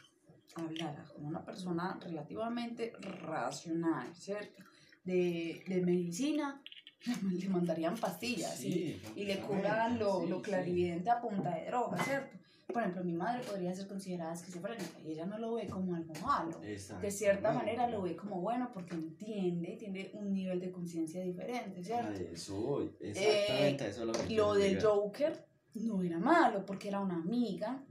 hablara como una persona relativamente racional, ¿cierto? De, de medicina, le mandarían pastillas ¿sí? Sí, y le curan lo, sí, lo clarividente a punta de droga, ¿cierto? Por ejemplo, mi madre podría ser considerada esquizofrénica y ella no lo ve como algo malo. De cierta manera lo ve como bueno porque entiende, tiene un nivel de conciencia diferente, A ¿cierto? eso voy, exactamente eso es lo que Lo quiero del. Joker no era malo porque era una amiga.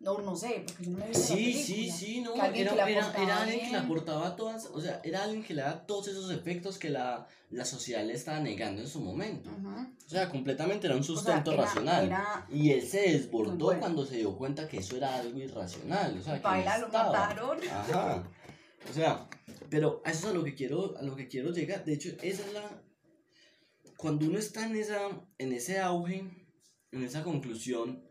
No, no sé, porque yo no me vi la Sí, película. sí, sí, no, Que alguien era, que la era, era alguien que le bien. aportaba todas, o sea, era alguien que le daba todos esos efectos que la, la sociedad le estaba negando en su momento. O sea, completamente era un O sea, sustento era- racional. Y él se desbordó bueno. cuando se dio cuenta que eso era algo irracional. O sea, que baila, lo mataron. Ajá. O sea, pero a eso es a lo que quiero, a lo que quiero llegar. De hecho, esa es la. Cuando uno está en esa, en ese auge, en esa conclusión,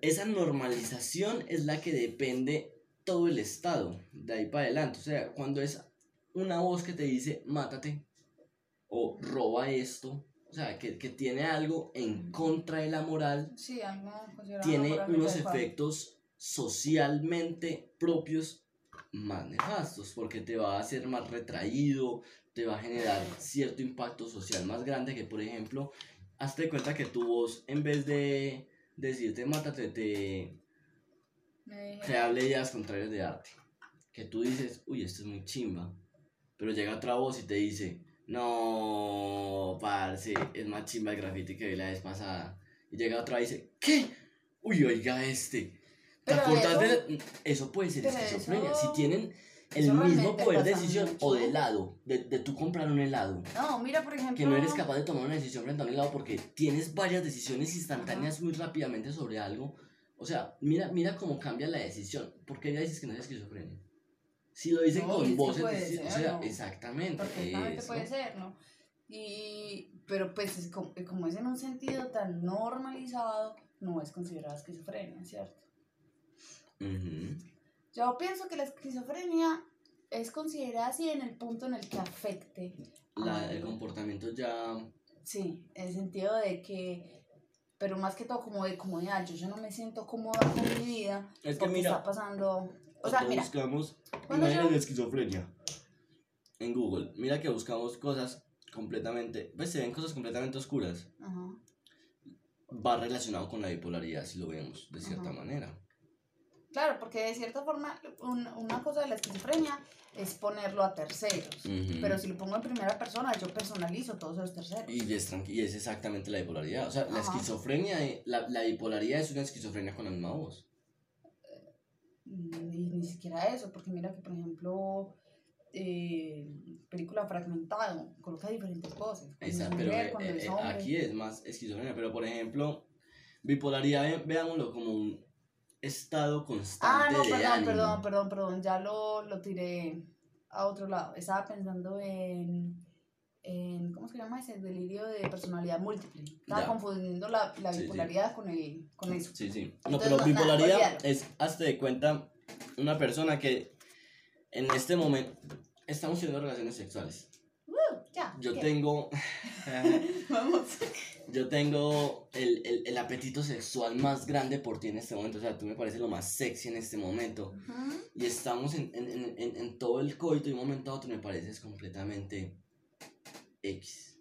esa normalización es la que depende todo el estado, de ahí para adelante. O sea, cuando es una voz que te dice, mátate, o roba esto, o sea, que, que tiene algo en contra de la moral, Sí, algo considerado tiene unos efectos socialmente propios más nefastos, porque te va a hacer más retraído, te va a generar cierto impacto social más grande que, por ejemplo, hazte cuenta que tu voz, en vez de decirte mátate, te, te hable ideas contrarias de arte. Que tú dices, uy, esto es muy chimba. Pero llega otra voz y te dice, no, parce, es más chimba el graffiti que vi la vez pasada. Y llega otra y dice, ¿qué? Uy, oiga este. ¿Te eso- de...? Eso puede ser esquizofrenia. eso- Si tienen el mismo poder de decisión o mucho. de helado, de, de tú comprar un helado, No, mira, por ejemplo. que no eres capaz de tomar una decisión frente a un helado porque tienes varias decisiones instantáneas muy rápidamente sobre algo. O sea, mira, mira cómo cambia la decisión. ¿Por qué ya dices que no es esquizofrenia? Si lo dicen No, con voces distintas, o ser, sea, ¿no? exactamente. Perfectamente puede ser, ¿no? Y, pero pues es como, como es en un sentido tan normalizado, no es considerada esquizofrenia, ¿cierto? Ujú. Yo pienso que la esquizofrenia es considerada así en el punto en el que afecte. La- el comportamiento ya... Sí, en el sentido de que, pero más que todo como de comodidad, yo ya no me siento cómoda con mi vida Es que porque mira, está pasando, o sea, mira, buscamos imágenes yo- de esquizofrenia en Google, mira que buscamos cosas completamente... Pues se ven cosas completamente oscuras. Ajá. Va relacionado con la bipolaridad, si lo vemos de cierta Ajá. manera. Claro, porque de cierta forma un- una cosa de la esquizofrenia es ponerlo a terceros. Pero si lo pongo en primera persona, yo personalizo todos esos terceros. Y es, y es exactamente la bipolaridad. O sea, la esquizofrenia, eh, la, la bipolaridad es una esquizofrenia con la misma voz. Mm, Y ni siquiera eso, porque mira que, por ejemplo, eh, película fragmentado, coloca diferentes voces. Es pero mujer, eh, es aquí es más esquizofrenia. Pero por ejemplo, bipolaridad, ve- veámoslo como un estado Ah, constante no, de perdón, ánimo. perdón, perdón, perdón, ya lo, lo tiré a otro lado. Estaba pensando en, en ¿cómo se llama ese? Delirio de personalidad múltiple. Estaba Ya. confundiendo la, la Sí, sí. bipolaridad con, el, con eso. Sí, sí. No, Entonces, pero no, nada, bipolaridad olvídalo. es, hazte de cuenta, una persona que en este momento estamos teniendo relaciones sexuales. Ya, Yo ¿qué? tengo, Vamos. yo tengo el, el, el apetito sexual más grande por ti en este momento. O sea, tú me pareces lo más sexy en este momento. Y estamos en, en, en, en, en todo el coito y de un momento a otro me pareces completamente X.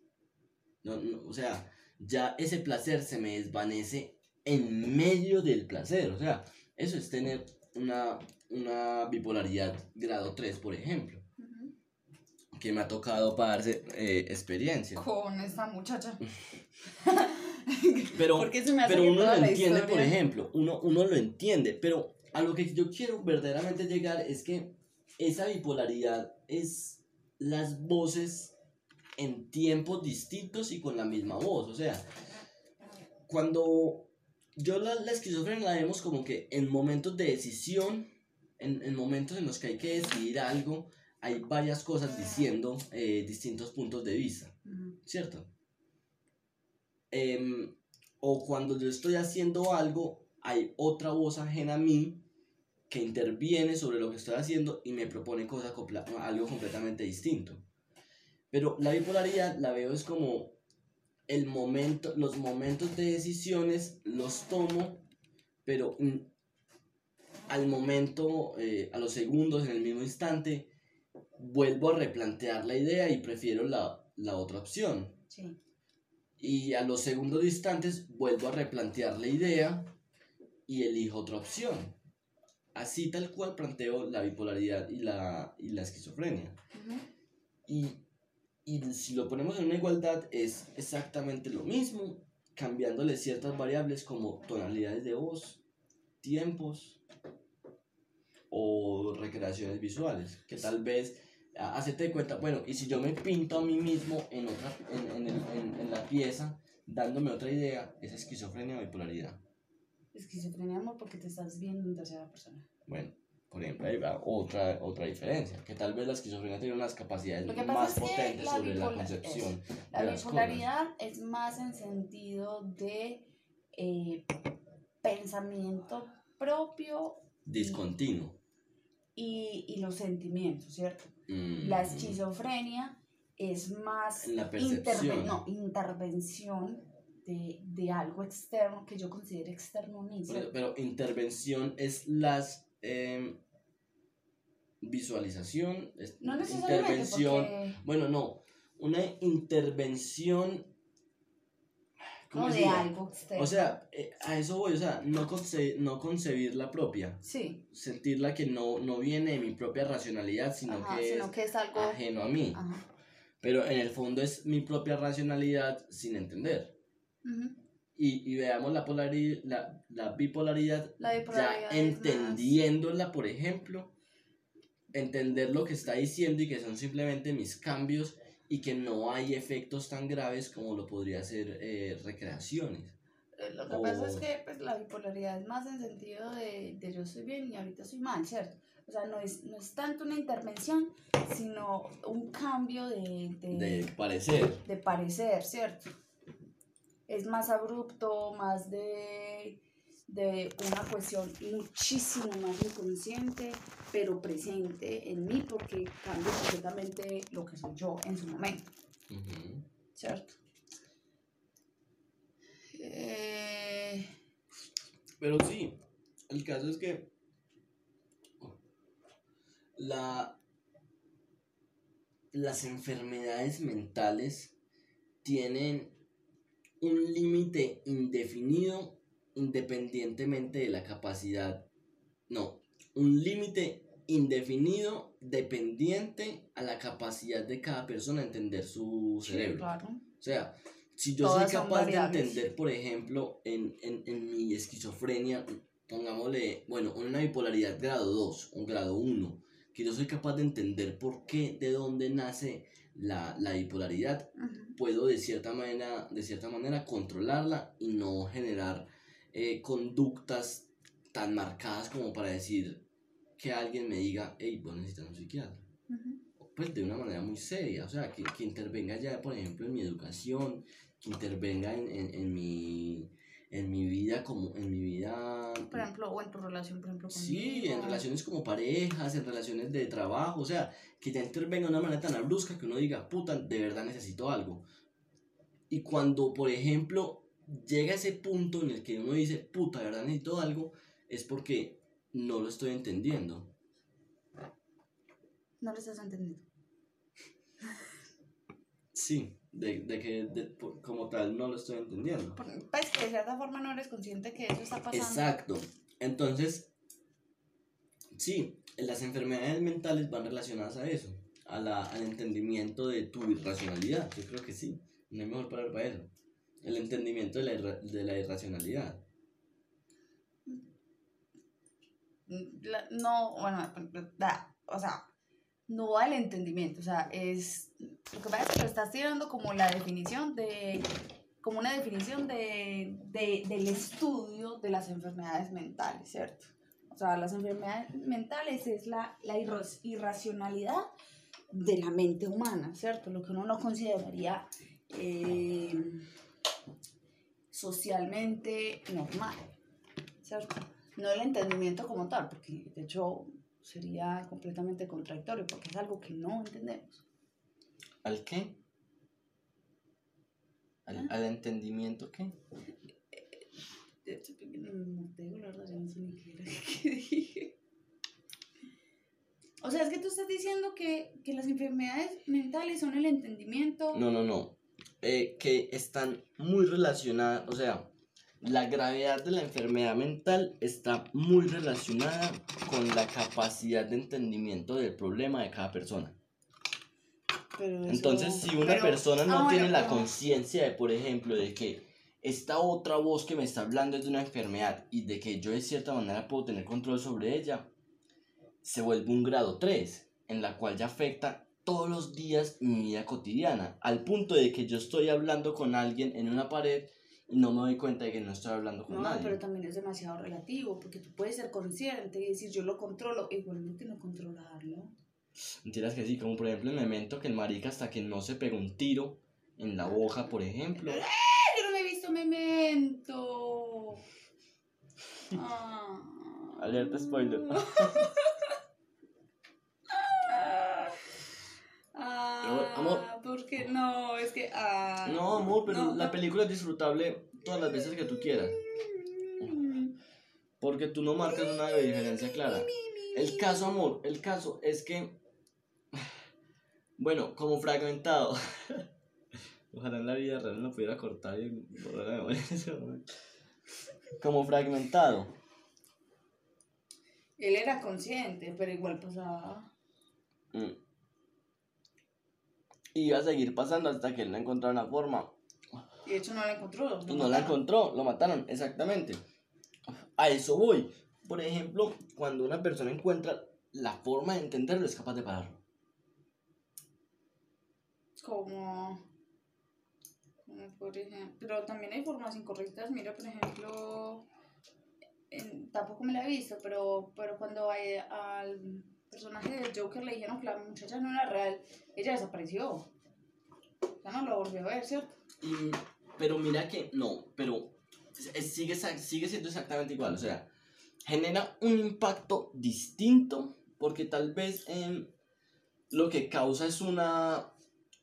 No, no, o sea, ya ese placer se me desvanece en medio del placer. O sea, eso es tener una, una bipolaridad grado 3, por ejemplo. Que me ha tocado para darse eh, experiencia. Con esta muchacha. Pero, Porque se me hace pero uno lo entiende, por historia- ejemplo, uno, uno lo entiende, pero a lo que yo quiero verdaderamente llegar es que esa bipolaridad es las voces en tiempos distintos y con la misma voz. O sea, cuando yo la, la esquizofrenia la vemos como que en momentos de decisión, en, en momentos en los que hay que decidir algo, hay varias cosas diciendo eh, distintos puntos de vista. Ujú. ¿cierto? Em, o cuando yo estoy haciendo algo, hay otra voz ajena a mí que interviene sobre lo que estoy haciendo y me propone cosas algo completamente distinto. Pero la bipolaridad la veo es como el momento, los momentos de decisiones los tomo, pero mm, al momento, eh, a los segundos, en el mismo instante, vuelvo a replantear la idea y prefiero la, la otra opción. Sí. Y a los segundos distantes vuelvo a replantear la idea y elijo otra opción. Así tal cual planteo la bipolaridad y la, y la esquizofrenia. Ujú. Y, y si lo ponemos en una igualdad es exactamente lo mismo, cambiándole ciertas variables como tonalidades de voz, tiempos o recreaciones visuales, que tal vez hacerte de cuenta, bueno, y si yo me pinto a mí mismo en, otra, en, en, el- en- en la pieza, dándome otra idea, es esquizofrenia o bipolaridad. Esquizofrenia, amor, porque te estás viendo en tercera persona. Bueno, por ejemplo, ahí va otra, otra diferencia, que tal vez la esquizofrenia tiene unas capacidades más potentes la sobre la concepción. La de las bipolaridad es más en sentido de eh, pensamiento propio Discontinuo. y, y los sentimientos, ¿cierto? Mm, La esquizofrenia es más la interve- no, intervención de, de algo externo que yo considero externo mí. Pero, pero intervención es las em, visualización, es No necesariamente intervención. porque Bueno, no, una intervención. ¿Cómo no de algo externo. O sea, eh, a eso voy, o sea, no, conce- no concebir la propia, sí, sentirla que no, no viene de mi propia racionalidad, sino, ajá, que, sino es que es algo ajeno a mí. ajá. Pero en el fondo es mi propia racionalidad sin entender. Ujú. Y, y veamos la, polari- la, la bipolaridad, La bipolaridad ya entendiéndola, por ejemplo, entender lo que está diciendo y que son simplemente mis cambios y que no hay efectos tan graves como lo podría ser eh, recreaciones. Eh, Lo que pasa es que pues, la bipolaridad es más en sentido de, de yo estoy bien y ahorita estoy mal, ¿cierto? O sea, no es, no es tanto una intervención, sino un cambio de, de, De parecer. de parecer, ¿cierto? Es más abrupto, más de, de una cuestión muchísimo más inconsciente, pero presente en mí porque cambia completamente lo que soy yo en su momento. ¿cierto? Eh, Pero sí, el caso es que la, las enfermedades mentales tienen un límite indefinido independientemente de la capacidad. No, un límite indefinido dependiente a la capacidad de cada persona de entender su cerebro. claro. O sea, si yo Todas soy capaz de entender, por ejemplo, en, en, en mi esquizofrenia, pongámosle, bueno, una bipolaridad grado 2, un grado 1, que yo soy capaz de entender por qué, de dónde nace la, la bipolaridad, Ujú. puedo de cierta manera, de cierta manera controlarla y no generar eh, conductas tan marcadas como para decir que alguien me diga, hey, vos necesitas un psiquiatra Ujú. pues de una manera muy seria, o sea, que, que intervenga ya, por ejemplo, en mi educación, que intervenga en, en, en mi, en mi vida como, en mi vida, Por ejemplo, o en tu relación, por ejemplo, sí, conmigo. en relaciones como parejas, en relaciones de trabajo, o sea, que ya intervenga de una manera tan abrupta que uno diga, puta, de verdad necesito algo. Y cuando, por ejemplo, llega ese punto en el que uno dice, puta, de verdad necesito algo, es porque no lo estoy entendiendo. No lo estás entendiendo. Sí, de, de que de- como tal no lo estoy entendiendo. Pues que de cierta forma no eres consciente que eso está pasando. Exacto. Entonces, sí, las enfermedades mentales van relacionadas a eso, a la, al entendimiento de tu irracionalidad. Yo creo que sí, no hay mejor palabra para eso. El entendimiento de la, irra- de la irracionalidad. No, bueno, da, o sea, no va al entendimiento, o sea, es, lo que pasa es que lo estás tirando como la definición de, como una definición de, de- del estudio de las enfermedades mentales, ¿cierto? O sea, las enfermedades mentales es la, la irra- irracionalidad de la mente humana, ¿cierto? Lo que uno no consideraría eh, socialmente normal, ¿cierto? No el entendimiento como tal, porque de hecho sería completamente contradictorio, porque es algo que no entendemos. ¿Al qué? ¿Al, al entendimiento qué? De hecho, no te digo la verdad, no sé ni qué dije. O sea, es que tú estás diciendo que, que las enfermedades mentales son el entendimiento. No, no, no. Eh, que están muy relacionadas, o sea, la gravedad de la enfermedad mental está muy relacionada con la capacidad de entendimiento del problema de cada persona. pero eso- Entonces, si una pero- persona no ah, bueno, tiene la pero- conciencia de, por ejemplo, de que esta otra voz que me está hablando es de una enfermedad y de que yo de cierta manera puedo tener control sobre ella, se vuelve un grado 3, en la cual ya afecta todos los días mi vida cotidiana, al punto de que yo estoy hablando con alguien en una pared y no me doy cuenta de que no estoy hablando con No, nadie. pero también es demasiado relativo, porque tú puedes ser consciente y decir yo lo controlo, igualmente no controlarlo. Mentiras que sí, como por ejemplo en Memento que el marica hasta que no se pegó un tiro en la boca, por ejemplo. ¡Ay, yo no me he visto Memento! Ah. Alerta spoiler. Ah, Porque no, es que. Ah, No, amor, pero no, la película es disfrutable todas las veces que tú quieras. Porque tú no marcas una diferencia clara. El caso, amor, el caso es que. Bueno, como fragmentado. Ojalá en la vida real no pudiera cortar y borrar la memoria. Como fragmentado. Él era consciente, pero igual pasaba. Mm. Y iba a seguir pasando hasta que él no encontrara una forma. Y de hecho no la encontró. no la encontró, lo mataron, exactamente. A eso voy. Por ejemplo, cuando una persona encuentra la forma de entenderlo, es capaz de pararlo. Como. como por ejemplo. Pero también hay formas incorrectas. Mira, por ejemplo. en- tampoco me la he visto, pero, pero cuando hay- al personaje del Joker le dijeron que la muchacha no era real, ella desapareció. Ya no lo volvió a ver, ¿cierto? Pero mira que no, pero sigue, sigue siendo exactamente igual. O sea, genera un impacto distinto porque tal vez em, lo que causa es una,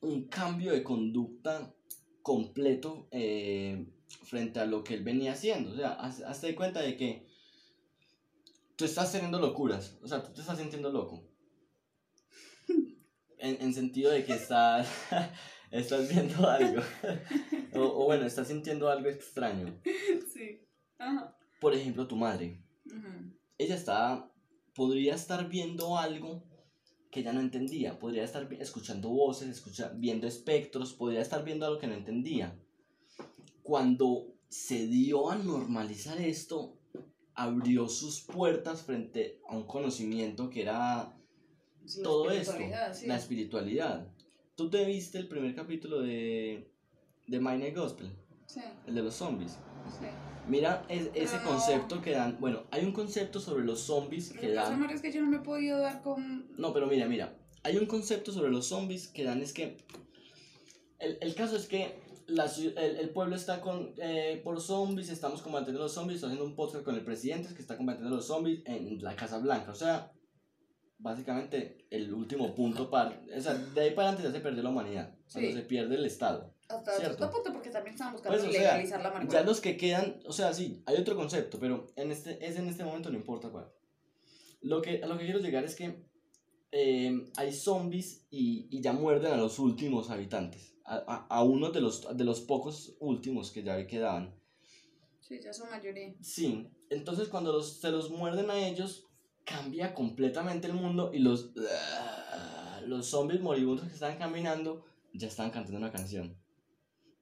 un cambio de conducta completo eh, frente a lo que él venía haciendo. O sea, haz- hazte de cuenta de que tú estás teniendo locuras. O sea, tú te estás sintiendo loco. En, en sentido de que estás, estás viendo algo. o, o bueno, estás sintiendo algo extraño. Sí. Ajá. Por ejemplo, tu madre. Ella está, podría estar viendo algo que ella no entendía. Podría estar escuchando voces, escucha, viendo espectros, podría estar viendo algo que no entendía. Cuando se dio a normalizar esto, abrió sus puertas frente a un conocimiento que era Sí, la todo esto, sí. la espiritualidad. ¿Tú te viste el primer capítulo de, de My Night Gospel? Sí, El de los zombies. sí. Mira es- ese No. concepto que dan. Bueno, hay un concepto sobre los zombies que dan. Es que yo no me he podido dar con... No, pero mira, mira. Hay un concepto sobre los zombies que dan es que. El, el caso es que la el, el pueblo está con, eh, por zombies, estamos combatiendo a los zombies, estoy haciendo un podcast con el presidente que está combatiendo a los zombies en la Casa Blanca. O sea, básicamente el último punto para. O sea, de ahí para adelante ya se perdió la humanidad. Cuando Sí. se pierde el Estado. Hasta Cierto. cierto punto, porque también estaban buscando Pues, o sea, legalizar la marihuana. Ya los que quedan, o sea, sí, hay otro concepto, pero en este, es en este momento no importa cuál. Lo que, a lo que quiero llegar es que eh, hay zombies y, y ya muerden a los últimos habitantes, a, a, a uno de los, de los pocos últimos que ya quedaban. Sí, ya son mayoría. Sí, entonces cuando los, se los muerden a ellos, cambia completamente el mundo y los, los zombies moribundos que estaban caminando ya estaban cantando una canción.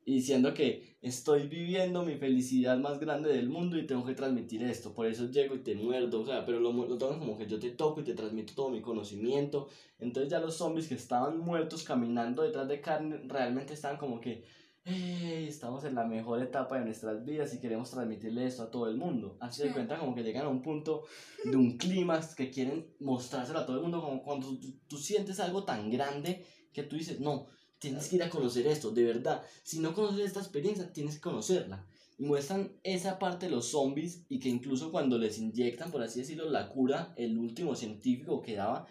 Y diciendo que estoy viviendo mi felicidad más grande del mundo y tengo que transmitir esto. Por eso llego y te muerdo. O sea, pero lo, lo toman como que yo te toco y te transmito todo mi conocimiento. Entonces ya los zombies que estaban muertos caminando detrás de carne realmente estaban como que... "Ey, estamos en la mejor etapa de nuestras vidas y queremos transmitirle esto a todo el mundo. Así de Sí. cuenta como que llegan a un punto de un clímax que quieren mostrárselo a todo el mundo, como cuando tú, tú sientes algo tan grande que tú dices, no, tienes que ir a conocer esto, de verdad. Si no conoces esta experiencia, tienes que conocerla. Y muestran esa parte de los zombies y que incluso cuando les inyectan, por así decirlo, la cura, el último científico que daba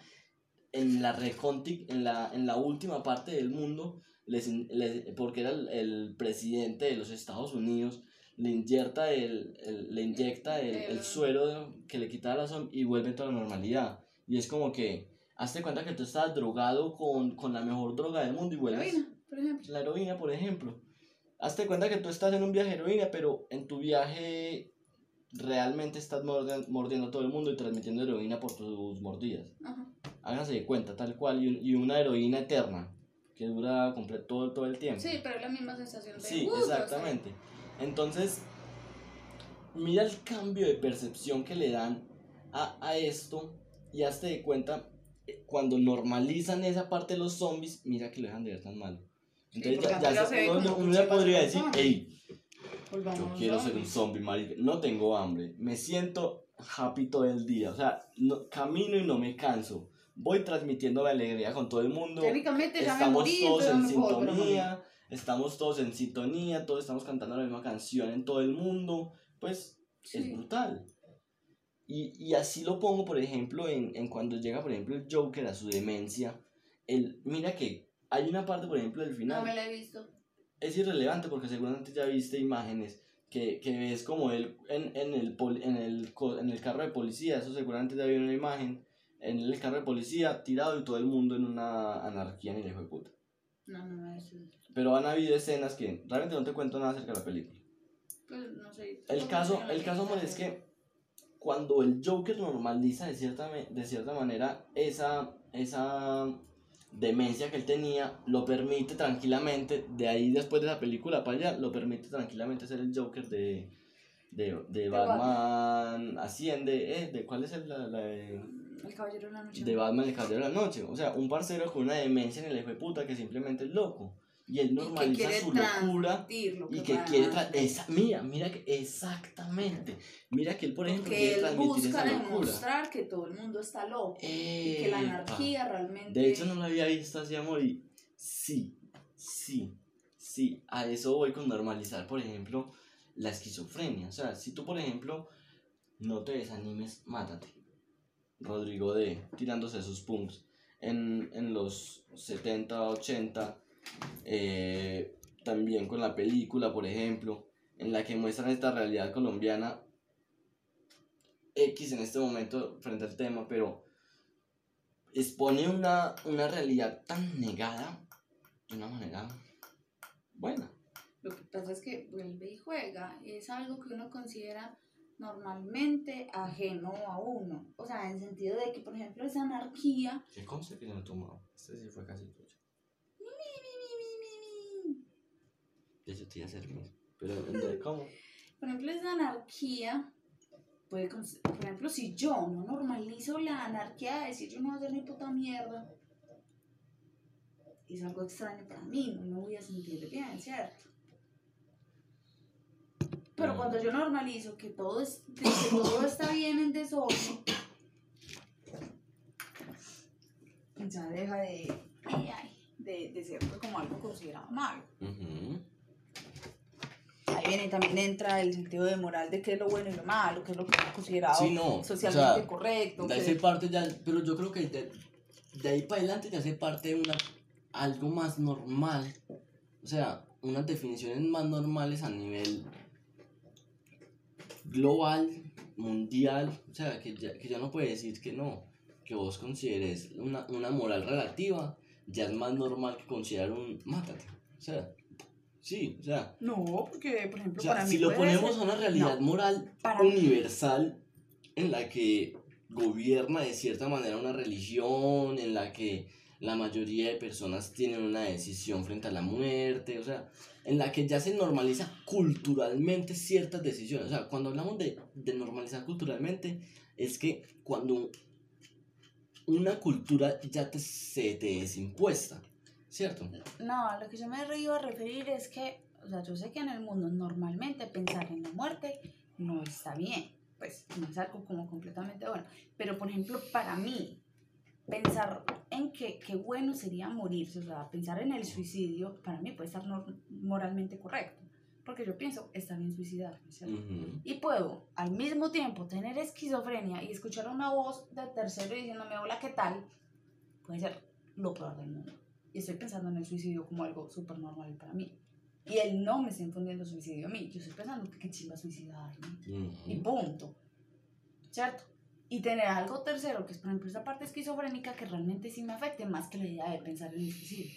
en la reconti, en la, en la última parte del mundo, les, in- les- porque era el, el presidente de los Estados Unidos, le inyecta el, el- le inyecta el, el suero que le quita la zom y vuelve toda la normalidad. Y es como que, hazte cuenta que tú estás drogado con, con la mejor droga del mundo y vuelves... Heroína, por ejemplo. La heroína, por ejemplo. Hazte cuenta que tú estás en un viaje de heroína, pero en tu viaje realmente estás morde- mordiendo a todo el mundo y transmitiendo heroína por tus mordidas. Ajá. Háganse de cuenta, tal cual, y, y una heroína eterna, que dura comple- todo, todo el tiempo. Sí, pero es la misma sensación de Sí, uh, exactamente. Entonces, mira el cambio de percepción que le dan a, a esto y hazte de cuenta, cuando normalizan esa parte de los zombies, mira que lo dejan de ver tan malo. Entonces porque ya, ya se- uno, uno ya podría decir, hey, yo quiero ser un zombie, marica. No tengo hambre. Me siento happy todo el día. O sea, no, camino y no me canso. Voy transmitiendo la alegría con todo el mundo. Técnicamente ya me Estamos morí, todos en me sintonía. Estamos todos en sintonía. Todos estamos cantando la misma canción en todo el mundo. Pues es Sí. brutal. Y, y así lo pongo, por ejemplo, en, en cuando llega, por ejemplo, el Joker a su demencia. El, mira que hay una parte, por ejemplo, del final No me la he visto. es irrelevante porque seguramente ya viste imágenes que, que ves como él en, en, el, en, el, en el carro de policía, eso seguramente ya vio una imagen, en el carro de policía tirado y todo el mundo en una anarquía ni le de puta. No, no me visto. Pero han habido escenas que realmente no te cuento nada acerca de la película. Pues no sé. El ¿cómo caso, el caso es que cuando el Joker normaliza de cierta, de cierta manera esa, esa demencia que él tenía, lo permite tranquilamente, de ahí después de la película para allá, lo permite tranquilamente ser el Joker de, de, de Batman, asciende, eh, ¿de cuál es el, la, la de, El caballero de la noche. de Batman el Caballero de la Noche? O sea, un parcero con una demencia en el hijo de puta que simplemente es loco. Y él Y que normaliza quiere su locura y que que va- quiere esa mira mira que exactamente. Mira que él por ejemplo él transmitir busca esa locura. demostrar que todo el mundo está loco. y que la anarquía realmente. de hecho no lo había visto así amor y sí sí sí a eso voy con normalizar por ejemplo la esquizofrenia. O sea si tú por ejemplo no te desanimes mátate. Rodrigo D tirándose sus punks. En, en los 70 80 eh, también con la película por ejemplo en la que muestran esta realidad colombiana X en este momento frente al tema, pero expone una, una realidad tan negada de una manera buena. Lo que pasa es que vuelve y juega. Es algo que uno considera normalmente ajeno a uno. O sea, en sentido de que, por ejemplo, esa anarquía. ¿Qué yo no tomado? Este sí fue casi tuyo. De hecho, te iba a servir. Pero, ¿de ¿cómo? Por ejemplo, esa anarquía. Puede, por ejemplo, si yo no normalizo la anarquía de decir yo no voy a hacer ni puta mierda, es algo extraño para mí, no me voy a sentir bien, ¿cierto? Pero Mm. cuando yo normalizo que todo, es, que todo está bien en desorden, ya deja de, de, de ser como algo considerado malo. Ahí viene también entra el sentido de moral de qué es lo bueno y lo malo, qué es lo que considerado Sí, no, o socialmente sea, correcto. De esa parte ya, pero yo creo que de, de ahí para adelante ya hace parte de una, algo más normal. O sea, unas definiciones más normales a nivel global, mundial. O sea, que ya, que ya no puede decir que no. que vos consideres una, una moral relativa, ya es más normal que considerar un mátate. O sea, sí, o sea, No, porque, por ejemplo, o sea para si mí lo puede ponemos ser- a una realidad No, moral universal en la que gobierna de cierta manera una religión, en la que la mayoría de personas tienen una decisión frente a la muerte, o sea, en la que ya se normaliza culturalmente ciertas decisiones. O sea, cuando hablamos de, de normalizar culturalmente, es que cuando una cultura ya te, se te es impuesta, ¿cierto? No, a lo que yo me iba a referir es que, o sea, yo sé que en el mundo normalmente pensar en la muerte no está bien, pues no es algo como completamente bueno, pero por ejemplo para mí, pensar en que qué bueno sería morirse, o sea, pensar en el suicidio, para mí puede estar nor- moralmente correcto, porque yo pienso, está bien suicidarme, ¿cierto? Y puedo al mismo tiempo tener esquizofrenia y escuchar una voz de tercero diciéndome, hola, ¿qué tal? Puede ser lo peor del mundo. Y estoy pensando en el suicidio como algo súper normal para mí. Y él no me está infundiendo suicidio a mí. Yo estoy pensando que qué chimba suicidarme. Y Ujú. punto. ¿Cierto? Y tener algo tercero, que es por ejemplo esa parte esquizofrénica que realmente sí me afecte más que la idea de pensar en el suicidio.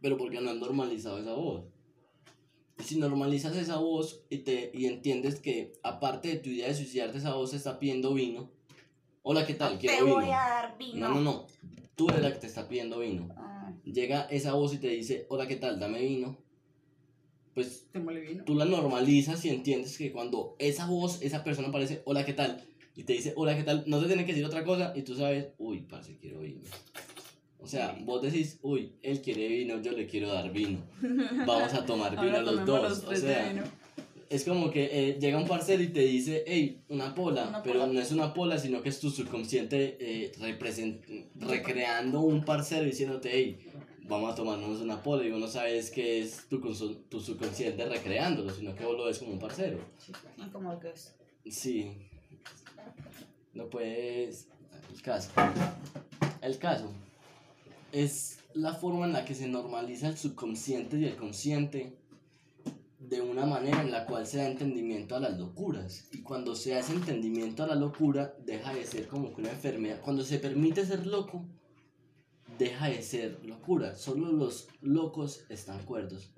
Pero porque no han normalizado esa voz. Y si normalizas esa voz y, te, y entiendes que aparte de tu idea de suicidarte, esa voz está pidiendo vino. Hola, ¿qué tal? te Quiero vino. voy a dar vino. No, no, no. Tú eres la que te está pidiendo vino. Ah, Llega esa voz y te dice, hola, ¿qué tal? Dame vino. Pues te mole vino. tú la normalizas y entiendes que cuando esa voz, esa persona aparece, hola, ¿qué tal? Y te dice, hola, ¿qué tal? No te tiene que decir otra cosa y tú sabes, uy, parce, quiero vino. O sea, vos decís, uy, él quiere vino, yo le quiero dar vino. Vamos a tomar vino Ahora los dos. los o sea, vino. Es como que eh, llega un parcero y te dice, hey, una pola, Una pero pola. no es una pola, sino que es tu subconsciente eh, represent- recreando un parcero diciéndote, hey, vamos a tomarnos una pola y no sabes que es tu, tu subconsciente recreándolo, sino que vos lo ves como un parcero. Y como que es. Sí. No puedes... El caso. El caso es la forma en la que se normaliza el subconsciente y el consciente de una manera en la cual se da entendimiento a las locuras. Y cuando se hace entendimiento a la locura, deja de ser como que una enfermedad. Cuando se permite ser loco, deja de ser locura. Solo los locos están cuerdos.